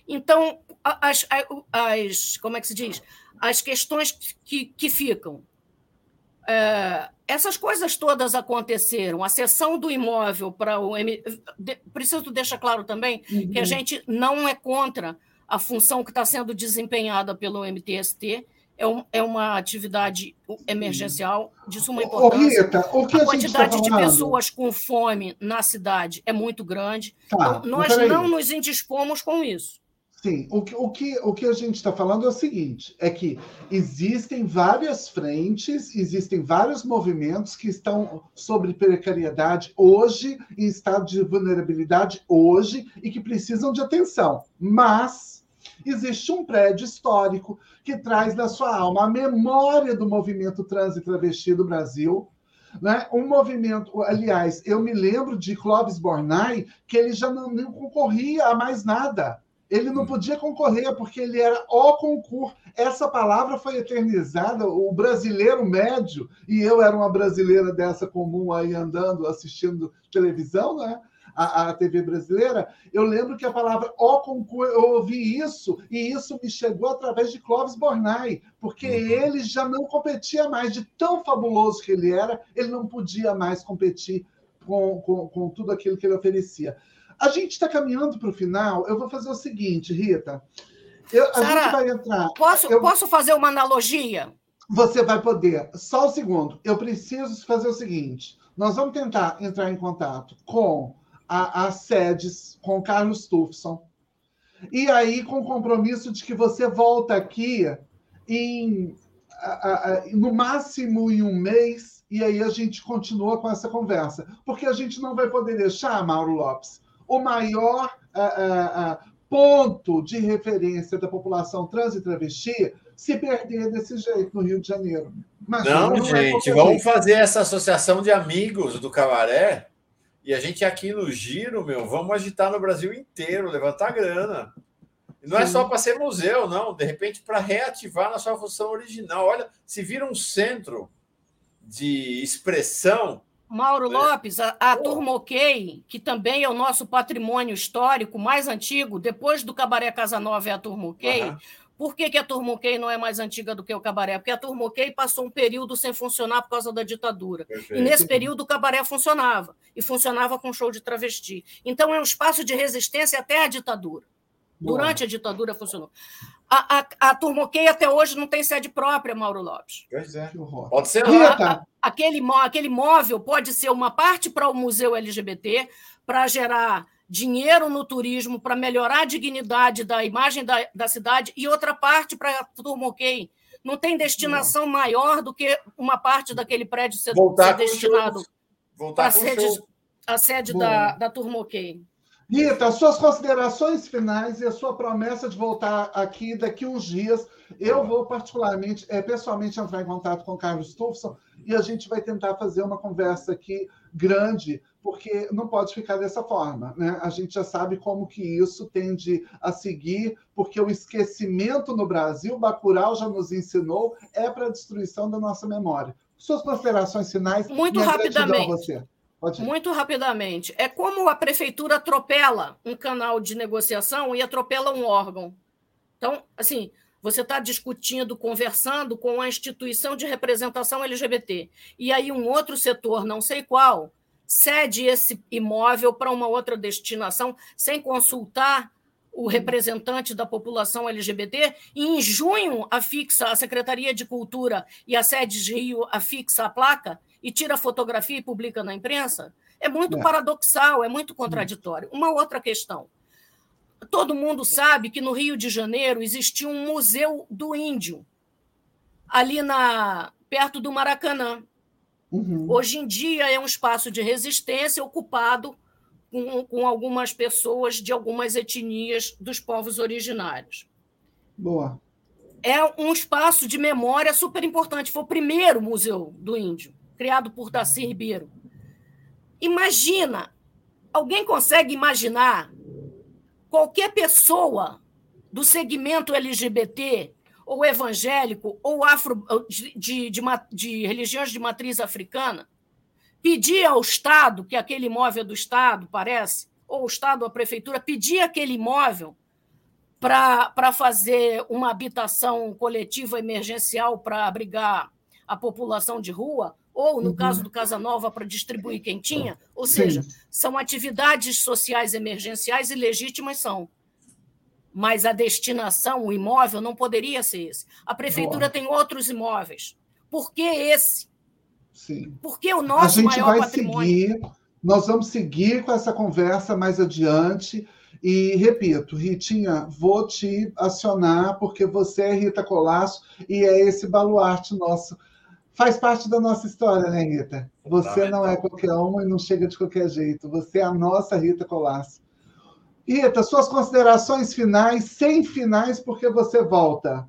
Então, as, as como é que se diz? As questões que, que ficam. É, essas coisas todas aconteceram. A cessão do imóvel para o. M... Preciso deixar claro também uhum. que a gente não é contra a função que está sendo desempenhada pelo MTST é, um, é uma atividade emergencial de suma importância. Ô, Rita, o que a, a quantidade tá de pessoas com fome na cidade é muito grande. Tá, então, nós não nos indispomos com isso. Sim, o que, o que, o que a gente está falando é o seguinte: é que existem várias frentes, existem vários movimentos que estão sobre precariedade hoje, em estado de vulnerabilidade hoje, e que precisam de atenção. Mas existe um prédio histórico que traz na sua alma a memória do movimento trans e travesti do Brasil, né? Um movimento, aliás, eu me lembro de Clóvis Bornai, que ele já não, não concorria a mais nada. Ele não podia concorrer porque ele era o concurso. Essa palavra foi eternizada. O brasileiro médio, e eu era uma brasileira dessa comum aí andando, assistindo televisão, né? A, a TV brasileira, eu lembro que a palavra o concurso, eu ouvi isso, e isso me chegou através de Clóvis Bornai, porque uhum. ele já não competia mais, de tão fabuloso que ele era, ele não podia mais competir com, com, com tudo aquilo que ele oferecia. A gente está caminhando para o final. Eu vou fazer o seguinte, Rita. Eu, a Sarah, gente vai entrar. Posso, eu, posso fazer uma analogia? Você vai poder. Só um segundo. Eu preciso fazer o seguinte. Nós vamos tentar entrar em contato com as sedes, com o Carlos Tufson. E aí, com o compromisso de que você volta aqui em, a, a, no máximo em um mês, e aí a gente continua com essa conversa. Porque a gente não vai poder deixar, Mauro Lopes, o maior uh, uh, ponto de referência da população trans e travesti se perder desse jeito no Rio de Janeiro. não, não gente, vamos fazer essa associação de amigos do Cabaré e a gente aqui no Giro, meu, vamos agitar no Brasil inteiro, levantar grana. E não é Sim. é só para ser museu, não. De repente, para reativar na sua função original. Olha, se vira um centro de expressão Mauro Lopes, a, a Turmoquei, que também é o nosso patrimônio histórico mais antigo, depois do Cabaré Casa Nova é a Turmoquei. Uhum. Por que, que a Turmoquei não é mais antiga do que o Cabaré? Porque a Turmoquei passou um período sem funcionar por causa da ditadura. Perfeito. E nesse período o Cabaré funcionava. E funcionava com show de travesti. Então é um espaço de resistência até a ditadura. Durante a ditadura funcionou. A, a, a Turmoquei até hoje não tem sede própria, Mauro Lopes. Pois é. Pode ser lá. aquele, aquele móvel pode ser uma parte para o Museu LGBT, para gerar dinheiro no turismo, para melhorar a dignidade da imagem da, da cidade, e outra parte para a Turmoquei. Não tem destinação não. maior do que uma parte daquele prédio ser, ser destinado para a sede, a sede da, da Turmoquei. Rita, suas considerações finais e a sua promessa de voltar aqui daqui uns dias. Eu vou, particularmente, é, pessoalmente, entrar em contato com o Carlos Tufson e a gente vai tentar fazer uma conversa aqui grande, porque não pode ficar dessa forma. Né? A gente já sabe como que isso tende a seguir, porque o esquecimento no Brasil, Bacurau já nos ensinou, é para a destruição da nossa memória. Suas considerações finais. Muito rapidamente. você. Muito rapidamente. É como a prefeitura atropela um canal de negociação e atropela um órgão. Então, assim, você está discutindo, conversando com a instituição de representação LGBT. E aí um outro setor, não sei qual, cede esse imóvel para uma outra destinação sem consultar o representante da população LGBT, e em junho afixa a Secretaria de Cultura e a sede de Rio afixa a placa e tira a fotografia e publica na imprensa, é muito é. paradoxal, é muito contraditório. Uma outra questão. Todo mundo sabe que no Rio de Janeiro existia um museu do índio, ali na perto do Maracanã. Uhum. Hoje em dia é um espaço de resistência ocupado com, com algumas pessoas de algumas etnias dos povos originários. Boa. É um espaço de memória super importante. Foi o primeiro museu do índio criado por Darcy Ribeiro. Imagina, alguém consegue imaginar qualquer pessoa do segmento LGBT ou evangélico ou afro de, de, de, de religiões de matriz africana pedir ao Estado, que aquele imóvel é do Estado, parece, ou o Estado, a prefeitura, pedir aquele imóvel para fazer uma habitação coletiva emergencial para abrigar a população de rua, ou, no uhum. caso do Casa Nova, para distribuir quem tinha. Ou seja, Sim. são atividades sociais emergenciais e legítimas são. mas a destinação, o imóvel, não poderia ser esse. A prefeitura Boa. tem outros imóveis. Por que esse? Sim. Por que o nosso maior patrimônio? Seguir, nós vamos seguir com essa conversa mais adiante. E repito, Ritinha, vou te acionar, porque você é Rita Colasso e é esse baluarte nosso. Faz parte da nossa história, né, Rita? Você não é qualquer uma e não chega de qualquer jeito. Você é a nossa Rita Colasso. Rita, suas considerações finais, sem finais, porque você volta.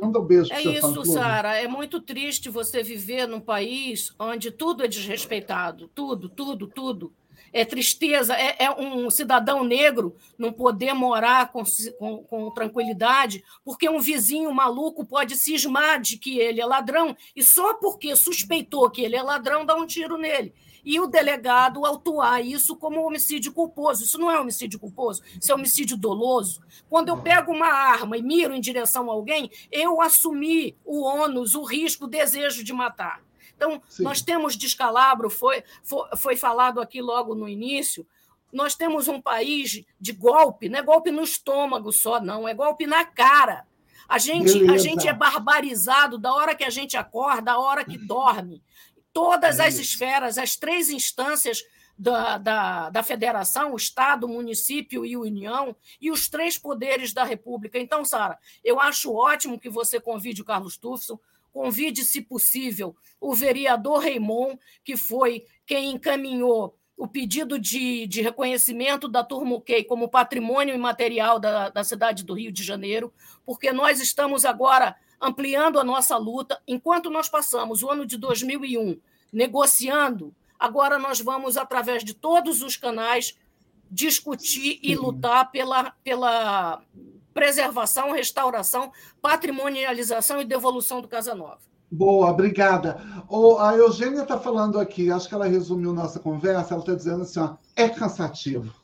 Manda um beijo É isso, Sara. É muito triste você viver num país onde tudo é desrespeitado. Tudo, tudo, tudo. É tristeza. É, é um cidadão negro não poder morar com, com, com, tranquilidade porque um vizinho maluco pode cismar de que ele é ladrão e só porque suspeitou que ele é ladrão dá um tiro nele e o delegado autuar isso como homicídio culposo. Isso não é homicídio culposo, isso é homicídio doloso. Quando eu pego uma arma e miro em direção a alguém, eu assumi o ônus, o risco, o desejo de matar. Então, Sim. nós temos descalabro, foi, foi, foi falado aqui logo no início, nós temos um país de golpe, não é golpe no estômago só, não, é golpe na cara. A gente, a gente é barbarizado da hora que a gente acorda, da hora que dorme todas as esferas, as três instâncias da, da, da federação, o Estado, o município e a União, e os três poderes da República. Então, Sara, eu acho ótimo que você convide o Carlos Tufson, convide, se possível, o vereador Raimon, que foi quem encaminhou o pedido de, de reconhecimento da Turmuquei como patrimônio imaterial da, da cidade do Rio de Janeiro, porque nós estamos agora ampliando a nossa luta. Enquanto nós passamos o ano de 2001 negociando, agora nós vamos, através de todos os canais, discutir e lutar pela, pela preservação, restauração, patrimonialização e devolução do Casa Nova. Boa, obrigada. Oh, a Eugênia está falando aqui, acho que ela resumiu nossa conversa, ela está dizendo assim, ó, é cansativo.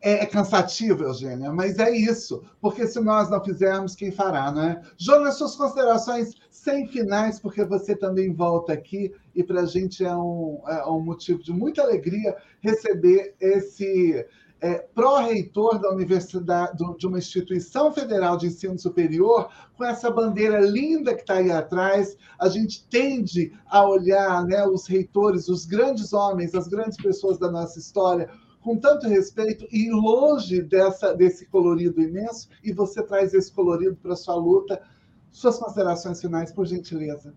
É, é, cansativo, Eugênia, mas é isso, porque se nós não fizermos, quem fará, não é? Jonas, suas considerações sem finais, porque você também volta aqui e para a gente é um, é um motivo de muita alegria receber esse é, pró-reitor da universidade, de uma instituição federal de ensino superior, com essa bandeira linda que está aí atrás. A gente tende a olhar né, os reitores, os grandes homens, as grandes pessoas da nossa história com tanto respeito e longe dessa, desse colorido imenso, e você traz esse colorido para sua luta. Suas considerações finais, por gentileza.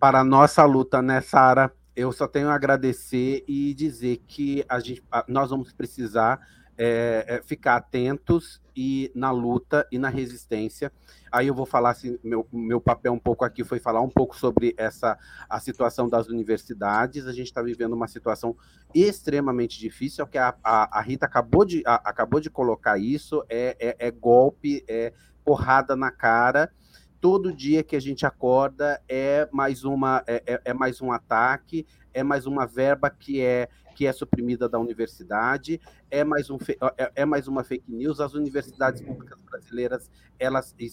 Para a nossa luta, né, Sara? Eu só tenho a agradecer e dizer que a gente, nós vamos precisar é, é, ficar atentos e na luta e na resistência. Aí eu vou falar assim, meu, meu papel um pouco aqui foi falar um pouco sobre essa a situação das universidades. A gente está vivendo uma situação extremamente difícil, que a, a, a Rita acabou de, a, acabou de colocar isso, é, é, é golpe, é porrada na cara todo dia que a gente acorda é mais uma é, é, é mais um ataque, é mais uma verba que é que é suprimida da universidade, é mais, um, é, é mais uma fake news. As universidades públicas brasileiras, elas, e,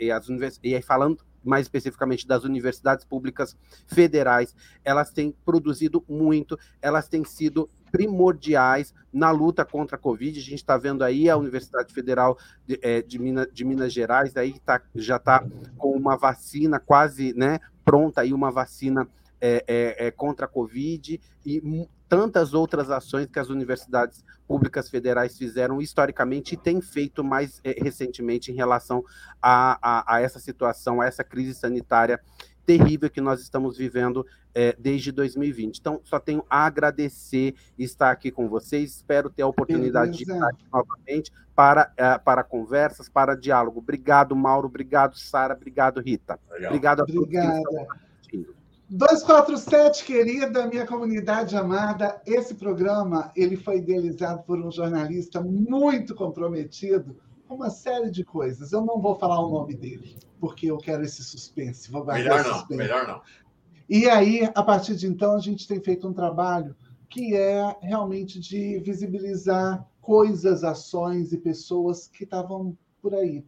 e, as univers, e aí falando mais especificamente das universidades públicas federais, elas têm produzido muito, elas têm sido primordiais na luta contra a Covid. A gente está vendo aí a Universidade Federal de, é, de, Minas, de Minas Gerais, aí tá, já está com uma vacina quase né, pronta, aí uma vacina é, é, é, contra a Covid e tantas outras ações que as universidades públicas federais fizeram historicamente e têm feito mais é, recentemente em relação a, a, a, essa situação, a essa crise sanitária terrível que nós estamos vivendo é, desde 2020. Então, só tenho a agradecer estar aqui com vocês. Espero ter a oportunidade Beleza. de estar aqui novamente para, é, para conversas, para diálogo. Obrigado, Mauro. Obrigado, Sara. Obrigado, Rita. Legal. Obrigado a todos Obrigada. 247, querida minha comunidade amada, esse programa ele foi idealizado por um jornalista muito comprometido com uma série de coisas. Eu não vou falar o nome dele, porque eu quero esse suspense. Vou melhor não, suspense. melhor não. E aí, a partir de então, a gente tem feito um trabalho que é realmente de visibilizar coisas, ações e pessoas que estavam por aí.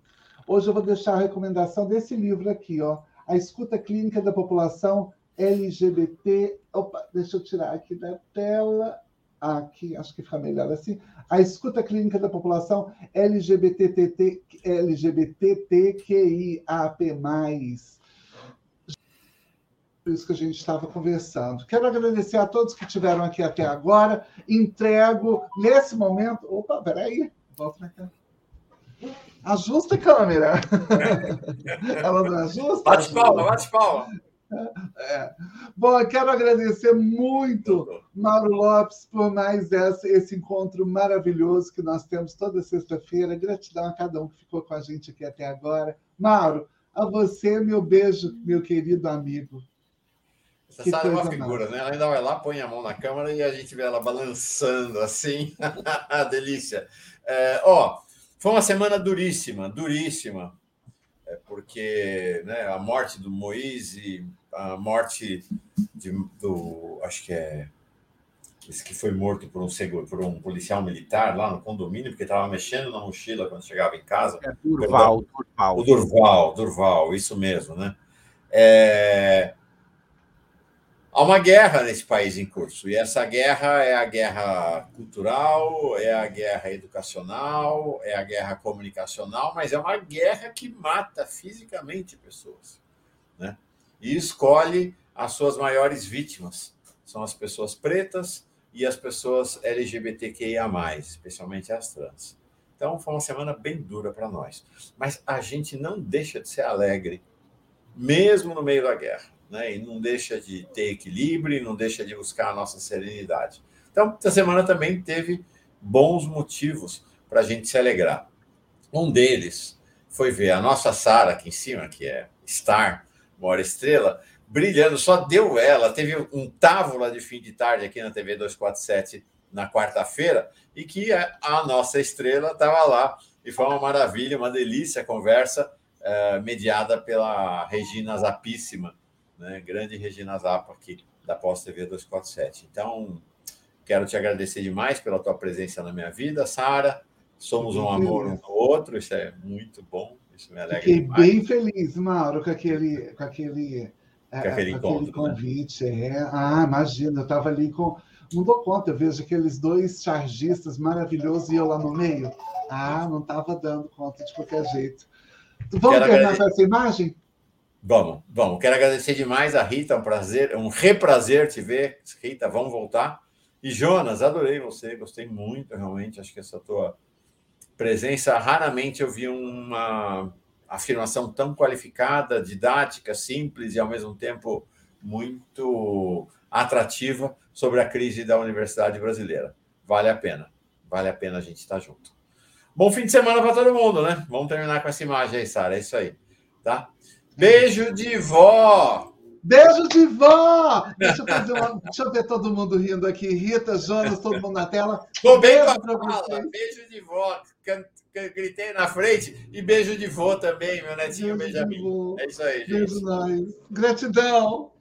Hoje eu vou deixar a recomendação desse livro aqui, ó, A Escuta Clínica da População LGBT. Opa, deixa eu tirar aqui da tela. aqui, acho que fica melhor assim. A escuta clínica da população LGBTT, LGBTQIAP+. Por isso que a gente estava conversando. Quero agradecer a todos que estiveram aqui até agora. Entrego, nesse momento... Opa, peraí. Volta para cá. Ajusta a câmera. (laughs) Ela não ajusta? Bate palma, bate palma. É. Bom, eu quero agradecer muito, Mauro Lopes, por mais esse, esse encontro maravilhoso que nós temos toda sexta-feira. Gratidão a cada um que ficou com a gente aqui até agora. Mauro, a você, meu beijo, meu querido amigo. Essa Sara é uma figura, né? Ela ainda vai lá, põe a mão na câmera e a gente vê ela balançando assim. (laughs) Delícia. É, ó, foi uma semana duríssima, duríssima é porque né, a morte do Moise, a morte de, do. Acho que é. Esse que foi morto por um, por um policial militar lá no condomínio, porque estava mexendo na mochila quando chegava em casa. É Durval, Durval. O Durval, Durval, isso mesmo, né? É, Há uma guerra nesse país em curso, e essa guerra é a guerra cultural, é a guerra educacional, é a guerra comunicacional, mas é uma guerra que mata fisicamente pessoas. Né? E escolhe as suas maiores vítimas. São as pessoas pretas e as pessoas LGBTQIA, especialmente as trans. Então, foi uma semana bem dura para nós. Mas a gente não deixa de ser alegre, mesmo no meio da guerra né? E não deixa de ter equilíbrio, não deixa de buscar a nossa serenidade. Então, essa semana também teve bons motivos para a gente se alegrar. Um deles foi ver a nossa Sara aqui em cima, que é Star, maior estrela, brilhando, só deu ela. Teve um távola de fim de tarde aqui na TV 247 na quarta-feira, e que a nossa estrela estava lá. E foi uma maravilha, uma delícia a conversa, eh, mediada pela Regina Zapíssima, né? grande Regina Zappa aqui da Pós TV 247. Então, quero te agradecer demais pela tua presença na minha vida, Sara. Somos um amor um do outro, isso é muito bom, isso me alegra Fiquei demais. bem feliz, Mauro, com aquele, com aquele, com aquele, é, encontro, aquele convite. Né? É. Ah, imagina, eu estava ali com. Não dou conta, eu vejo aqueles dois chargistas maravilhosos e eu lá no meio. Ah, não estava dando conta de qualquer jeito. Vamos terminar com essa imagem? Vamos, vamos. Quero agradecer demais a Rita, é um prazer, é um reprazer te ver. Rita, vamos voltar. E Jonas, adorei você, gostei muito, realmente. Acho que essa tua presença, raramente eu vi uma afirmação tão qualificada, didática, simples e ao mesmo tempo muito atrativa sobre a crise da universidade brasileira. Vale a pena, vale a pena a gente estar junto. Bom fim de semana para todo mundo, né? Vamos terminar com essa imagem aí, Sara. É isso aí, tá? Beijo de vó! Beijo de vó! Deixa eu, fazer uma... Deixa eu ver todo mundo rindo aqui. Rita, Jonas, todo mundo na tela. Tô bem beijo para vocês. Beijo de vó. Gritei na frente. E beijo de vó também, meu netinho beijo Benjamin. É isso aí, gente. Beijo nós. Gratidão.